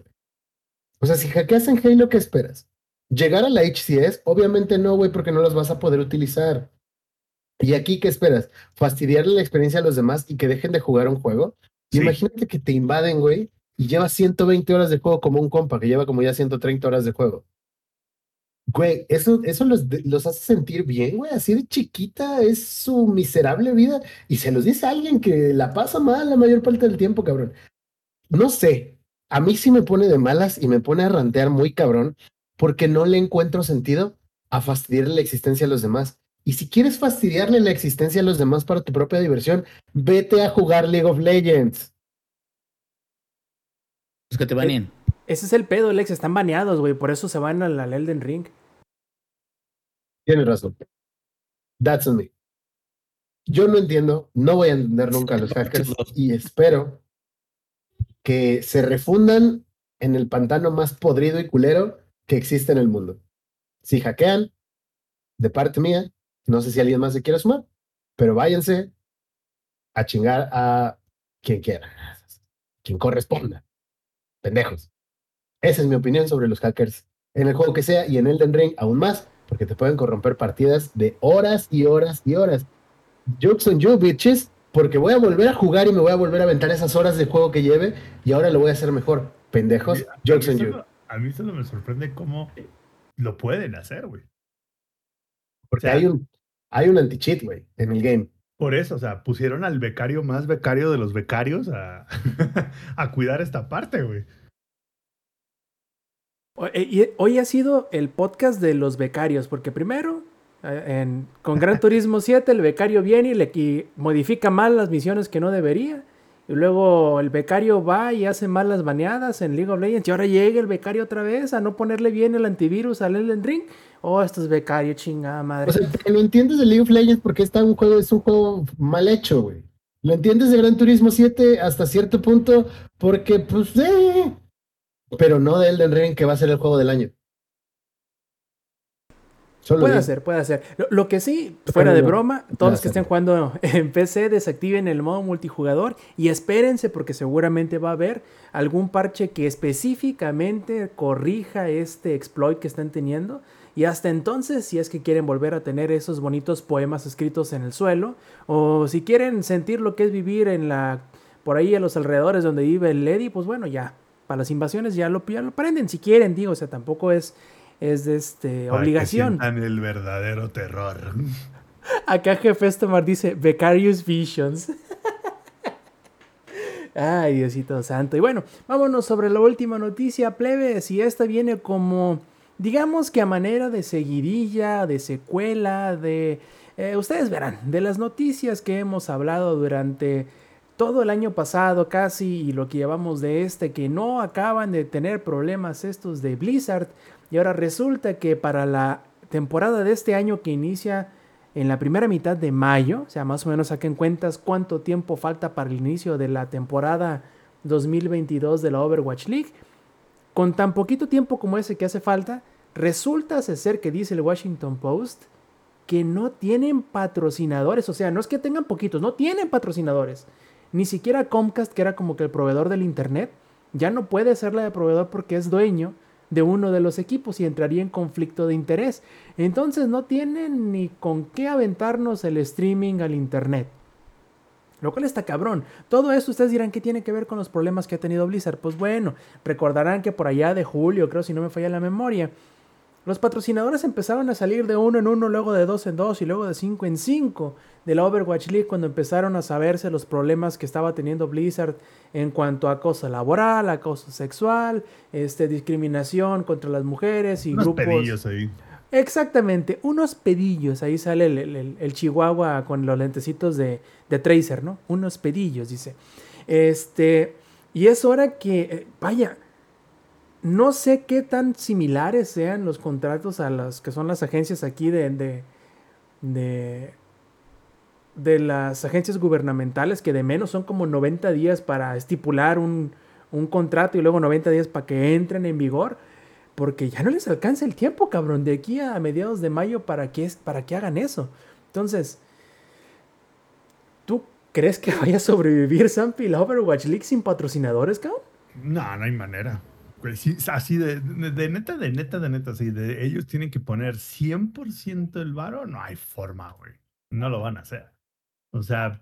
S5: O sea, si hackeas en Halo, ¿qué esperas? ¿Llegar a la HCS? Obviamente no, güey, porque no los vas a poder utilizar. ¿Y aquí qué esperas? ¿Fastidiarle la experiencia a los demás y que dejen de jugar un juego? Imagínate que te invaden, güey, y llevas 120 horas de juego como un compa que lleva como ya 130 horas de juego. Güey, eso, eso los, los hace sentir bien, güey. Así de chiquita es su miserable vida. Y se los dice a alguien que la pasa mal la mayor parte del tiempo, cabrón. No sé. A mí sí me pone de malas y me pone a rantear muy cabrón porque no le encuentro sentido a fastidiarle la existencia a los demás. Y si quieres fastidiarle la existencia a los demás para tu propia diversión, vete a jugar League of Legends.
S6: Es que te baneen.
S2: Ese es el pedo, Lex. Están baneados, güey. Por eso se van al Elden Ring.
S5: Tienes razón. That's on me. Yo no entiendo, no voy a entender nunca a los hackers y espero que se refundan en el pantano más podrido y culero que existe en el mundo. Si hackean, de parte mía. No sé si alguien más se quiere sumar, pero váyanse a chingar a quien quiera, quien corresponda. Pendejos. Esa es mi opinión sobre los hackers en el juego que sea y en Elden Ring aún más, porque te pueden corromper partidas de horas y horas y horas. Jokes on you, bitches, porque voy a volver a jugar y me voy a volver a aventar esas horas de juego que lleve y ahora lo voy a hacer mejor. Pendejos, jokes on you.
S1: A mí solo me sorprende cómo lo pueden hacer, güey.
S5: Porque hay un, hay un anti-cheat, güey, en el game.
S1: Por eso, o sea, pusieron al becario más becario de los becarios a, a cuidar esta parte, güey.
S2: Eh, hoy ha sido el podcast de los becarios, porque primero, eh, con Gran Turismo 7, el becario viene y le modifica mal las misiones que no debería. Y luego el becario va y hace mal las baneadas en League of Legends. Y ahora llega el becario otra vez a no ponerle bien el antivirus al Elden Ring. Oh, esto es becario, chingada madre.
S5: O sea, lo entiendes de League of Legends porque está un juego, es un juego mal hecho, güey. Lo entiendes de Gran Turismo 7 hasta cierto punto porque, pues, eh, pero no de Elden Ring, que va a ser el juego del año.
S2: Puede ser, puede ser. Lo, que sí, fuera de broma, todos los que estén jugando en PC desactiven el modo multijugador y espérense porque seguramente va a haber algún parche que específicamente corrija este exploit que están teniendo. Y hasta entonces, si es que quieren volver a tener esos bonitos poemas escritos en el suelo, o si quieren sentir lo que es vivir en la por ahí a los alrededores donde vive el Lady, pues bueno, ya, para las invasiones ya lo, ya lo prenden si quieren, digo, o sea, tampoco es, es de este, obligación.
S1: Que el verdadero terror.
S2: Acá Jefe Tomar dice Becarious Visions. Ay, Diosito Santo. Y bueno, vámonos sobre la última noticia, plebes. Y esta viene como, digamos que a manera de seguidilla, de secuela, de... Eh, ustedes verán, de las noticias que hemos hablado durante todo el año pasado casi y lo que llevamos de este, que no acaban de tener problemas estos de Blizzard. Y ahora resulta que para la temporada de este año que inicia en la primera mitad de mayo, o sea, más o menos saquen cuentas cuánto tiempo falta para el inicio de la temporada 2022 de la Overwatch League, con tan poquito tiempo como ese que hace falta, resulta ser que dice el Washington Post que no tienen patrocinadores, o sea, no es que tengan poquitos, no tienen patrocinadores. Ni siquiera Comcast, que era como que el proveedor del Internet, ya no puede ser la de proveedor porque es dueño de uno de los equipos y entraría en conflicto de interés. Entonces no tienen ni con qué aventarnos el streaming al Internet. Lo cual está cabrón. Todo eso ustedes dirán que tiene que ver con los problemas que ha tenido Blizzard. Pues bueno, recordarán que por allá de julio, creo si no me falla la memoria, los patrocinadores empezaron a salir de uno en uno, luego de dos en dos y luego de cinco en cinco de la Overwatch League cuando empezaron a saberse los problemas que estaba teniendo Blizzard en cuanto a acoso laboral, acoso sexual, este, discriminación contra las mujeres y
S1: unos
S2: grupos.
S1: Pedillos ahí.
S2: Exactamente, unos pedillos. Ahí sale el, chihuahua con los lentecitos de, de, Tracer, ¿no? Unos pedillos, dice. Este, y es hora que, eh, vaya, no sé qué tan similares sean los contratos a las que son las agencias aquí de, de, de, de las agencias gubernamentales, que de menos son como 90 días para estipular un, un contrato y luego 90 días para que entren en vigor. Porque ya no les alcanza el tiempo, cabrón, de aquí a mediados de mayo para que, para que hagan eso. Entonces, ¿tú crees que vaya a sobrevivir Sampi la Overwatch League sin patrocinadores, cabrón?
S1: No, no hay manera así de, de, neta, de neta, de neta, así de ellos tienen que poner 100% el varo, no hay forma, güey. No lo van a hacer. O sea,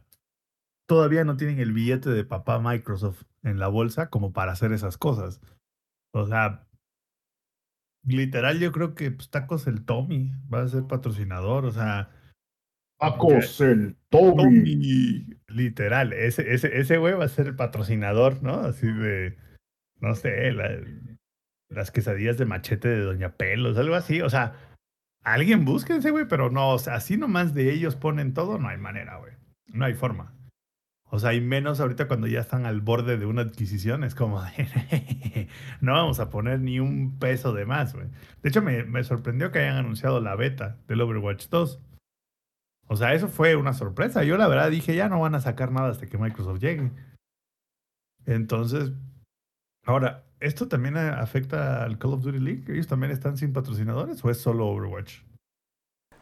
S1: todavía no tienen el billete de papá Microsoft en la bolsa como para hacer esas cosas. O sea, literal, yo creo que pues, Tacos el Tommy va a ser patrocinador, o sea.
S5: Tacos el Tommy.
S1: Literal, ese, ese, ese güey va a ser el patrocinador, ¿no? Así de no sé, las quesadillas de machete de Doña Pelos, algo así. O sea, alguien búsquense, güey, pero no, o sea, así nomás de ellos ponen todo, no hay manera, güey. No hay forma. O sea, y menos ahorita cuando ya están al borde de una adquisición, es como no vamos a poner ni un peso de más, güey. De hecho, me, me, sorprendió que hayan anunciado la beta del Overwatch 2. O sea, eso fue una sorpresa. Yo la verdad dije, ya no van a sacar nada hasta que Microsoft llegue. Entonces, Ahora, ¿esto también afecta al Call of Duty League? ¿Ellos también están sin patrocinadores o es solo Overwatch?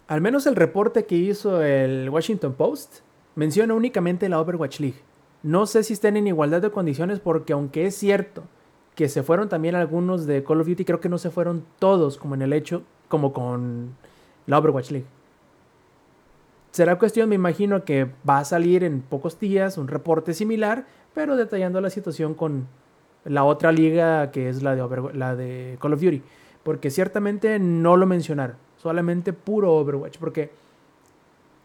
S2: al menos el reporte que hizo el Washington Post menciona únicamente la Overwatch League. No sé si estén en igualdad de condiciones porque aunque es cierto que se fueron también algunos de Call of Duty, creo que no se fueron todos como en el hecho, como con la Overwatch League. Será cuestión, me imagino, que va a salir en pocos días un reporte similar, pero detallando la situación con la otra liga que es la de, Call of Duty. Porque ciertamente no lo mencionaron, solamente puro Overwatch. Porque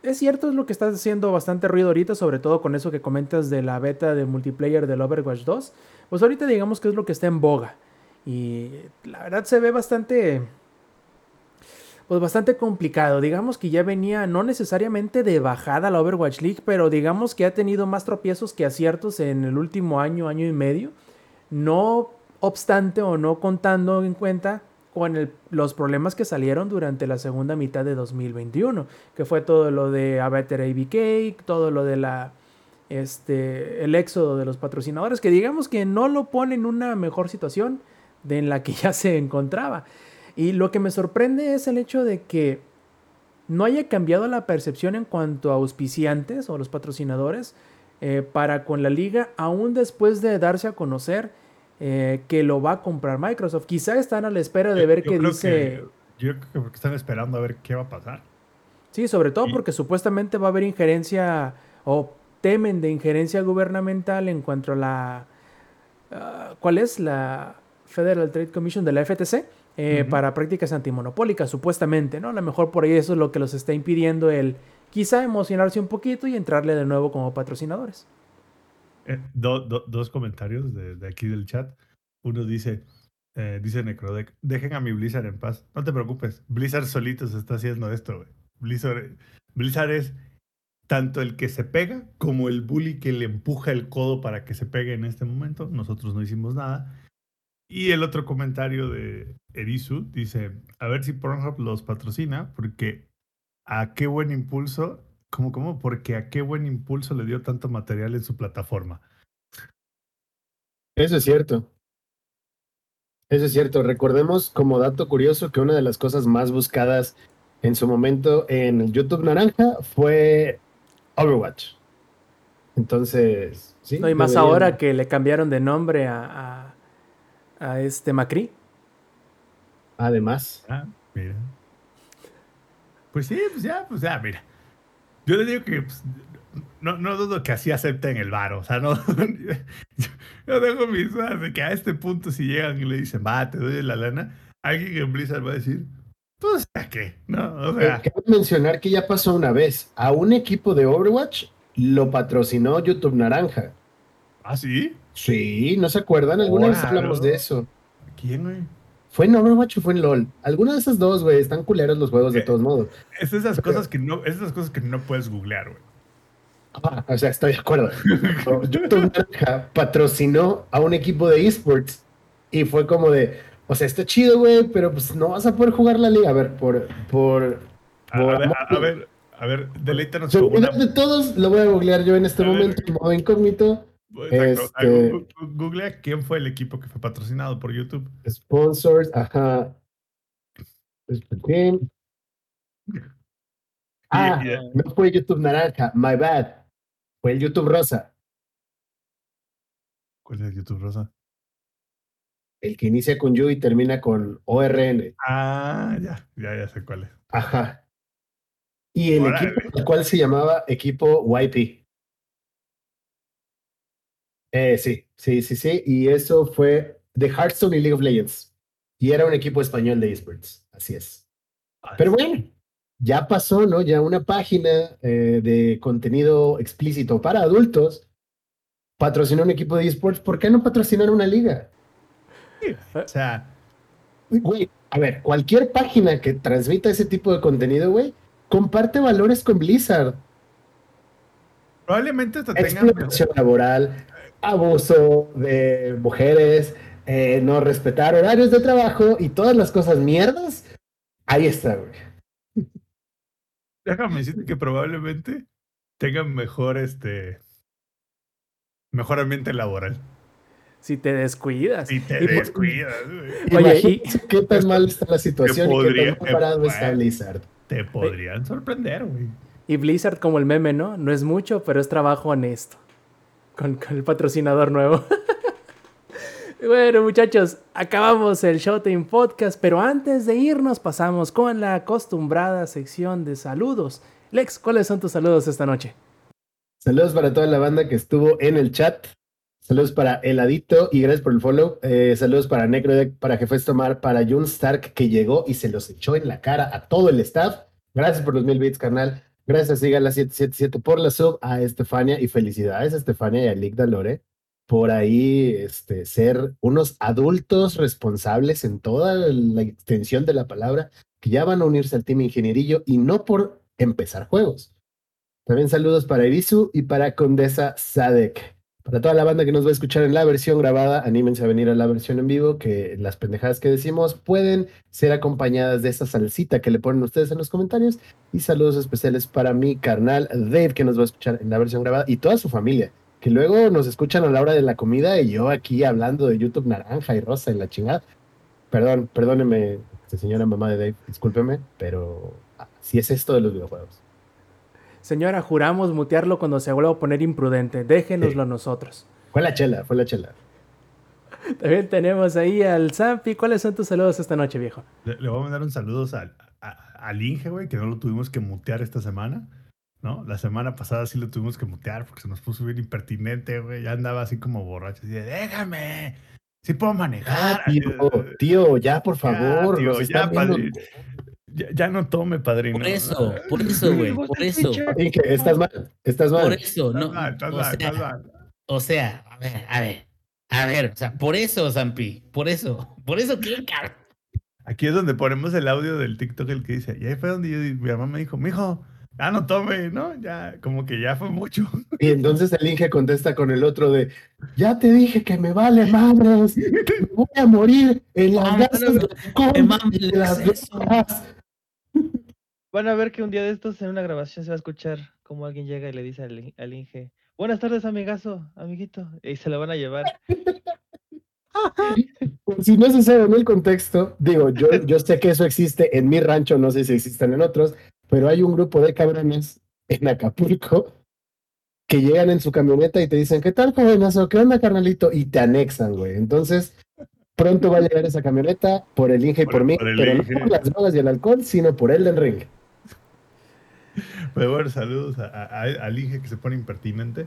S2: es cierto, es lo que está haciendo bastante ruido ahorita, sobre todo con eso que comentas de la beta de multiplayer del Overwatch 2. Pues ahorita digamos que es lo que está en boga. Y la verdad se ve bastante pues bastante complicado. Digamos que ya venía no necesariamente de bajada la Overwatch League, pero digamos que ha tenido más tropiezos que aciertos en el último año, año y medio. No obstante o no contando en cuenta con los problemas que salieron durante la segunda mitad de 2021, que fue todo lo de A Better ABK, todo lo de la este el éxodo de los patrocinadores, que digamos que no lo pone en una mejor situación de en la que ya se encontraba. Y lo que me sorprende es el hecho de que no haya cambiado la percepción en cuanto a auspiciantes o los patrocinadores eh, para con la liga, aún después de darse a conocer eh, que lo va a comprar Microsoft. Quizá están a la espera de ver qué dice.
S1: yo creo que están esperando a ver qué va a pasar.
S2: Sí, sobre todo porque supuestamente va a haber injerencia o temen de injerencia gubernamental en cuanto a la. Ah, ¿Cuál es? La Federal Trade Commission de la FTC eh, para prácticas antimonopólicas, supuestamente, ¿no? A lo mejor por ahí eso es lo que los está impidiendo el quizá emocionarse un poquito y entrarle de nuevo como patrocinadores.
S1: Eh, dos comentarios de, aquí del chat. Uno dice, eh, dice Necrodeck, dejen a mi Blizzard en paz. No te preocupes, Blizzard solito se está haciendo esto. Blizzard, Blizzard es tanto el que se pega como el bully que le empuja el codo para que se pegue en este momento. Nosotros no hicimos nada. Y el otro comentario de Erisu dice, a ver si Pornhub los patrocina, porque a qué buen impulso, ¿cómo, cómo? Porque a qué buen impulso le dio tanto material en su plataforma.
S5: Eso es cierto. Eso es cierto. Recordemos como dato curioso que una de las cosas más buscadas en su momento en el YouTube Naranja fue Overwatch. Entonces, sí.
S2: No, y más ahora que le cambiaron de nombre a a este Macri.
S5: Además.
S1: Ah, mira. Pues sí, pues ya, pues ya, mira. Yo le digo que pues, no, no dudo que así acepten el varo. O sea, no. yo tengo mis dudas de que a este punto, si llegan y le dicen, va, te doy la lana, alguien en Blizzard va a decir, pues, ¿a qué? No, o sea.
S5: Eh, mencionar que ya pasó una vez. A un equipo de Overwatch lo patrocinó YouTube Naranja.
S1: ¿Ah, sí?
S5: Sí, ¿no se acuerdan? Alguna vez hablamos de eso.
S1: ¿Quién, güey?
S5: ¿Fue en Overwatch o fue en LOL? Alguna de esas dos, güey. Están culeros los juegos de eh, todos modos.
S1: Es esas cosas que no, es esas cosas que no puedes googlear, güey.
S5: Ah, o sea, estoy de acuerdo. YouTube patrocinó a un equipo de esports y fue como de, o sea, está chido, güey, pero pues no vas a poder jugar la liga. A ver, por. por,
S1: a, ver, a, ver, a ver, deleítanos.
S5: de todos lo voy a googlear yo en este momento en modo incógnito.
S1: Este, Google quién fue el equipo que fue patrocinado por YouTube.
S5: Sponsors, ajá. Este, ah, no fue YouTube naranja, my bad. Fue el YouTube rosa.
S1: ¿Cuál es el YouTube rosa?
S5: El que inicia con You y termina con ORN.
S1: Ah, ya, ya, ya sé cuál es.
S5: Ajá. Y el equipo, el cual se llamaba equipo YP. Eh, sí, sí, sí, sí. Y eso fue de Hearthstone y League of Legends. Y era un equipo español de esports. Así es. Pero bueno, ya pasó, ¿no? Ya una página eh, de contenido explícito para adultos patrocinó un equipo de esports. ¿Por qué no patrocinar una liga?
S1: o sea.
S5: Güey, a ver, cualquier página que transmita ese tipo de contenido, güey, comparte valores con Blizzard.
S1: Probablemente hasta
S5: tengan. Explotación laboral, abuso de mujeres, eh, no respetar horarios de trabajo y todas las cosas mierdas, ahí está, güey.
S1: Déjame decirte que probablemente tengan mejor este mejor ambiente laboral.
S2: Si te descuidas.
S1: Si te descuidas,
S5: güey. Oye, ¿y qué tan mal está la situación y qué tan preparado está Blizzard?
S1: te podrían sorprender, güey.
S2: Y Blizzard como el meme, ¿no? No es mucho, pero es trabajo honesto. Con, el patrocinador nuevo. bueno, muchachos, acabamos el Showtime Podcast, pero antes de irnos pasamos con la acostumbrada sección de saludos. Lex, ¿cuáles son tus saludos esta noche?
S5: Saludos para toda la banda que estuvo en el chat. Saludos para Eladito y gracias por el follow. Eh, saludos para Necrodeck, para Jefe Tomar, para Jun Stark que llegó y se los echó en la cara a todo el staff. Gracias por los mil bits, carnal. Gracias, la 777 por la sub, a Estefania y felicidades a Estefania y a Lick Dalore por ahí este, ser unos adultos responsables en toda la extensión de la palabra que ya van a unirse al team ingenierillo y no por empezar juegos. También saludos para Erisu y para Condesa Sadek. Para toda la banda que nos va a escuchar en la versión grabada, anímense a venir a la versión en vivo, que las pendejadas que decimos pueden ser acompañadas de esa salsita que le ponen ustedes en los comentarios. Y saludos especiales para mi carnal Dave, que nos va a escuchar en la versión grabada, y toda su familia, que luego nos escuchan a la hora de la comida y yo aquí hablando de YouTube naranja y rosa y la chingada. Perdón, perdóneme, señora mamá de Dave, discúlpeme, pero si es esto de los videojuegos.
S2: Señora, juramos mutearlo cuando se vuelva a poner imprudente. Déjenoslo a nosotros.
S5: Fue la chela, fue la chela.
S2: También tenemos ahí al Zampi. ¿Cuáles son tus saludos esta noche, viejo?
S1: Le, voy a mandar un saludo al, al Inge, güey, que no lo tuvimos que mutear esta semana. ¿No? La semana pasada sí lo tuvimos que mutear porque se nos puso bien impertinente, güey. Ya andaba así como borracho. Así de, déjame. Sí puedo manejar.
S5: Ah, tío, ya, por favor.
S1: Ya, ya, no tome, padrino.
S6: Por eso, por eso, güey, por eso.
S5: estás mal, estás mal.
S6: Por eso, no. o, sea, a ver, a ver, a ver, o sea, por eso, Zampi, por eso, por eso, ¿qué
S1: Aquí es donde ponemos el audio del TikTok el que dice, y ahí fue donde yo, mi mamá me dijo, mijo, ya no tome, ¿no? Ya, como que ya fue mucho.
S5: Y entonces el Inge contesta con el otro de, ya te dije que me vale madres, me voy a morir en las de las
S4: Van a ver que un día de estos en una grabación se va a escuchar como alguien llega y le dice al, Inge, buenas tardes amigazo, amiguito, y se lo van a llevar.
S5: si no se sabe en el contexto, digo, yo, yo sé que eso existe en mi rancho, no sé si existen en otros, pero hay un grupo de cabrones en Acapulco que llegan en su camioneta y te dicen, ¿qué tal, jovenazo? ¿Qué onda, carnalito? Y te anexan, güey. Entonces, pronto va a llegar esa camioneta por el Inge y por, mí, pero no por las drogas y el alcohol, sino por el del ring.
S1: Pues bueno, saludos al Inge que se pone impertinente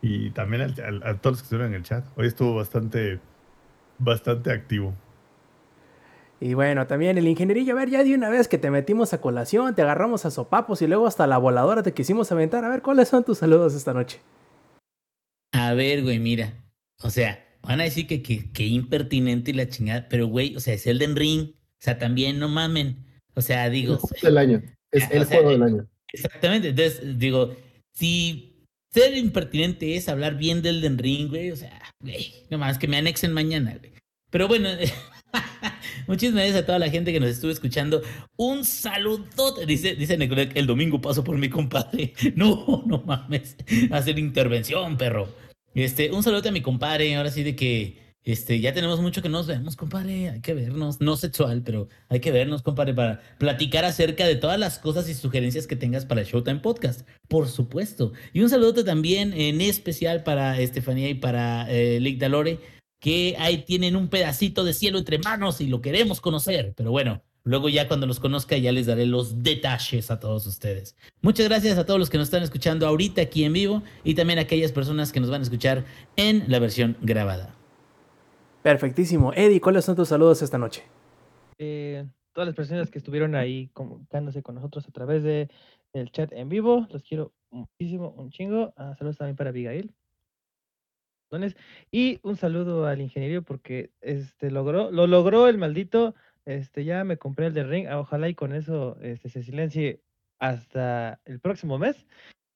S1: y también a todos los que estuvieron en el chat. Hoy estuvo bastante, bastante activo.
S2: Y bueno, también el ingenierillo, a ver, ya de una vez que te metimos a colación, te agarramos a sopapos y luego hasta la voladora te quisimos aventar. A ver, ¿cuáles son tus saludos esta noche?
S6: A ver, güey, mira. O sea, van a decir que, que, impertinente y la chingada, pero güey, o sea, es el den ring. O sea, también no mamen. O sea, digo.
S5: Es el año. Es el juego del año.
S6: Exactamente. Entonces, digo, si ser impertinente es hablar bien del Den Ring, güey, o sea, güey, nomás que me anexen mañana, güey. Pero bueno, muchísimas gracias a toda la gente que nos estuvo escuchando. Un saludote. Dice, dice el domingo paso por mi compadre. No, no mames. Hacer intervención, perro. Este, un saludo a mi compadre. Ahora sí de que este, ya tenemos mucho que nos vemos, compadre. Hay que vernos, no sexual, pero hay que vernos, compadre, para platicar acerca de todas las cosas y sugerencias que tengas para el Showtime Podcast. Por supuesto. Y un saludo también en especial para Estefanía y para eh, Lick Dalore, que ahí tienen un pedacito de cielo entre manos y lo queremos conocer. Pero bueno, luego ya cuando los conozca ya les daré los detalles a todos ustedes. Muchas gracias a todos los que nos están escuchando ahorita aquí en vivo y también a aquellas personas que nos van a escuchar en la versión grabada.
S2: Perfectísimo. Eddie, ¿cuáles son tus saludos esta noche?
S4: Eh, todas las personas que estuvieron ahí comunicándose con nosotros a través de el chat en vivo, los quiero muchísimo, un chingo. Ah, saludos también para Abigail. Y un saludo al ingeniero porque este logró, lo logró el maldito. Este, ya me compré el de ring. Ojalá y con eso este, se silencie hasta el próximo mes.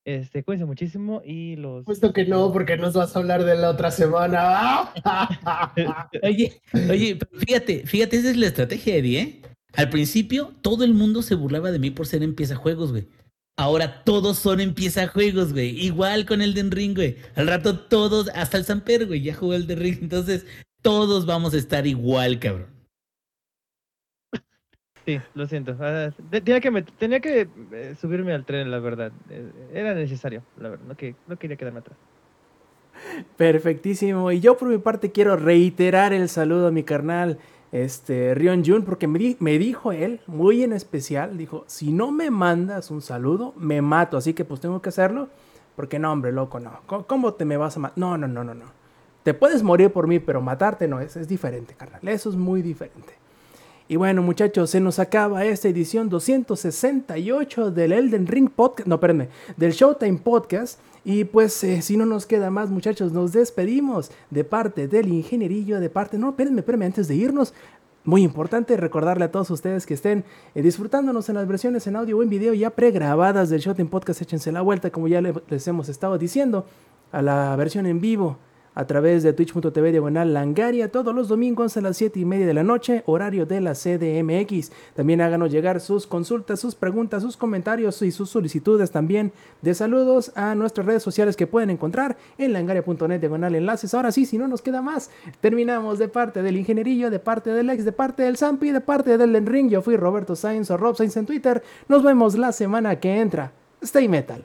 S4: Este, cuídense muchísimo y los.
S5: Puesto que no, porque nos vas a hablar de la otra semana.
S6: oye, oye, fíjate, fíjate, esa es la estrategia, Eddie, ¿eh? Al principio, todo el mundo se burlaba de mí por ser empieza juegos, güey. Ahora todos son empieza juegos, güey. Igual con el Den Ring, güey. Al rato todos, hasta el Samper, güey, ya jugó el Den Ring. Entonces, todos vamos a estar igual, cabrón.
S4: Sí, lo siento. Ah, tenía que, eh, subirme al tren, la verdad. Eh, era necesario, la verdad. No, que, no quería quedarme atrás.
S2: Perfectísimo. Y yo por mi parte quiero reiterar el saludo a mi carnal, este, Rion Jun, porque me, dijo él, muy en especial, dijo, si no me mandas un saludo, me mato. Así que pues tengo que hacerlo. Porque no, hombre, loco, no. ¿Cómo te me vas a matar? No, no, no, no, no. Te puedes morir por mí, pero matarte no es. Es diferente, carnal. Eso es muy diferente. Y bueno, muchachos, se nos acaba esta edición 268 del Elden Ring Podcast, no, espérenme, del Showtime Podcast. Y pues, eh, si no nos queda más, muchachos, nos despedimos de parte del ingenierillo, de parte, no, espérenme, espérenme, antes de irnos, muy importante recordarle a todos ustedes que estén eh, disfrutándonos en las versiones en audio o en video ya pregrabadas del Showtime Podcast, échense la vuelta, como ya les hemos estado diciendo, a la versión en vivo a través de twitch.tv diagonal langaria todos los domingos a las 7 y media de la noche, horario de la CDMX. También háganos llegar sus consultas, sus preguntas, sus comentarios y sus solicitudes también de saludos a nuestras redes sociales que pueden encontrar en langaria.net diagonal enlaces. Ahora sí, si no nos queda más, terminamos de parte del ingenierillo, de parte del ex, de parte del Zampi, de parte del Ring. Yo fui Roberto Sainz o Rob Sainz en Twitter. Nos vemos la semana que entra. Stay metal.